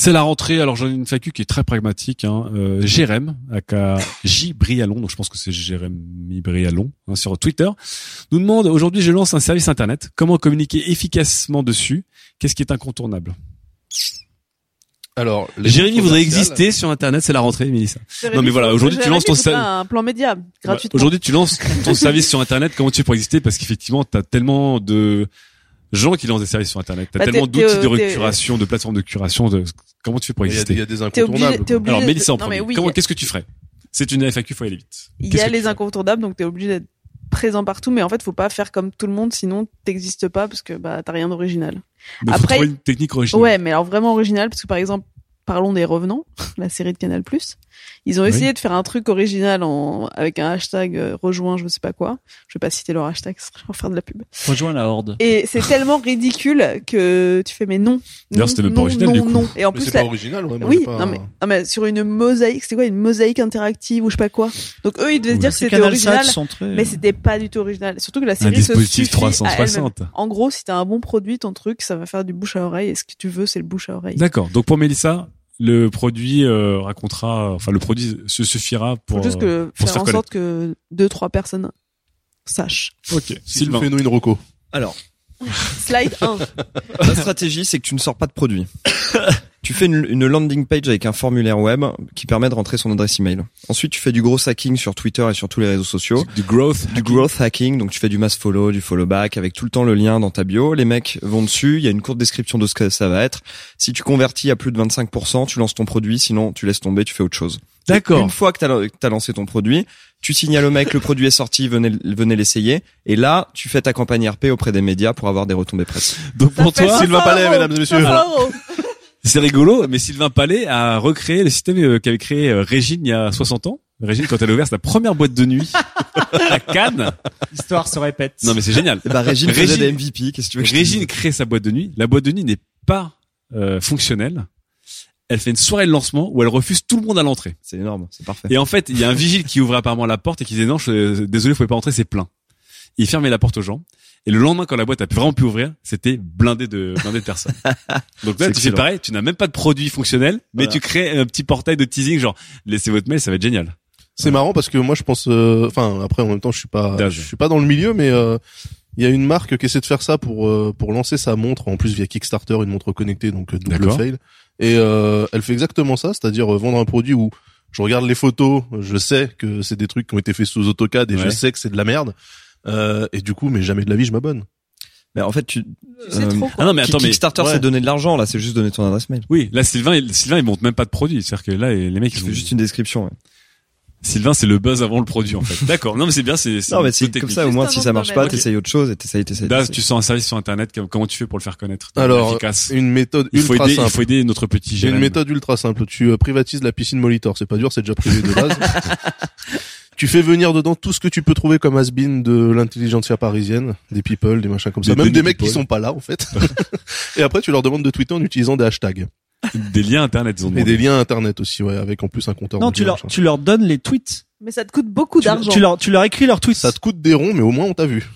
C: C'est la rentrée. Alors j'en ai une facu qui est très pragmatique. Hein. Euh, Jérém, aka J Brialon, donc je pense que c'est Jérémy Brialon hein, sur Twitter, nous demande aujourd'hui je lance un service internet. Comment communiquer efficacement dessus? Qu'est-ce qui est incontournable?
D: Alors,
C: Jérémy voudrait exister sur internet. C'est la rentrée, Mélissa. Non, mais voilà, aujourd'hui, tu lances ton
G: un plan média gratuitement.
C: Aujourd'hui, tu lances ton service sur Internet. Comment tu fais pour exister? Parce qu'effectivement, t'as tellement de gens qui lancent des services sur Internet. T'as
G: Bah,
C: tellement d'outils de recuration, de plateformes de curation. De... Comment tu fais pour exister
D: il y a des
G: T'es obligé,
D: incontournables.
G: obligé.
C: Alors, Mélissa en
G: non, mais
C: premier.
G: oui, a-
C: qu'est-ce que tu ferais C'est une FAQ, faut aller vite.
G: Il y a les incontournables, donc t'es obligé d'être présent partout, mais en fait, faut pas faire comme tout le monde, sinon t'existes pas parce que bah t'as rien d'original.
C: Mais faut
G: Après-
C: trouver une technique originale.
G: Ouais, mais alors vraiment original, parce que par exemple, parlons des Revenants, la série de Canal+. Ils ont
C: Oui.
G: essayé de faire un truc original en avec un hashtag euh, rejoint, je sais pas quoi. Je vais pas citer leur hashtag, ce serait faire de la pub.
F: Rejoins la horde.
G: Et c'est tellement ridicule que tu fais mais non.
C: D'ailleurs,
G: non,
C: c'était même pas
G: non,
C: original,
G: non,
C: du coup.
G: non. Et en
D: Mais
G: plus,
D: c'est
G: la-
D: pas original, ouais. moi,
G: oui,
D: pas-
G: non mais, non mais sur une mosaïque, c'était quoi une mosaïque interactive ou je sais pas quoi? Donc eux ils devaient se dire que c'était original,
F: très-
G: mais c'était pas du tout original. Surtout que la
C: Un
G: série se
C: dispositif
G: suffit à elle-même.
C: 360.
G: En gros, si t'as un bon produit, ton truc, ça va faire du bouche à oreille. Et ce que tu veux, c'est le bouche à oreille.
C: D'accord. Donc pour Mélissa, le produit euh, racontera, enfin le produit se suffira pour.
G: Faut juste
C: euh,
G: que
C: pour se
G: faire en sorte que deux trois personnes sachent.
C: Ok. Sylvain.
D: fais nous une roco.
E: Alors,
G: Slide 1.
E: la stratégie, c'est que tu ne sors pas de produit. tu fais une, une landing page avec un formulaire web qui permet de rentrer son adresse email. Ensuite, tu fais du gros hacking sur Twitter et sur tous les réseaux sociaux.
C: Du growth.
E: Du growth hacking, donc tu fais du mass follow, du follow back, avec tout le temps le lien dans ta bio. Les mecs vont dessus, il y a une courte description de ce que ça va être. Si tu convertis à plus de 25%, tu lances ton produit, sinon tu laisses tomber, tu fais autre chose.
C: D'accord.
E: Une fois que t'as que t'as lancé ton produit, tu signales au mec le produit est sorti, venez venez l'essayer. Et là, tu fais ta campagne RP auprès des médias pour avoir des retombées presse.
C: Donc pour
G: Ça
C: toi,
G: 500
D: Sylvain Palais, mesdames et messieurs.
G: 500 euros.
C: C'est rigolo, mais Sylvain Palais a recréé le système euh, qu'avait créé euh, Régine il y a 60 ans. Régine, quand elle a ouvert sa première boîte de nuit à Cannes.
F: L'histoire se répète.
C: Non, mais c'est génial.
E: Et bah Régine
C: Régine-
E: des MVP, qu'est-ce que tu veux que
C: Régine crée sa boîte de nuit. La boîte de nuit n'est pas euh, fonctionnelle. Elle fait une soirée de lancement où elle refuse tout le monde à l'entrée.
E: C'est énorme, c'est parfait.
C: Et en fait, il y a un vigile qui ouvrait apparemment la porte et qui disait non, je, désolé, vous pouvez pas entrer, c'est plein. Il fermait la porte aux gens. Et le lendemain, quand la boîte a vraiment pu ouvrir, c'était blindé de blindé de personnes. Donc là, tu fais pareil, tu n'as même pas de produit fonctionnel, mais
D: Voilà.
C: tu crées un petit portail de teasing, genre laissez votre mail, ça va être génial.
D: C'est marrant parce que moi je pense, euh, enfin après en même temps je suis pas, je suis pas dans le milieu, mais euh, il y a une marque qui essaie de faire ça pour euh, pour lancer sa montre en plus via Kickstarter, une montre connectée donc euh, double fail. Et euh, elle fait exactement ça, c'est-à-dire vendre un produit où je regarde les photos, je sais que c'est des trucs qui ont été faits sous AutoCAD et je sais que c'est de la merde. Euh, et du coup, mais jamais de la vie je m'abonne.
E: Mais en fait, tu,
G: Tu sais
E: Euh,
G: trop quoi.
C: Ah non, mais attends, mais
E: Kickstarter,
D: ouais.
E: c'est donner de l'argent, là, c'est juste donner ton adresse mail.
C: oui, là Sylvain, il- Sylvain, il monte même pas de produit, c'est-à-dire que là, les mecs, ils ont-
E: juste une description. ouais.
C: Sylvain, c'est le buzz avant le produit en fait. D'accord. Non, mais c'est bien, c'est c'est
E: Non, mais c'est comme ça, au moins, si ça marche pas, t'essayes autre chose et t'essayes, t'essayes. T'essayes.
C: tu sens un service sur internet, comme- comment tu fais pour le faire connaître?
D: Alors,
C: efficace.
D: Une méthode
C: Il faut
D: ultra
C: aider, il
D: simple.
C: faut aider notre petit Jérém.
D: une méthode ultra simple. Tu euh, privatises la piscine Molitor. C'est pas dur, c'est déjà privé de base. tu fais venir dedans tout ce que tu peux trouver comme has-been de l'intelligentsia parisienne, des people, des machins comme ça.
C: Des
D: Même des mecs qui
C: people.
D: sont pas là, en fait. et après, tu leur demandes de tweeter en utilisant des hashtags.
C: Des liens internet, ils ont
D: Et des liens internet aussi, ouais, avec en plus un compteur.
F: Non, tu leur, tu leur donnes les tweets.
G: Mais ça te coûte beaucoup d'argent.
F: tu leur, tu leur écris leurs tweets.
D: Ça te coûte des ronds, mais au moins on t'a vu.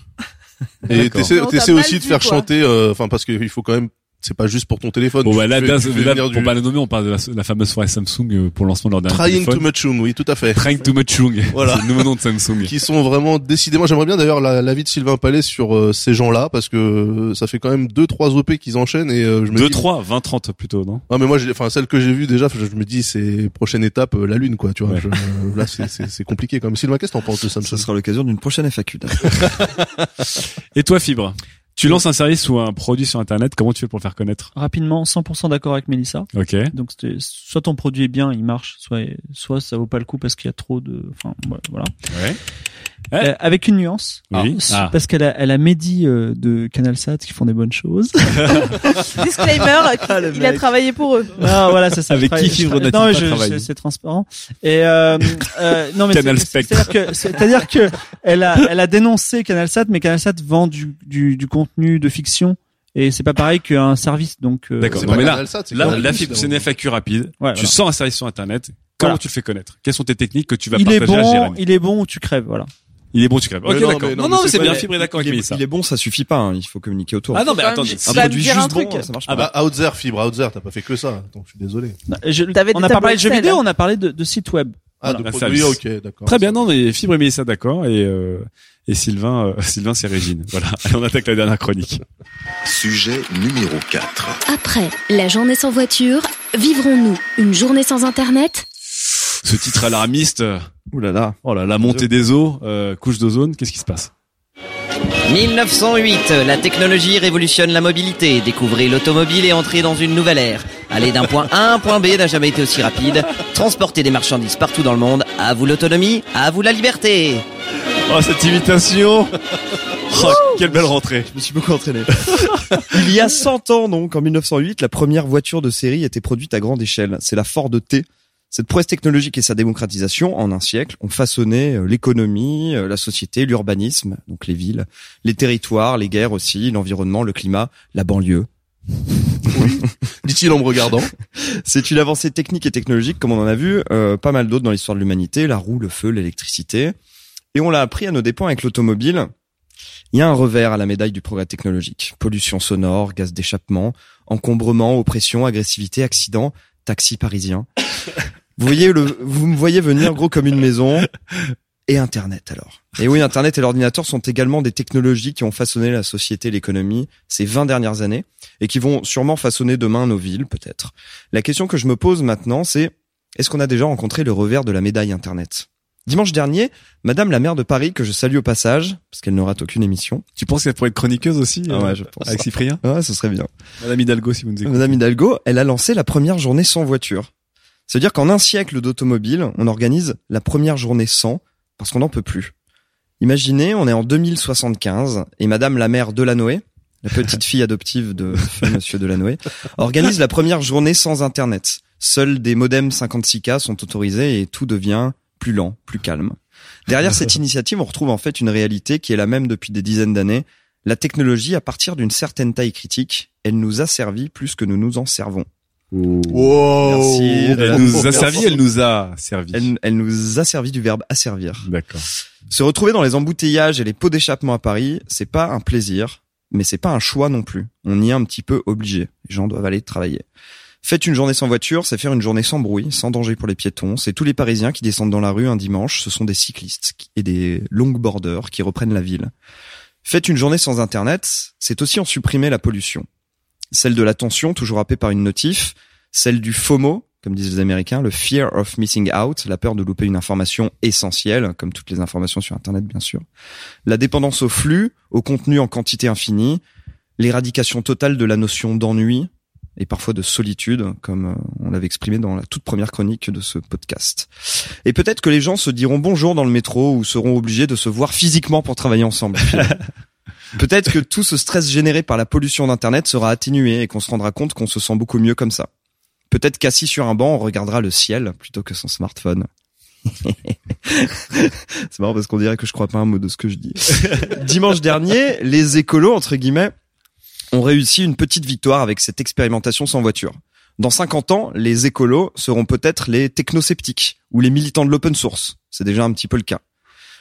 D: Et t'essaies, aussi de faire
G: quoi.
D: chanter, euh, enfin, parce qu'il faut quand même c'est pas juste pour ton téléphone.
C: Bon,
D: Tu
C: bah là,
D: fais-
C: là,
D: tu fais
C: là,
D: venir
C: pour
D: du-
C: pas le nommer, on parle de la, la fameuse soirée Samsung euh, pour le lancement de leur dernier
D: Trying
C: téléphone.
D: to much oui, tout à fait.
C: Trying to much Chung.
D: Voilà.
C: C'est le nouveau nom de Samsung.
D: Qui sont vraiment décidément. J'aimerais bien d'ailleurs la- l'avis de Sylvain Palais sur euh, ces gens-là parce que euh, ça fait quand même deux trois OP qu'ils enchaînent et euh, je me
C: 2,
D: dis.
C: 3, 20, 30 plutôt, non?
D: Ah mais moi, j'ai- enfin celle que j'ai vue déjà, je me dis c'est prochaine étape euh, la lune quoi, tu vois.
C: Ouais.
D: Je- euh, là c'est c'est c'est compliqué quand même. Sylvain, qu'est-ce que t'en penses de Samsung?
E: Sera l'occasion d'une prochaine FAQ.
C: Et toi, Fibre? Tu lances un service ou un produit sur Internet, comment tu fais pour le faire connaître?
F: Rapidement, 100% d'accord avec Mélissa.
C: Ok.
F: Donc soit ton produit est bien, il marche, soit soit ça vaut pas le coup parce qu'il y a trop de, enfin voilà.
C: Ouais.
F: Euh, avec une nuance.
C: Oui.
F: Ah. Parce qu'elle a, elle a Mehdi euh, de CanalSat qui font des bonnes choses.
G: Disclaimer,
E: Ah,
G: il a travaillé pour eux.
F: Ah voilà, ça.
C: Avec qui Fibre
F: Non, mais
C: pas
F: je-
C: travaillé
F: c'est transparent. Et euh, euh, non, mais. C'est-à-dire que, c'est-à-dire que elle a, elle a dénoncé CanalSat, mais CanalSat vend du, du, du contenu de fiction. Et c'est pas pareil qu'un service, donc. euh,
C: D'accord. Non, mais là, la fibre, c'est une FAQ rapide.
F: Ouais,
C: tu
F: voilà.
C: sors un service sur Internet. Comment
F: Voilà.
C: tu le fais connaître? Quelles sont tes techniques que tu vas
F: il est
C: partager à
F: bon,
C: Jérémy?
F: il est bon ou tu crèves, voilà.
C: Il est bon, tu crèves. Ok,
D: non,
C: d'accord.
D: non,
C: Non,
D: c'est
C: bien. Fibre est d'accord avec
E: il, il est bon, ça suffit pas. hein, il faut communiquer autour.
C: Ah non, mais attendez.
E: un produit juste
G: un truc.
E: bon, ça marche
C: Ah
E: pas.
D: Bah, Outzer, fibre, Outzer, t'as pas fait que ça. Donc je suis désolé.
F: Je-
G: T'avais des
F: on n'a pas parlé de jeux vidéo, on a parlé de, sites web.
D: Ah,
C: Voilà,
D: de
C: un
D: produits, ok, d'accord.
C: Très bien, non, mais Fibre et Mélissa, d'accord. Et, euh, et Sylvain, euh, Sylvain, c'est Régine. Voilà. Allez, on attaque la dernière chronique.
A: Sujet numéro 4.
H: Après la journée sans voiture, vivrons-nous une journée sans Internet?
C: Ce titre alarmiste.
E: Ouh là là.
C: Oh là, la montée des eaux, euh, couche d'ozone. Qu'est-ce qui se passe?
I: 1908, la technologie révolutionne la mobilité. Découvrez l'automobile et entrez dans une nouvelle ère. Aller d'un point A à un point B n'a jamais été aussi rapide. Transporter des marchandises partout dans le monde. À vous l'autonomie, à vous la liberté.
C: Oh, cette imitation Oh, quelle belle rentrée
E: Je me suis beaucoup entraîné. Il y a 100 ans, donc, en 1908, la première voiture de série était produite à grande échelle. C'est la Ford T. Cette prouesse technologique et sa démocratisation, en un siècle, ont façonné euh, l'économie, euh, la société, l'urbanisme, donc les villes, les territoires, les guerres aussi, l'environnement, le climat, la banlieue.
D: Dit-il en me regardant.
E: C'est une avancée technique et technologique, comme on en a vu euh, pas mal d'autres dans l'histoire de l'humanité, la roue, le feu, l'électricité. Et on l'a appris à nos dépens avec l'automobile. Il y a un revers à la médaille du progrès technologique. Pollution sonore, gaz d'échappement, encombrement, oppression, agressivité, accident, taxi parisien. Vous voyez le, vous me voyez venir gros comme une maison. Et Internet alors. Et oui, Internet et l'ordinateur sont également des technologies qui ont façonné la société l'économie ces 20 dernières années et qui vont sûrement façonner demain nos villes, peut-être. La question que je me pose maintenant, c'est est-ce qu'on a déjà rencontré le revers de la médaille Internet? Dimanche dernier, Madame la maire de Paris, que je salue au passage, parce qu'elle ne rate aucune émission.
C: Tu penses qu'elle pourrait être chroniqueuse aussi
E: Ah
C: euh,
E: ouais, je pense.
C: Avec Cyprien?
E: Ouais, ce serait bien.
C: Madame Hidalgo, si vous nous écoutez.
E: Madame Hidalgo, elle a lancé la première journée sans voiture. C'est-à-dire qu'en un siècle d'automobile, on organise la première journée sans, parce qu'on n'en peut plus. Imaginez, on est en 2075, et Madame la mère Delanoë, la petite fille adoptive de Monsieur Delanoë, organise la première journée sans Internet. Seuls des modems 56K sont autorisés et tout devient plus lent, plus calme. Derrière cette initiative, on retrouve en fait une réalité qui est la même depuis des dizaines d'années. La technologie, à partir d'une certaine taille critique, elle nous a servi plus que nous nous en servons.
D: Wow.
E: Merci.
C: Elle nous a servi, elle nous a servi.
E: Elle, elle nous a servi du verbe asservir.
C: D'accord.
E: Se retrouver dans les embouteillages et les pots d'échappement à Paris, c'est pas un plaisir, mais c'est pas un choix non plus. On y est un petit peu obligé. Les gens doivent aller travailler. Faites une journée sans voiture, c'est faire une journée sans bruit, sans danger pour les piétons. C'est tous les Parisiens qui descendent dans la rue un dimanche. Ce sont des cyclistes et des longboarders qui reprennent la ville. Faites une journée sans Internet, c'est aussi en supprimer la pollution. Celle de l'attention, toujours happée par une notif. Celle du FOMO, comme disent les Américains, le fear of missing out, la peur de louper une information essentielle, comme toutes les informations sur Internet, bien sûr. La dépendance au flux, au contenu en quantité infinie. L'éradication totale de la notion d'ennui et parfois de solitude, comme euh, on l'avait exprimé dans la toute première chronique de ce podcast. Et peut-être que les gens se diront bonjour dans le métro ou seront obligés de se voir physiquement pour travailler ensemble. Peut-être que tout ce stress généré par la pollution d'Internet sera atténué et qu'on se rendra compte qu'on se sent beaucoup mieux comme ça. Peut-être qu'assis sur un banc, on regardera le ciel plutôt que son smartphone. C'est marrant parce qu'on dirait que je crois pas un mot de ce que je dis. Dimanche dernier, les écolos, entre guillemets, ont réussi une petite victoire avec cette expérimentation sans voiture. Dans 50 ans, les écolos seront peut-être les technosceptiques ou les militants de l'open source. C'est déjà un petit peu le cas.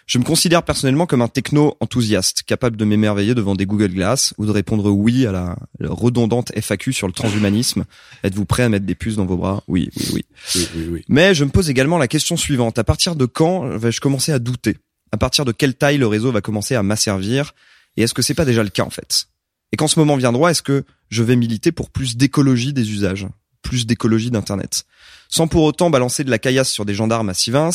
E: Je me considère personnellement comme un techno enthousiaste, capable de m'émerveiller devant des Google Glass ou de répondre oui à la redondante FAQ sur le transhumanisme. Êtes-vous prêt à mettre des puces dans vos bras? Oui, oui, oui.
C: Oui, oui, oui.
E: Mais je me pose également la question suivante. À partir de quand vais-je commencer à douter? À partir de quelle taille le réseau va commencer à m'asservir? Et est-ce que c'est pas déjà le cas en fait? Et quand ce moment viendra, est-ce que je vais militer pour plus d'écologie des usages plus d'écologie d'Internet? Sans pour autant balancer de la caillasse sur des gendarmes à Sivins,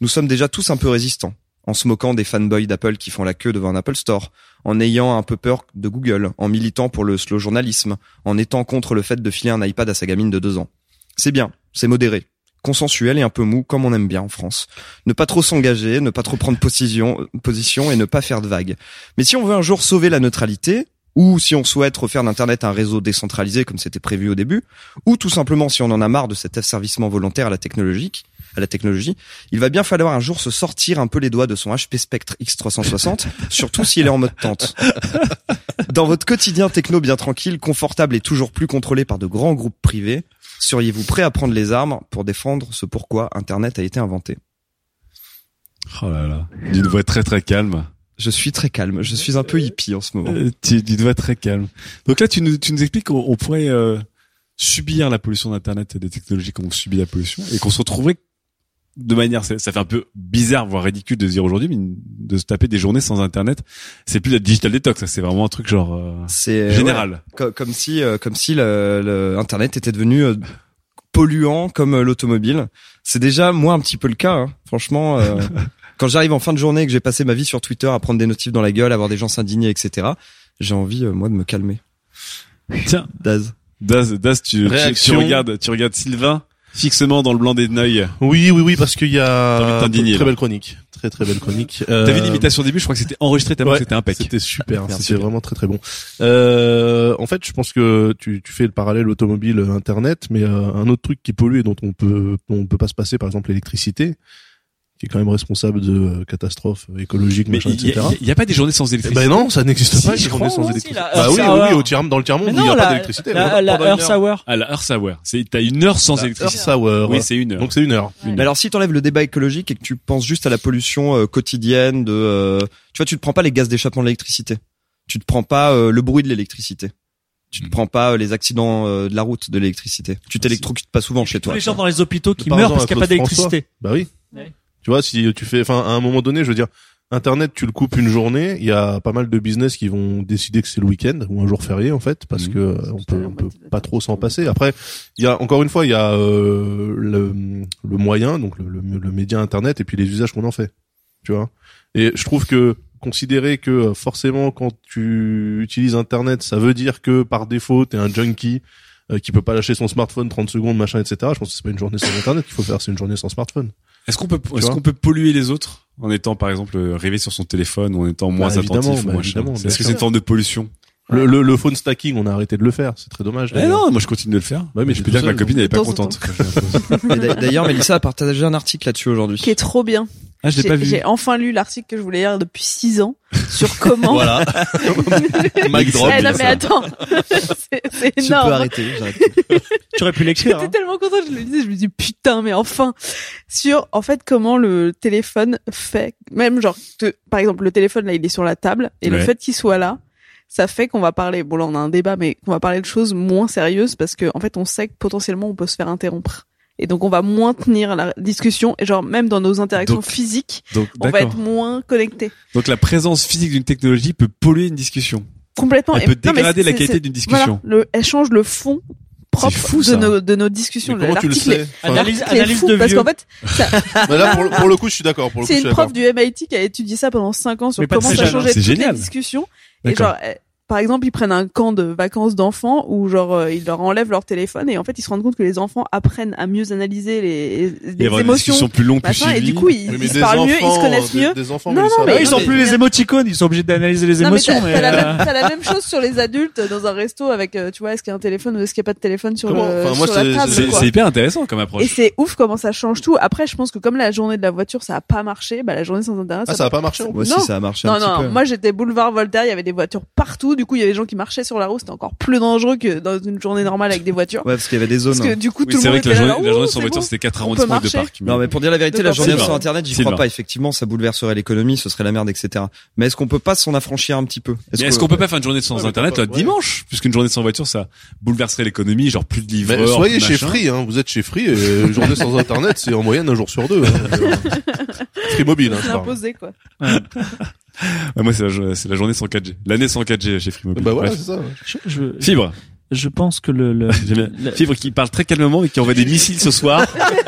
E: nous sommes déjà tous un peu résistants, en se moquant des fanboys d'Apple qui font la queue devant un Apple Store, en ayant un peu peur de Google, en militant pour le slow journalisme, en étant contre le fait de filer un iPad à sa gamine de deux ans. C'est bien, c'est modéré, consensuel et un peu mou, comme on aime bien en France. Ne pas trop s'engager, ne pas trop prendre position, position et ne pas faire de vagues. Mais si on veut un jour sauver la neutralité, ou si on souhaite refaire d'Internet un réseau décentralisé comme c'était prévu au début, ou tout simplement si on en a marre de cet asservissement volontaire à la technologie, à la technologie, il va bien falloir un jour se sortir un peu les doigts de son HP Spectre X360, surtout s'il est en mode tente. Dans votre quotidien techno bien tranquille, confortable et toujours plus contrôlé par de grands groupes privés, seriez-vous prêt à prendre les armes pour défendre ce pourquoi Internet a été inventé?
C: Oh là là. D'une voix très très calme.
E: Je suis très calme. Je suis un peu hippie en ce moment.
C: Euh, tu, tu dois être très calme. Donc là, tu nous, tu nous expliques qu'on on pourrait euh, subir la pollution d'Internet et des technologies comme on subit la pollution et qu'on se retrouverait de manière, ça ça fait un peu bizarre, voire ridicule de se dire aujourd'hui, mais de se taper des journées sans Internet, c'est plus la digital detox, ça, c'est vraiment un truc genre euh,
E: C'est
C: général.
E: ouais, co- comme si, euh, comme si le, le Internet était devenu euh, polluant comme euh, l'automobile. C'est déjà moi un petit peu le cas, hein. franchement. euh, quand j'arrive en fin de journée et que j'ai passé ma vie sur Twitter à prendre des notifs dans la gueule, à voir des gens s'indigner, etc. J'ai envie, euh, moi, de me calmer.
C: Tiens,
E: Daz.
C: Daz, Daz, tu, tu, tu regardes, tu regardes Sylvain fixement dans le blanc des œils.
D: Oui, oui, oui, parce qu'il y a
C: t'indigner,
D: très belle chronique, très très belle chronique.
C: T'as vu
D: Euh,
C: l'imitation au début, je crois que c'était enregistré tellement
D: ouais,
C: que c'était impec.
D: C'était super, c'était vraiment très très bon. Euh, en fait, je pense que tu, tu fais le parallèle automobile euh, internet, mais euh, un autre truc qui pollue et dont on peut dont on peut pas se passer, par exemple l'électricité, qui est quand même responsable de euh, catastrophes écologiques,
C: Mais
D: machin,
C: y,
D: etc.
C: a- il y a pas des journées sans
D: Eh
C: électricité.
D: ben non, ça n'existe
F: Si,
D: pas.
F: crois,
D: journées sans électricité.
F: la
D: Bah oui, oui, oui, au tiers, dans le tiers monde,
F: Mais
D: il n'y a
F: la,
D: pas d'électricité.
F: la,
D: Pendant
F: la
D: une
F: Earth
D: heure.
F: Hour.
C: Ah, la Earth Hour. C'est, t'as une heure sans
D: La
C: électricité.
D: Earth Hour.
C: Oui, c'est une heure.
D: Donc c'est une heure.
E: Mais alors, si t'enlèves le débat écologique et que tu penses juste à la pollution euh, quotidienne de, euh, tu vois, tu te prends pas les gaz d'échappement de l'électricité. Tu te prends pas euh, le bruit de l'électricité. Tu te
C: Mm.
E: prends pas les accidents de la route de l'électricité. Tu t'électrocutes pas souvent chez toi.
F: les gens dans les hôpitaux qui meurent parce qu'il n'y a pas d'électricité.
D: Bah oui. Tu vois, si tu fais, enfin, à un moment donné, je veux dire, Internet, tu le coupes une journée, il y a pas mal de business qui vont décider que c'est le week-end ou un jour férié en fait, parce
C: Mhm.
D: que euh, on peut, on peut pas trop s'en passer. Après, il y a encore une fois, il y a euh, le, le moyen, donc le, le, le média Internet, et puis les usages qu'on en fait. Tu vois. Et je trouve que considérer que euh, forcément quand tu utilises Internet, ça veut dire que par défaut t'es un junkie euh, qui peut pas lâcher son smartphone 30 secondes, machin, etc. Je pense que c'est pas une journée sans Internet qu'il faut faire, c'est une journée sans smartphone.
C: Est-ce qu'on peut, est-ce qu'on peut polluer les autres en étant, par exemple, euh, rêvé sur son téléphone ou en étant moins
D: Bah,
C: attentif
D: bah, évidemment,
C: Est-ce que c'est une forme de pollution
D: Le, le, le phone stacking, on a arrêté de le faire, c'est très dommage.
C: Eh non, moi je continue de le faire.
D: Ouais, mais
C: je peux dire que ma copine elle est pas contente.
E: D'ailleurs, Mélissa a partagé un article là-dessus aujourd'hui.
G: Qui est trop bien.
C: Ah, je l'ai pas
G: J'ai
C: vu.
G: j'ai enfin lu l'article que je voulais lire depuis six ans sur comment.
D: Voilà. Mic drop.
G: Eh, non mais
D: ça.
G: attends, c'est c'est
E: Tu peux
G: énorme.
E: arrêter. j'arrête.
F: Tu aurais pu l'écrire.
G: J'étais
F: hein.
G: tellement contente, je le disais, je me dis putain, mais enfin, sur en fait comment le téléphone fait, même genre, par exemple, le téléphone là, il est sur la table et le fait qu'il soit là, ça fait qu'on va parler. Bon là, on a un débat, mais qu'on va parler de choses moins sérieuses parce que en fait, on sait que potentiellement on peut se faire interrompre. Et donc on va moins tenir la discussion et genre même dans nos interactions
C: Donc,
G: physiques,
C: Donc,
G: on va être moins connecté.
C: Donc la présence physique d'une technologie peut polluer une discussion.
G: Complètement.
C: Elle
G: Et-
C: peut dégrader la qualité d'une discussion.
G: Voilà, le, elle change le fond propre
C: fou,
G: de, nos, de nos discussions.
D: Mais comment tu le
G: est-
D: sais Enfin,
F: Analyse, analyse
G: fou
F: de
G: parce qu'en fait, ça,
D: là, pour, le- pour le coup, je suis d'accord.
G: C'est une prof du MIT qui a étudié ça pendant 5 ans sur
F: Mais
G: comment ça changeait
C: hein. C'est
G: toutes
C: génial.
G: les discussions. Et genre, par exemple, ils prennent un camp de vacances d'enfants où genre euh, ils leur enlèvent leur téléphone et en fait ils se rendent compte que les enfants apprennent à mieux analyser les, les émotions,
C: discussions plus longues, plus
G: machin, et du coup ils,
D: Oui,
G: ils se parlent mieux, ils se connaissent
D: des-
G: mieux.
D: Des enfants,
G: Non, non, mais
F: ils ont
G: mais-
F: plus les émoticônes, ils sont obligés d'analyser les
G: Non, mais
F: émotions.
G: t'as
F: mais,
G: t'as la,
F: euh,
G: même- t'as la même chose sur les adultes dans un resto avec, euh, tu vois, est-ce qu'il y a un téléphone ou est-ce qu'il n'y a pas de téléphone sur,
D: Comment
G: le,
D: Enfin, moi,
G: sur la
D: c'est-
G: table.
C: C'est
G: quoi.
C: c'est hyper intéressant comme
G: Et
C: approche.
G: c'est ouf comment ça change tout. Après, je pense que comme la journée de la voiture, ça a pas marché, bah la journée sans internet,
D: Ah, ça a pas marché.
E: Moi aussi, ça a marché
G: Non,
E: un petit
G: non, moi j'étais boulevard Voltaire, il y avait des voitures partout, du coup, il y avait des gens qui marchaient sur la route, c'était encore plus dangereux que dans une journée normale avec des voitures.
E: Ouais, parce qu'il y avait des zones.
G: Parce que du coup,
C: Oui,
G: tout
C: c'est
G: le
C: vrai
G: monde
C: que la
G: là,
C: journée, la
G: oh,
C: journée sans voiture,
G: bon.
C: c'était quatre
G: On
C: arrondissements
G: marcher.
C: parcs.
E: Non, mais pour dire la vérité,
G: De
E: la journée sans internet, j'y crois pas. Effectivement, ça bouleverserait l'économie, ce serait la merde, etc. Mais est-ce qu'on peut pas s'en affranchir un petit peu?
C: Est-ce qu'on peut pas faire une journée sans internet
D: ouais.
C: dimanche? Puisqu'une journée sans voiture ça bouleverserait l'économie genre plus de livreurs
D: soyez chez. Free, hein. Vous êtes chez Free et une journée sans internet, c'est en moyenne un jour sur deux. Hein. Free mobile, hein,
G: imposé, quoi.
C: Ouais, moi c'est la, la journée sans 4G l'année sans 4G chez Free Mobile
D: Bah voilà,
C: Bref.
D: c'est ça.
F: Je, je,
C: fibre.
F: je pense que le, le,
C: fibre qui parle très calmement et qui envoie des missiles ce soir.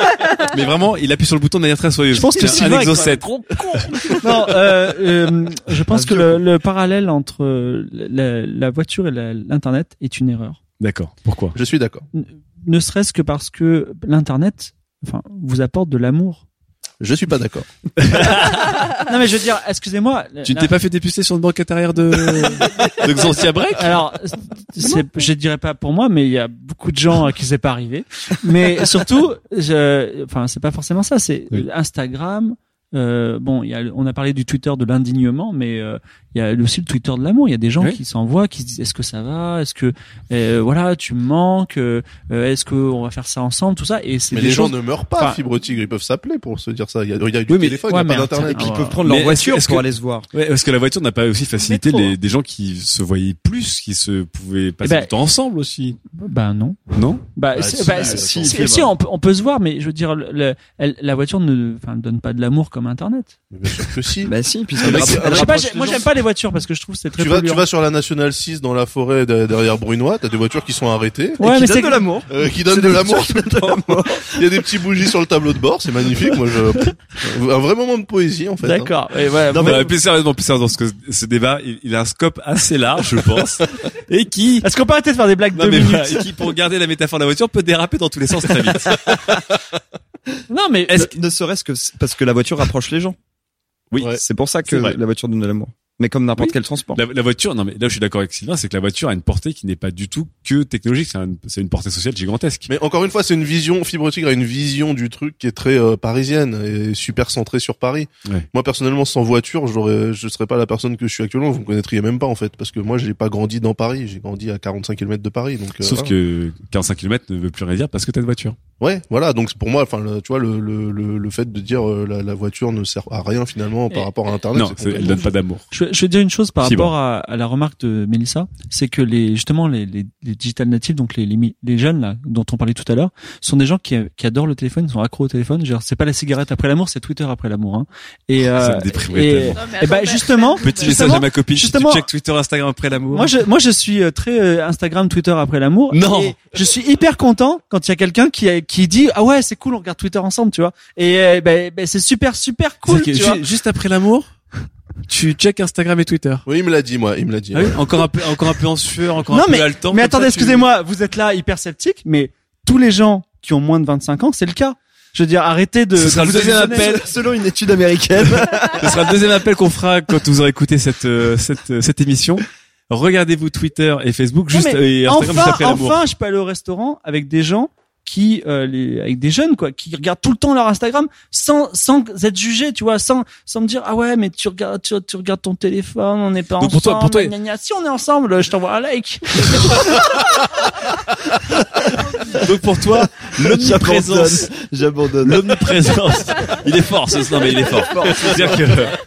C: Mais vraiment il appuie sur le bouton de manière très soyeuse.
F: Je pense que
C: C'est un
F: Sylvain est
C: exocet
F: non, euh, euh, je pense
D: Un
F: que le, le parallèle entre euh, la, la voiture et la- l'internet est une erreur.
C: d'accord. Pourquoi?
D: Je suis d'accord.
F: Ne serait-ce que parce que l'internet, enfin, vous apporte de l'amour.
D: Je suis pas d'accord.
F: non mais je veux dire, excusez-moi.
C: tu ne t'es pas fait dépuceler sur une banquette arrière de de Xantia Break
F: Alors, je dirais pas pour moi, mais il y a beaucoup de gens à qui c'est pas arrivé. Mais surtout, je, enfin, c'est pas forcément ça. C'est
C: Oui.
F: Instagram. Euh, bon, il y a, on a parlé du Twitter de l'indignement, mais euh, il y a aussi le Twitter de l'amour. Il y a des gens
C: Oui.
F: qui s'envoient, qui se disent est-ce que ça va, est-ce que euh, voilà, tu me manques, euh, est-ce que on va faire ça ensemble, tout ça. Et c'est
D: Mais
F: des
D: les gens ne meurent pas,
F: Enfin-
D: Fibre Tigre. Ils peuvent s'appeler pour se dire ça. Il y a, il y a du
C: Oui, mais-
D: téléphone,
F: ouais,
D: il n'y a
F: mais
D: pas d'internet.
F: Internet,
E: Ils
F: Ah,
E: peuvent
F: ouais.
E: prendre
C: Mais
E: leur voiture
C: est-ce
E: pour
C: que-
E: aller se voir.
C: Ouais, parce que la voiture n'a pas aussi facilité
F: Métro.
C: les, des gens qui se voyaient plus, qui se pouvaient passer
F: ben-
C: du temps ensemble aussi.
F: Bah non.
C: Non?
F: Bah,
D: Bah, si,
F: bah, si, on, peut, on peut se voir, mais je veux dire, le, le- elle- la voiture ne, donne pas de l'amour comme Internet.
D: Mais Bien sûr que si.
E: Bah si, puisque
D: Ah,
F: moi j'aime pas les voitures parce que je trouve que c'est très
D: Tu vas, tu vas sur la nationale 6 dans la forêt de- derrière Brunois, t'as des voitures qui sont arrêtées,
F: Ouais,
E: qui
F: mais c'est
E: de l'amour.
D: euh, qui donnent de l'amour tout le temps. Il y a des petits bougies sur le tableau de bord, c'est magnifique. Moi, je, un vrai moment de poésie en fait. hein.
F: D'accord. Et voilà.
C: Non, mais plus sérieusement, plus sérieusement, parce que ce débat, il, il a un scope assez large, je pense, et qui,
F: Est-ce qu'on peut arrêter de faire des blagues
C: non,
F: de
C: mais
F: minutes
C: voilà, et qui, pour garder la métaphore de la voiture, peut déraper dans tous les sens très vite.
F: Non, mais
E: Est-ce que- ne serait-ce que c- parce que la voiture rapproche les gens.
C: Oui.
D: Ouais.
E: C'est pour ça que
C: C'est vrai.
E: la voiture donne de l'amour. Mais comme n'importe
C: Oui.
E: quel transport.
C: La, la voiture, non mais là je suis d'accord avec Sylvain, c'est que la voiture a une portée qui n'est pas du tout que technologique, c'est un- c'est une portée sociale gigantesque.
D: Mais encore une fois, c'est une vision, Fibre Tigre a une vision du truc qui est très euh, parisienne et super centrée sur Paris.
C: Ouais.
D: Moi, personnellement, sans voiture, j'aurais, je serais pas la personne que je suis actuellement. Vous me connaîtriez même pas, en fait, parce que moi, j'ai pas grandi dans Paris. J'ai grandi à 45 km de Paris, donc. euh,
C: Sauf
D: voilà.
C: que 45 km ne veut plus rien dire parce que t'as une voiture.
D: Ouais, voilà. Donc pour moi, enfin, le- tu vois, le, le, le, le fait de dire euh, la, la voiture ne sert à rien finalement par
F: Et-
D: rapport à Internet.
C: non, elle donne pas d'amour.
F: je, je vais dire une chose par rapport à, à la remarque de Mélissa, c'est que les justement les, les, les digital natives, donc les, les les jeunes là dont on parlait tout à l'heure, sont des gens qui, qui adorent le téléphone, ils sont accros au téléphone. Genre c'est pas la cigarette après l'amour, c'est Twitter après l'amour. Hein. Et,
C: Ça
F: euh,
C: me déprimerait
F: et,
C: tellement.
F: Et bah
G: attends,
F: justement,
C: Petit message à ma copine,
F: justement-
C: tu check Twitter, Instagram après l'amour.
F: Moi je, moi je suis euh, très euh, Instagram, Twitter après l'amour.
C: Non.
F: Et je suis hyper content quand il y a quelqu'un qui a- qui dit ah ouais c'est cool on regarde Twitter ensemble tu vois. Et euh, ben ben, c'est super super cool. Tu vois.
C: ju- juste après l'amour, tu check Instagram et Twitter.
D: Oui, il me l'a dit, moi. Il me l'a dit.
C: Ah oui, encore un peu, encore un peu en sueur, encore
F: Non
C: un
F: mais
C: peu haletant.
F: mais attendez excusez-moi vous êtes là hyper sceptique mais tous les gens qui ont moins de 25 ans c'est le cas. Je veux dire arrêtez de.
C: Ce sera le deuxième appel.
E: Selon une étude américaine.
C: Ce sera le deuxième appel qu'on fera quand vous aurez écouté cette, euh, cette, euh, cette émission. Regardez-vous Twitter et Facebook juste,
F: Non,
C: et Instagram juste
F: enfin,
C: après l'amour.
F: enfin, je peux aller au restaurant avec des gens qui, euh, les, avec des jeunes quoi, qui regardent tout le temps leur Instagram sans, sans être jugés, tu vois, sans, sans me dire ah ouais mais tu regardes, tu, tu regardes ton téléphone, on n'est pas
C: Donc
F: ensemble.
C: pour toi- pour toi-
F: gna, gna. si on est ensemble, je t'envoie un like.
C: Donc pour toi, l'omniprésence,
E: J'abandonne.
C: l'omniprésence, il est fort, ce, non mais il est fort. C'est-à-dire que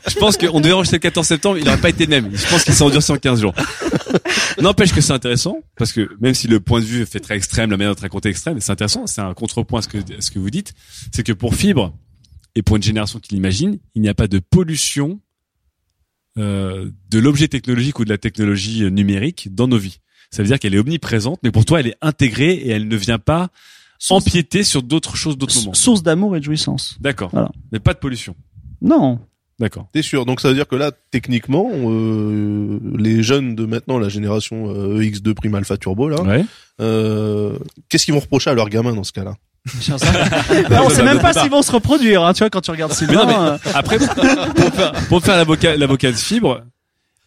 C: je pense qu'on devait enregistrer le 14 septembre, il n'aurait pas été le même. Je pense qu'il s'est endurci en 15 jours. N'empêche que c'est intéressant, parce que même si le point de vue fait très extrême, la manière de raconter extrême, c'est intéressant, c'est un contrepoint à ce que, à ce que vous dites, c'est que pour Fibre, et pour une génération qui l'imagine, il n'y a pas de pollution euh, de l'objet technologique ou de la technologie euh, numérique dans nos vies. Ça veut dire qu'elle est omniprésente, mais pour toi, elle est intégrée et elle ne vient pas empiéter sur d'autres choses, d'autres moments.
F: Source d'amour et de jouissance.
C: D'accord.
F: Voilà.
C: Mais pas de pollution.
F: Non.
C: D'accord.
D: T'es sûr Donc ça veut dire que là, techniquement, euh, les jeunes de maintenant, la génération euh, EX2 Prime Alpha Turbo, là,
C: Ouais.
D: euh, qu'est-ce qu'ils vont reprocher à leurs gamins dans ce cas-là?
F: Non, on sait même pas s'ils vont se reproduire, hein, tu vois, quand tu regardes
C: Mais non, mais
F: Sylvain. euh,
C: après, pour faire, pour faire l'avocat, l'avocat de fibre,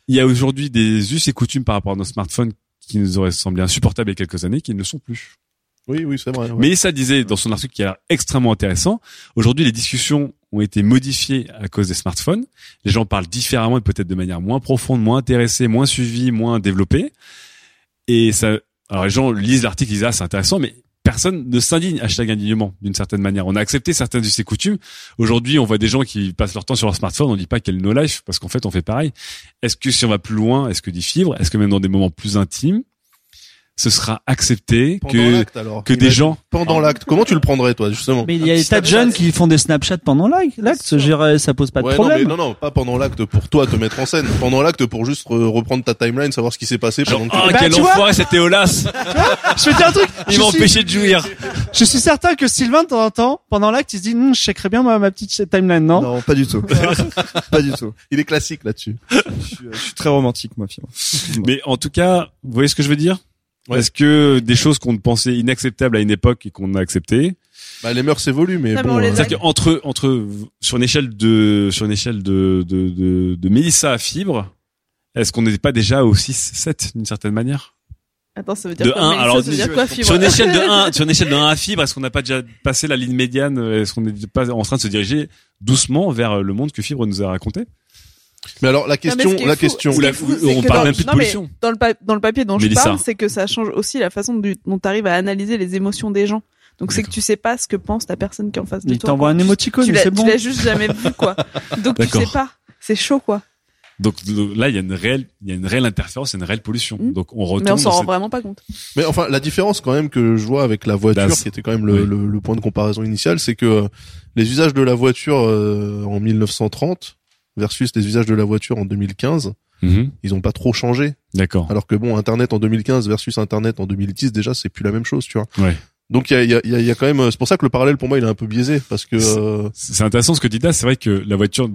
C: il y a aujourd'hui des us et coutumes par rapport à nos smartphones qui nous auraient semblé insupportables il y a quelques années, qui ne le sont plus.
D: Oui, oui, c'est vrai. ouais.
C: Mais ça disait dans son article qui a l'air extrêmement intéressant. Aujourd'hui, les discussions ont été modifiés à cause des smartphones. Les gens parlent différemment et peut-être de manière moins profonde, moins intéressée, moins suivie, moins développée. Et ça, alors les gens lisent l'article, ils disent ah c'est intéressant, mais personne ne s'indigne hashtag indignement d'une certaine manière. On a accepté certaines de ces coutumes. Aujourd'hui, on voit des gens qui passent leur temps sur leur smartphone. On dit pas quel no life parce qu'en fait, on fait pareil. Est-ce que si on va plus loin, est-ce que dit fibre, est-ce que même dans des moments plus intimes, ce sera accepté
D: Pendant
C: que
D: alors.
C: que des gens
D: Pendant l'acte. Comment tu le prendrais, toi, justement
F: Mais il y a des tas de jeunes qui font des Snapchat pendant l'acte. Ça pose pas de
D: Ouais, non,
F: problème.
D: mais non, non, pas pendant l'acte pour toi te mettre en scène. Pendant l'acte pour juste re- reprendre ta timeline, savoir ce qui s'est passé pendant que tu
C: oh
F: Bah,
C: quel
F: vois
C: enfoiré c'était Olas
F: Je vais dire un truc.
C: il
F: je
C: m'a
F: suis-
C: empêché de jouir
F: Je suis certain que Sylvain, de temps en temps, pendant l'acte, il se dit, Hum, je checkerais bien ma, ma petite timeline, non?
E: Non, pas du tout. pas du tout.
D: Il est classique là-dessus.
E: Je suis, je suis très romantique, moi, finalement.
C: Mais en tout cas vous voyez ce que je veux dire?
D: Ouais.
C: est-ce que des choses qu'on pensait inacceptables à une époque et qu'on a acceptées
D: Bah, les mœurs évoluent, mais
G: Non,
D: bon. euh,
C: C'est-à-dire qu'entre entre sur une échelle de sur une échelle de de de, de Mélissa à Fibre, est-ce qu'on n'était pas déjà au 6 7 d'une certaine manière?
G: Attends, ça veut dire
C: De
G: quoi
C: 1
G: Mélissa,
C: alors
G: ça veut dire quoi, fibre
C: sur une échelle de 1 sur une échelle de 1 à Fibre, est-ce qu'on n'a pas déjà passé la ligne médiane? Est-ce qu'on n'est pas en train de se diriger doucement vers le monde que Fibre nous a raconté?
D: Mais alors, la
G: Non,
D: question,
G: est
D: la
G: fou-
D: question.
C: la-
G: fou,
C: on
G: que
C: parle
G: dans-
C: même plus de
G: non, mais
C: pollution.
G: Dans le, dans le papier dont
C: Mélissa.
G: je parle, c'est que ça change aussi la façon du- dont tu arrives à analyser les émotions des gens. Donc c'est que tu sais pas ce que pense la personne qui est en face de
F: Il
G: toi.
F: t'envoie
G: quoi.
F: un émoticône,
G: Tu
F: c'est
G: tu
F: bon.
G: l'as juste jamais vu, quoi. Donc tu sais pas. C'est chaud, quoi.
C: Donc là, il y a une réelle, il y a une réelle interférence, il y a une réelle pollution.
G: Mm.
C: Donc on retourne.
G: Mais on s'en rend
C: cette-
G: vraiment pas compte.
D: Mais enfin, la différence quand même que je vois avec la voiture,
C: Daz.
D: qui était quand même le,
C: Oui.
D: le, le point de comparaison initial, c'est que euh, les usages de la voiture euh, en 1930 versus les usages de la voiture en 2015,
C: Mhm.
D: ils ont pas trop changé.
C: D'accord.
D: Alors que bon, Internet en 2015 versus Internet en 2010, déjà, c'est plus la même chose, tu vois.
C: Ouais.
D: Donc il y a, y, a, y a- y a quand même, c'est pour ça que le parallèle pour moi il est un peu biaisé parce que euh,
C: C'est intéressant ce que dit Das. C'est vrai que la voiture,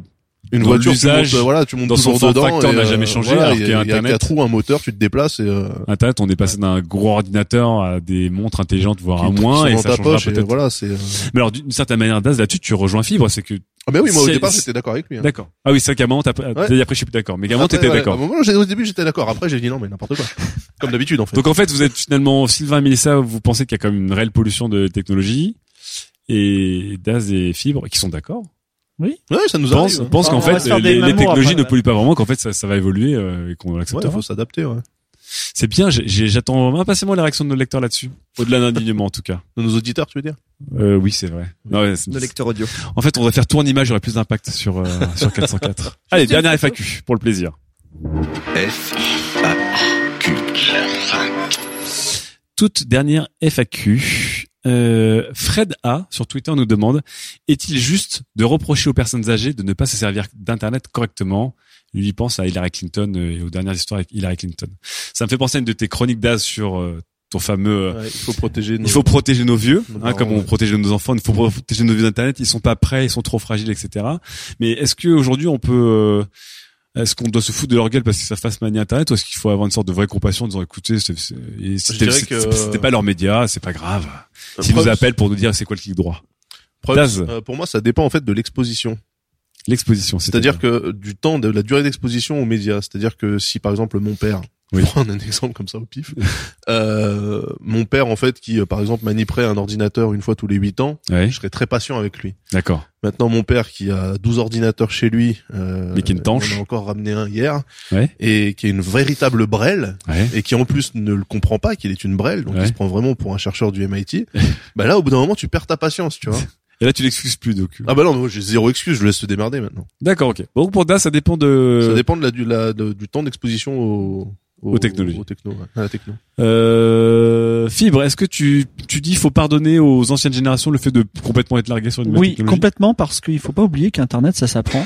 D: une
C: Dans
D: voiture, tu montes, euh, voilà, tu montes
C: dans son
D: toujours dedans.
C: n'a
D: euh,
C: jamais changé,
D: voilà,
C: alors
D: il y a-
C: qu'il y a Internet.
D: roues, un moteur, tu te déplaces et euh,
C: Internet, on est passé d'un gros ordinateur à des montres intelligentes, voire à moins, et ça changera peut-être.
D: voilà, c'est. euh,
C: Mais alors, d'une certaine manière, Das, là-dessus, tu rejoins Fibre, c'est que.
D: Ah ben oui, moi au départ j'étais d'accord avec lui. hein.
C: D'accord. Ah oui, c'est vrai qu'à un moment, t'as, t'as dit après, je suis plus d'accord. Mais qu'à un moment,
D: Après,
C: t'étais
D: ouais,
C: d'accord.
D: à un moment, j'ai- au début j'étais d'accord. Après j'ai dit non mais n'importe quoi. Comme d'habitude en fait.
C: Donc en fait, vous êtes finalement Sylvain et Mélissa, vous pensez qu'il y a quand même une réelle pollution de technologie et Daz et Fibre qui sont d'accord.
D: Ouais, ça nous
C: Pense,
D: arrive.
C: pense
F: On
C: qu'en fait les, technologies
F: après,
C: ne polluent pas vraiment, qu'en fait ça, ça va évoluer euh, et qu'on
D: Ouais,
C: l'acceptera.
D: faut s'adapter. Ouais.
C: C'est bien, j'ai- j'ai- j'attends impatiemment les réactions de nos lecteurs là-dessus. Au-delà d'indignement en tout cas.
D: De nos auditeurs, tu veux dire?
C: Euh, oui, c'est vrai. Non, ouais, c'est-
E: De lecteur audio.
C: en fait, on va faire tout en image, il y aurait plus d'impact sur euh, sur 404. Allez, dernière FAQ pour le plaisir.
A: F A Q.
C: toute dernière FAQ. Euh, Fred A sur Twitter nous demande est-il juste de reprocher aux personnes âgées de ne pas se servir d'internet correctement? Lui il pense à Hillary Clinton euh, et aux dernières histoires avec Hillary Clinton. Ça me fait penser à une de tes chroniques d'Az sur euh, ton fameux euh,
D: Ouais, Il faut protéger. Nos...
C: il faut protéger nos vieux,
D: Nos
C: hein, comme on
D: ouais.
C: protège nos enfants, il faut protéger nos vieux d'internet, ils sont pas prêts, ils sont trop fragiles, etc. Mais est-ce que aujourd'hui on peut, est-ce qu'on doit se foutre de leur gueule parce qu'ils savent pas se manier internet, ou est-ce qu'il faut avoir une sorte de vraie compassion en disant écoutez, c'était
D: que-
C: pas leur média, c'est pas grave. S'ils nous appellent pour nous dire c'est quoi le clic droit,
D: preuve, euh, pour moi, ça dépend en fait de l'exposition.
C: L'exposition,
D: C'est-à-dire que du temps, de la durée d'exposition aux médias. C'est-à-dire que si par exemple mon père,
C: Oui.
D: je prends un exemple comme ça au pif, euh, mon père en fait qui euh, par exemple maniperait un ordinateur une fois tous les huit ans,
C: Ouais,
D: je serais très patient avec lui.
C: d'accord.
D: Maintenant mon père qui a 12 ordinateurs chez lui, euh,
C: Mais qui tanche.
D: on a encore ramené un hier,
C: Ouais.
D: et qui est une véritable brêle,
C: Ouais.
D: et qui en plus ne le comprend pas qu'il est une brêle, donc il se prend vraiment pour un chercheur du MIT. bah là au bout d'un moment tu perds ta patience, tu vois.
C: Et là tu l'excuses plus donc.
D: Ah bah non, moi, j'ai zéro excuse, je laisse te démerder maintenant.
C: D'accord, ok. Donc pour Das, ça dépend de.
D: Ça dépend de la, du, la, de- du temps d'exposition au, au-
C: Aux technologies.
D: au techno, ouais, à la techno.
C: Euh, Fibre, est-ce que tu tu dis faut pardonner aux anciennes générations le fait de complètement être largué sur une
F: Oui, complètement, parce qu'il faut pas oublier qu'Internet, ça s'apprend.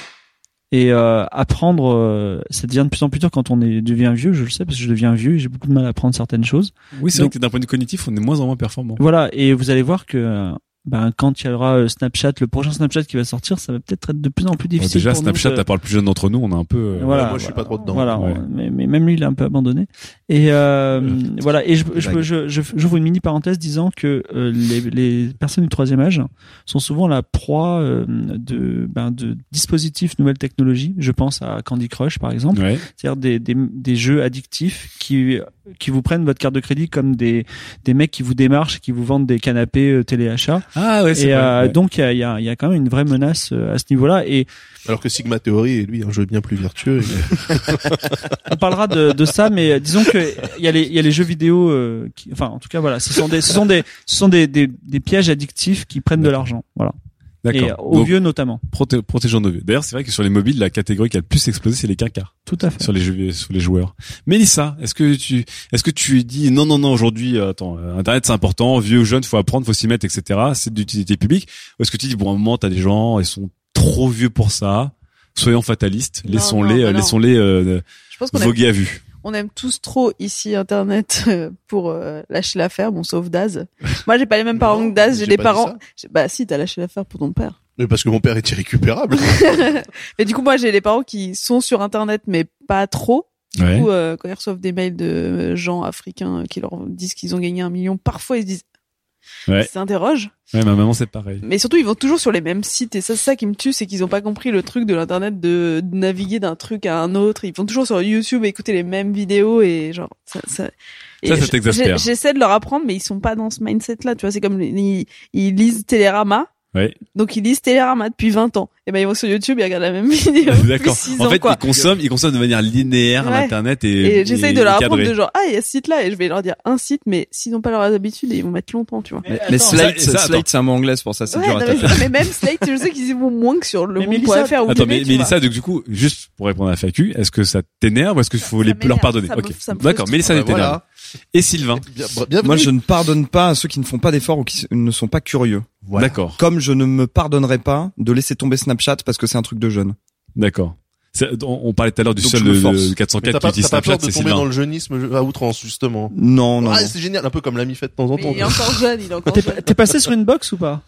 F: Et euh, apprendre, euh, ça devient de plus en plus dur quand on est, devient vieux. Je le sais parce que je deviens vieux et j'ai beaucoup de mal à apprendre certaines choses.
C: Oui, c'est vrai
F: Donc-
C: que d'un point de vue cognitif, on est moins en moins performant.
F: Voilà, et vous allez voir que euh, ben, quand il y aura euh, Snapchat, le prochain Snapchat qui va sortir, ça va peut-être être de plus en plus
C: Bon,
F: difficile.
C: déjà,
F: pour nous
C: Snapchat,
F: de-
C: à part le plus jeune d'entre nous, on a un peu. euh,
F: Voilà,
D: moi, je suis pas trop dedans.
F: Voilà,
C: Ouais.
F: mais, mais même lui, il est un peu abandonné. Et euh, voilà. Et je, je, je, je, j'ouvre une mini parenthèse disant que euh, les, les personnes du troisième âge sont souvent la proie euh, de, ben, de dispositifs nouvelles technologies. Je pense à Candy Crush, par exemple.
C: Ouais.
F: C'est-à-dire des, des, des jeux addictifs qui qui vous prennent votre carte de crédit comme des des mecs qui vous démarchent, qui vous vendent des canapés euh, téléachat
C: Ah ouais, c'est
F: Et
C: vrai.
F: euh,
C: ouais.
F: donc il y a, il y, a, il y a quand même une vraie menace euh, à ce niveau-là. Et
D: Alors que Sigma Theory, lui, un jeu bien plus vertueux. et-
F: on parlera de, de ça, mais disons que il y a les il y a les jeux vidéo, euh, qui, enfin en tout cas voilà, ce sont des ce sont des ce sont des des, des pièges addictifs qui prennent de l'argent, voilà. Et
C: D'accord.
F: aux
C: Donc,
F: vieux notamment.
C: proté- protégeons nos vieux. D'ailleurs, c'est vrai que sur les mobiles, la catégorie qui a le plus explosé, c'est les quinquars.
F: Tout à fait.
C: sur les jeux, sur les joueurs. Mélissa, est-ce que tu, est-ce que tu dis non, non, non, aujourd'hui, euh, attends, euh, Internet c'est important, vieux ou jeune, faut apprendre, faut s'y mettre, etc. C'est d'utilité publique. Ou est-ce que tu dis bon, à un moment, t'as des gens, ils sont trop vieux pour ça. Soyons fatalistes, laissons-les, euh, laissons-les euh,
G: Je pense qu'on aime,
C: voguer à vue.
G: On aime tous trop ici Internet euh, pour euh, lâcher l'affaire, bon sauf Daz. Moi j'ai pas les mêmes parents que Daz, j'ai des parents. Bah si, t'as lâché l'affaire pour ton père.
D: Mais parce que mon père est irrécupérable.
G: Mais du coup moi j'ai des parents qui sont sur Internet mais pas trop. Du
C: Ouais.
G: coup euh, quand ils reçoivent des mails de gens africains qui leur disent qu'ils ont gagné un million, parfois ils se disent
C: Ouais.
G: ils s'interrogent.
C: Ouais, ma maman c'est pareil.
G: Mais surtout, ils vont toujours sur les mêmes sites. Et ça, c'est ça qui me tue, c'est qu'ils ont pas compris le truc de l'internet de, de naviguer d'un truc à un autre. Ils vont toujours sur YouTube écouter les mêmes vidéos et genre ça. ça...
C: Ça, ça t'exaspère.
G: J'essaie de leur apprendre, mais ils sont pas dans ce mindset-là. Tu vois, c'est comme ils, ils lisent Télérama.
C: Ouais.
G: Donc ils lisent Télérama depuis 20 ans. Et ben ils vont sur YouTube et ils regardent la même vidéo depuis
C: D'accord.
G: 6
C: En
G: ans
C: fait,
G: quoi.
C: ils consomment, ils consomment de manière linéaire
G: Ouais.
C: l'internet et,
G: Et j'essaye de leur apprendre
C: cadrer.
G: de genre ah il y a ce site là et je vais leur dire un site mais s'ils n'ont pas leurs habitudes ils vont mettre longtemps tu vois.
E: Mais, mais Slate,
C: ça,
E: Slate, c'est un mot anglais, c'est pour ça, c'est
G: Ouais,
E: dur à taper.
G: mais, mais même Slate je sais qu'ils y vont moins que sur le
F: Mais
G: monde.fr
F: Mélissa-
G: ou
C: Attends, mais. Mélissa, donc du coup, juste pour répondre à la FAQ, est-ce que ça t'énerve ou est-ce qu'il faut
G: Ça
C: les,
G: m'énerve,
C: leur pardonner Ok. D'accord. Mélissa t'énerve. Et Sylvain
D: Bien- bienvenue.
E: Moi, je ne pardonne pas à ceux qui ne font pas d'efforts ou qui ne sont pas curieux.
D: Voilà.
C: D'accord,
E: Comme je ne me pardonnerai pas de laisser tomber Snapchat parce que c'est un truc de jeune.
C: d'accord. On, on parlait tout à l'heure du
E: Donc,
C: seul de,
E: force.
C: de
D: Mais
C: 404
D: t'as
C: qui
D: pas
C: Snapchat, c'est
D: tomber dans
C: Sylvain.
D: le jeunisme à outrance, justement.
E: Non, non,
D: Ah,
E: non.
D: c'est génial, un peu comme l'ami fait de temps en temps.
G: Mais il est encore jeune, il est encore
F: T'es
G: jeune.
F: t'es passé sur Inbox ou pas?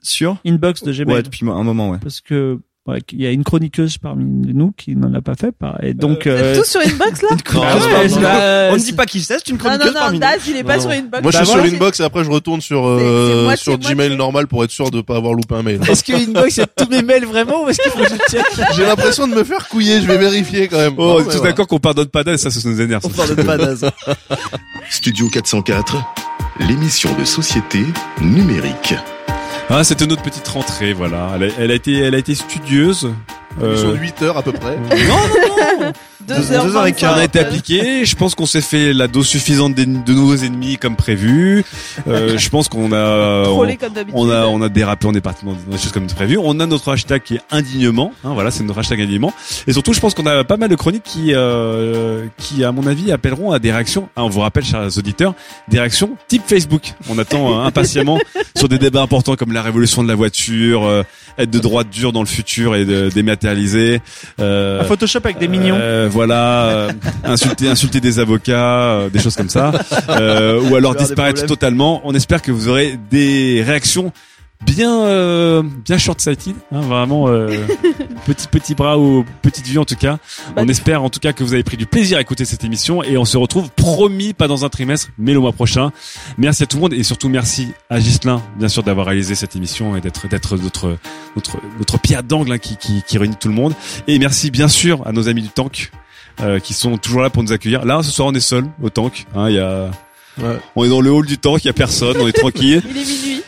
E: Sûr
F: Inbox de Gmail.
E: Ouais, depuis un moment, ouais.
F: Parce que ouais, il y a une chroniqueuse parmi nous qui n'en a pas fait. Et donc
G: êtes
F: euh,
G: tous sur Inbox là
F: Ah ouais,
E: On ne dit pas qui c'est, c'est une
G: Non,
E: chroniqueuse
G: non, non,
E: parmi nous.
G: Daz, il est pas
D: Non.
G: sur Inbox.
D: Moi, je
F: Bah
D: suis
F: voilà.
D: sur Inbox et après, je retourne sur, euh, sur. Gmail normal pour être sûr de pas avoir loupé un mail.
F: Est-ce que Inbox il y a tous mes mails vraiment ou est-ce qu'il faut que je check
D: J'ai l'impression de me faire couiller, je vais vérifier quand même.
C: Oh,
D: Non,
C: on est
D: mais
C: tous
D: voilà.
C: d'accord qu'on pardonne pas d'elle, ça, ça nous énerve.
E: On parle pas Daz.
A: Studio 404, l'émission de société numérique.
C: Ah, c'était notre petite rentrée, voilà. Elle a, elle a été, elle a été studieuse.
D: Sont
C: Euh,
D: 8 heures à peu près.
C: non, non, non.
G: Deux
E: Deux
G: heures
E: heures et quart.
C: On a été appliqué. Je pense qu'on s'est fait la dose suffisante de nouveaux ennemis comme prévu. Euh, je pense qu'on a, on,
G: comme
C: on a, on a dérapé, on est parti dans des choses comme prévu. On a notre hashtag qui est indignement. Hein, voilà, c'est notre hashtag indignement. Et surtout, je pense qu'on a pas mal de chroniques qui, euh, qui, à mon avis, appelleront à des réactions. Hein, on vous rappelle, chers auditeurs, des réactions type Facebook. On attend euh, impatiemment sur des débats importants comme la révolution de la voiture, euh, être de droite dure dans le futur et de, dématérialiser. Euh,
F: Un Photoshop avec des mignons.
C: euh, voilà, euh, insulter, insulter des avocats, euh, des choses comme ça, euh, ou alors disparaître totalement. On espère que vous aurez des réactions bien, euh, bien short-sighted, hein, vraiment euh, petit petit bras ou petite vue en tout cas.
G: Bah,
C: on espère en tout cas que vous avez pris du plaisir à écouter cette émission et on se retrouve promis pas dans un trimestre, mais le mois prochain. Merci à tout le monde et surtout merci à Gislin bien sûr d'avoir réalisé cette émission et d'être d'être notre notre notre pierre d'angle hein, qui, qui qui réunit tout le monde. Et merci bien sûr à nos amis du tank euh, qui sont toujours là pour nous accueillir. Là, ce soir, on est seul au tank. Hein, il y a,
D: Ouais.
C: on est dans le hall du tank, il y a personne, on est tranquille.
G: Il est minuit.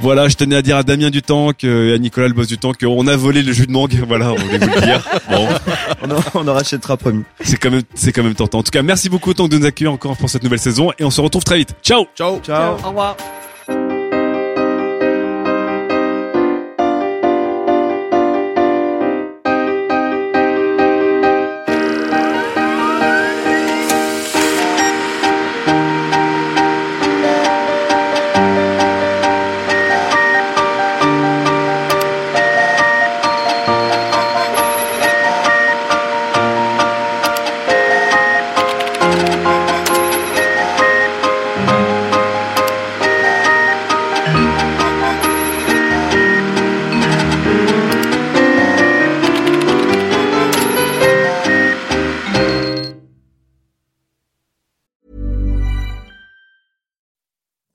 C: Voilà, je tenais à dire à Damien du tank euh, et à Nicolas le boss du tank qu'on a volé le jus de mangue. Voilà, on voulait vous le dire. Bon,
E: On, en- on en rachètera promis.
C: c'est quand même, c'est quand même tentant. En tout cas, merci beaucoup au tank de nous accueillir encore pour cette nouvelle saison et on se retrouve très vite. Ciao.
D: Ciao.
E: Ciao.
G: Au revoir.